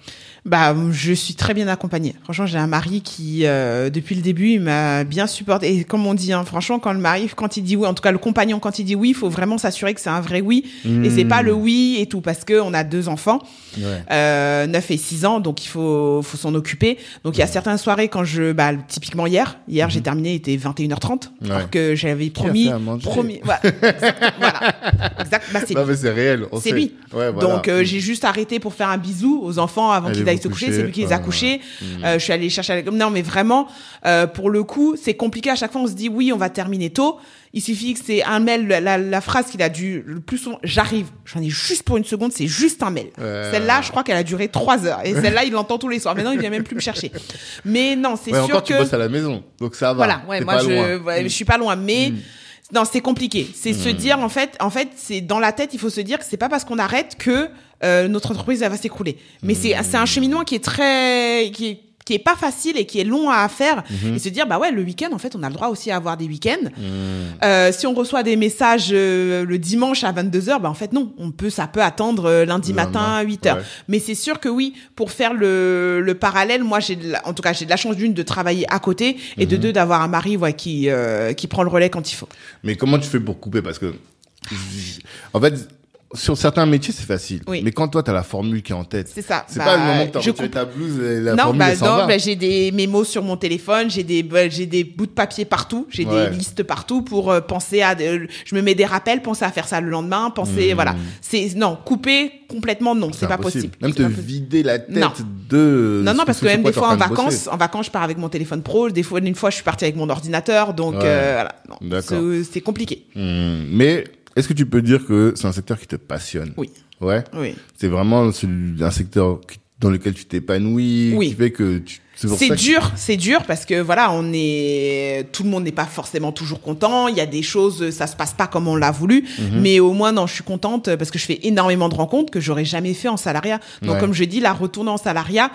Bah, je suis très bien accompagnée. Franchement, j'ai un mari qui, euh, depuis le début, il m'a bien supporté. Et comme on dit, hein, franchement, quand le mari, quand il dit oui, en tout cas le compagnon, quand il dit oui, il faut vraiment s'assurer que c'est un vrai oui. Et c'est pas le oui et tout, parce que on a deux enfants, Ouais. euh, 9 et 6 ans, donc il faut, faut s'en occuper. Donc il y a certaines soirées quand je, bah, typiquement hier, hier j'ai terminé, il était 21h30, Ouais. alors que j'avais promis, promis, voilà, exact, voilà, exact, bah, c'est c'est réel. c'est lui. Ouais, voilà. Donc euh, j'ai juste arrêté pour faire un bisou aux enfants avant qu'ils se coucher. C'est lui qui les a couchés. Euh, je suis allée chercher. avec- Non, mais vraiment, euh, pour le coup, c'est compliqué. À chaque fois, on se dit oui, on va terminer tôt. Il suffit que c'est un mail. La, la, la phrase qu'il a dû le plus souvent. J'arrive. J'en ai juste pour une seconde. C'est juste un mail. Celle-là, je crois qu'elle a duré trois heures. Et celle-là, il l'entend tous les soirs. Maintenant, il vient même plus me chercher. Mais non, c'est Ouais, sûr encore, que tu bosses à la maison. Donc ça va. voilà, ouais, moi je, ouais, Mm. je suis pas loin, mais non, c'est compliqué. C'est se dire en fait, en fait, c'est dans la tête, il faut se dire que c'est pas parce qu'on arrête que euh, notre entreprise elle va s'écrouler. Mais c'est c'est un cheminement qui est très qui est qui est pas facile et qui est long à faire. Et se dire bah ouais le week-end en fait on a le droit aussi à avoir des week-ends. Euh, si on reçoit des messages euh, le dimanche à 22h bah en fait non. On peut ça peut attendre euh, lundi matin à 8h ouais. mais c'est sûr que oui, pour faire le, le parallèle, moi j'ai en tout cas j'ai de la chance d'une de travailler à côté et de deux d'avoir un mari ouais, qui euh, qui prend le relais quand il faut. Mais comment tu fais pour couper? Parce que, en fait, sur certains métiers, c'est facile. Oui. Mais quand toi, t'as la formule qui est en tête, C'est ça. c'est Bah, pas le moment que retiré coupe- ta blouse et la non, formule bah s'en non, bah, j'ai des mémos sur mon téléphone, j'ai des, bah, j'ai des bouts de papier partout, j'ai Ouais. des listes partout pour euh, penser à, de- je me mets des rappels, penser à faire ça le lendemain, penser, Mhm. voilà. C'est, non, couper complètement, non, c'est pas possible. Même te vider la tête Non. de. Non, non, ce- parce ce que même des fois en vacances, en vacances, je pars avec mon téléphone pro. Des fois, une fois, je suis partie avec mon ordinateur, donc euh, voilà. Non, D'accord. c'est- c'est compliqué. Hmm. Mais est-ce que tu peux dire que c'est un secteur qui te passionne? Oui, Ouais? oui. C'est vraiment un secteur dans lequel tu t'épanouis, Oui. qui fait que tu. C'est que- dur, c'est dur parce que voilà, on est tout le monde n'est pas forcément toujours content. Il y a des choses, ça se passe pas comme on l'a voulu, Mhm. mais au moins non, je suis contente parce que je fais énormément de rencontres que j'aurais jamais fait en salariat. Donc Ouais. comme je dis, la retourner en salariat.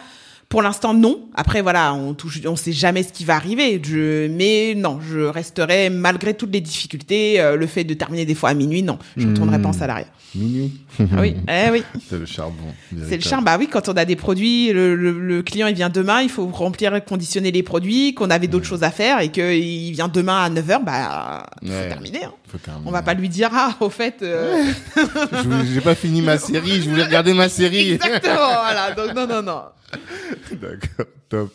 Pour l'instant, non. Après, voilà, on touche, on sait jamais ce qui va arriver. Je, mais non, je resterai malgré toutes les difficultés, euh, le fait de terminer des fois à minuit, non, je ne retournerai pas en salariat. Minuit. Ah oui, eh oui. C'est le charbon. C'est le charme. Bah oui, quand on a des produits, le, le- le client il vient demain, il faut remplir et conditionner les produits, qu'on avait d'autres choses à faire et qu'il vient demain à 9h, bah Ouais. c'est terminé. hein. On va pas lui dire ah au fait euh, J'ai pas fini ma série, je voulais regarder ma série. exactement voilà. Donc non non non. D'accord, top.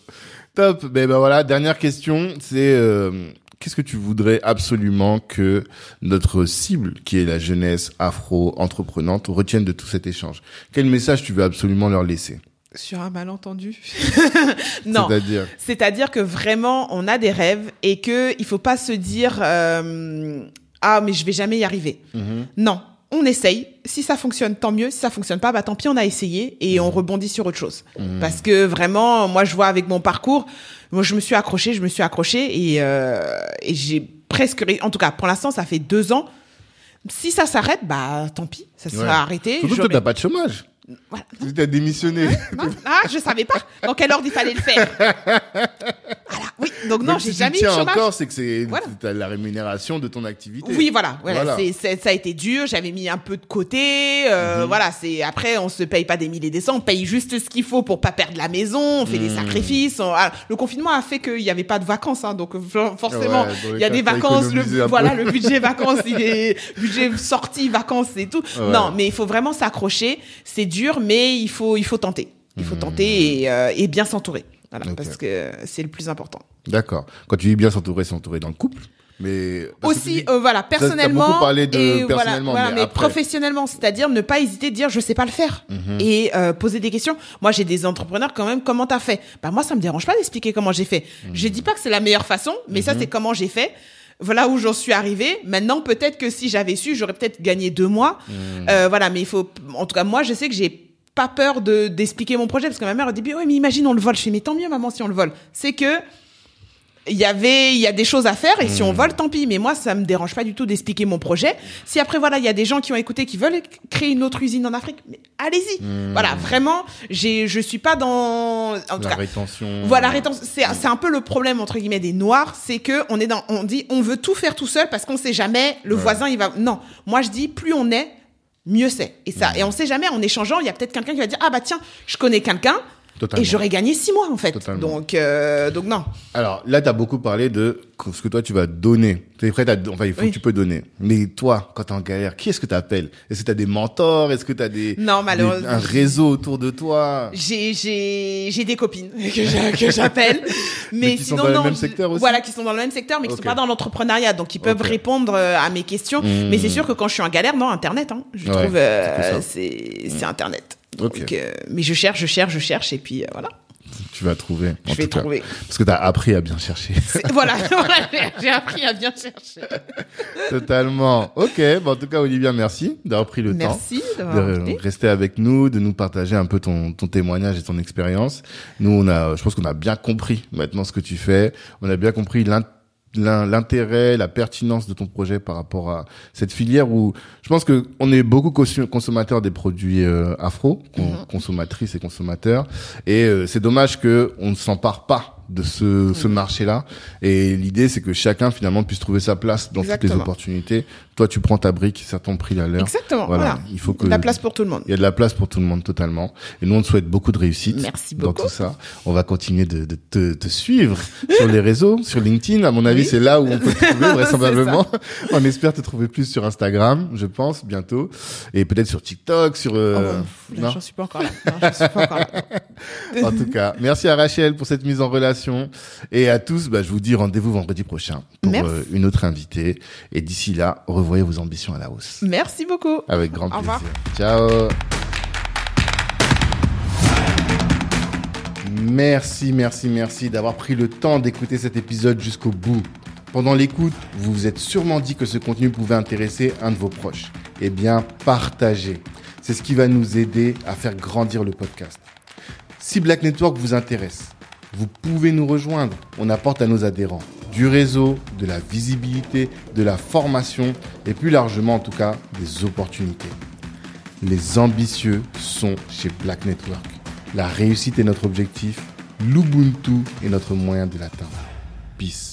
Top. Ben, ben voilà, dernière question, c'est euh, qu'est-ce que tu voudrais absolument que notre cible, qui est la jeunesse afro-entreprenante, retienne de tout cet échange? Quel message tu veux absolument leur laisser? Sur un malentendu. non. C'est-à-dire? C'est-à-dire que vraiment, on a des rêves et que il faut pas se dire euh, ah mais je vais jamais y arriver. Mhm. Non, on essaye. Si ça fonctionne, tant mieux. Si ça fonctionne pas, bah tant pis, on a essayé et on rebondit sur autre chose. Parce que vraiment, moi, je vois avec mon parcours, moi, je me suis accrochée, je me suis accrochée et, euh, et j'ai presque, en tout cas, pour l'instant, ça fait deux ans. Si ça s'arrête, bah tant pis, ça sera Ouais. arrêté. Surtout que t'as pas de chômage. Voilà. Tu as démissionné. Non, ah, je savais pas dans quel ordre il fallait le faire. Voilà, oui. Donc non, j'ai si jamais tu eu chômage. encore, c'est que c'est Voilà. la rémunération de ton activité. Oui, voilà, voilà, ça a été dur. J'avais mis un peu de côté. euh, Mhm. Voilà, c'est après on se paye pas des milliers des cents, on paye juste ce qu'il faut pour pas perdre la maison. On fait des Mhm. sacrifices. on- ah, le confinement a fait qu'il y avait pas de vacances, hein, donc for- forcément Ouais, il y a des vacances. Le, voilà, le budget vacances, il est budget sortie vacances et tout. Ouais. Non, mais il faut vraiment s'accrocher. C'est dur, mais il faut il faut tenter. Il faut tenter et, euh, et bien s'entourer. Voilà, parce que c'est le plus important. D'accord. Quand tu dis bien s'entourer, s'entourer dans le couple. Mais aussi dis- euh, voilà personnellement beaucoup parlé de et personnellement, voilà, mais mais, après- professionnellement c'est-à-dire ne pas hésiter de dire je sais pas le faire Mhm. et euh, poser des questions moi j'ai des entrepreneurs quand même comment t'as fait? Bah moi ça me dérange pas d'expliquer comment j'ai fait Mhm. je dis pas que c'est la meilleure façon mais ça c'est comment j'ai fait voilà où j'en suis arrivée. Maintenant, peut-être que si j'avais su, j'aurais peut-être gagné deux mois. Mhm. Euh, voilà, mais il faut. En tout cas, moi, je sais que j'ai pas peur de d'expliquer mon projet parce que ma mère au début, oui, mais imagine on le vole. Je fais, mais tant mieux, maman, si on le vole. C'est que il y avait il y a des choses à faire et si on vole tant pis mais moi ça me dérange pas du tout d'expliquer mon projet si après voilà il y a des gens qui ont écouté qui veulent créer une autre usine en Afrique mais allez-y voilà vraiment j'ai je suis pas dans en tout la cas rétention. voilà, rétention. C'est, c'est un peu le problème entre guillemets des noirs, c'est que on est dans, on dit, on veut tout faire tout seul parce qu'on sait jamais le voisin il va. Non, moi je dis plus on est, mieux c'est. Et ça, et on sait jamais en échangeant, il y a peut-être quelqu'un qui va dire ah bah tiens, je connais quelqu'un. Totalement. Et j'aurais gagné six mois en fait. Totalement. Donc euh, donc non. Alors là, tu as beaucoup parlé de ce que toi tu vas donner. Tu es prêt à enfin il faut Oui. que tu peux donner. Mais toi, quand tu es en galère, qui est-ce que tu appelles Est-ce que tu as des mentors? Est-ce que tu as des Non, des- malheureusement. un réseau autour de toi? J'ai j'ai j'ai des copines que j'a- que j'appelle, mais, Mais qui sont sinon dans le non. même je- secteur aussi? Voilà, qui sont dans le même secteur, mais qui Ok. sont pas dans l'entrepreneuriat, donc ils peuvent répondre euh, à mes questions. Mmh. Mais c'est sûr que quand je suis en galère, non, Internet, hein, je Ouais, trouve, euh, c'est c'est Internet. Donc, Ok. euh, mais je cherche, je cherche, je cherche, et puis euh, voilà, Tu vas trouver. en je vais tout cas. trouver. Parce que tu as appris à bien chercher. Voilà, voilà, j'ai- appris à bien chercher. Totalement. Ok. Bon, en tout cas, Olivia, merci d'avoir pris le temps. Merci d'avoir de rester avec nous, de nous partager un peu ton, ton témoignage et ton expérience. Nous, on a, je pense qu'on a bien compris maintenant ce que tu fais. On a bien compris l'in- l'in- l'intérêt, la pertinence de ton projet par rapport à cette filière où je pense que on est beaucoup consommateurs des produits euh, afro, Mhm. consommatrices et consommateurs, et euh, c'est dommage que on ne s'empare pas de ce, ce marché-là. Et l'idée, c'est que chacun finalement puisse trouver sa place dans toutes les opportunités. Toi, tu prends ta brique, ton prix à l'heure. Exactement. Voilà. Voilà. Il faut que De la place pour tout le monde. il y a de la place pour tout le monde totalement. Et nous, on te souhaite beaucoup de réussite Merci dans beaucoup. tout ça. On va continuer de, de te, te suivre sur les réseaux, sur LinkedIn. À mon avis, Oui. c'est là où on peut te trouver vraisemblablement. on espère te trouver plus sur Instagram, je pense, bientôt. Et peut-être sur TikTok, sur... euh, Oh, là, non j'en suis pas encore là. Non, suis pas encore là. en tout cas, merci à Rachel pour cette mise en relation. Et à tous, bah, je vous dis rendez-vous vendredi prochain pour euh, une autre invitée. Et d'ici là, revoyez vos ambitions à la hausse. Merci beaucoup. Avec grand Au plaisir. revoir. Ciao. Merci, merci, merci d'avoir pris le temps d'écouter cet épisode jusqu'au bout. Pendant l'écoute, vous vous êtes sûrement dit que ce contenu pouvait intéresser un de vos proches. Eh bien, partagez. C'est ce qui va nous aider à faire grandir le podcast. Si Black Network vous intéresse, vous pouvez nous rejoindre. On apporte à nos adhérents du réseau, de la visibilité, de la formation et plus largement en tout cas des opportunités. Les ambitieux sont chez Black Network. La réussite est notre objectif, l'Ubuntu est notre moyen de l'atteindre. Peace.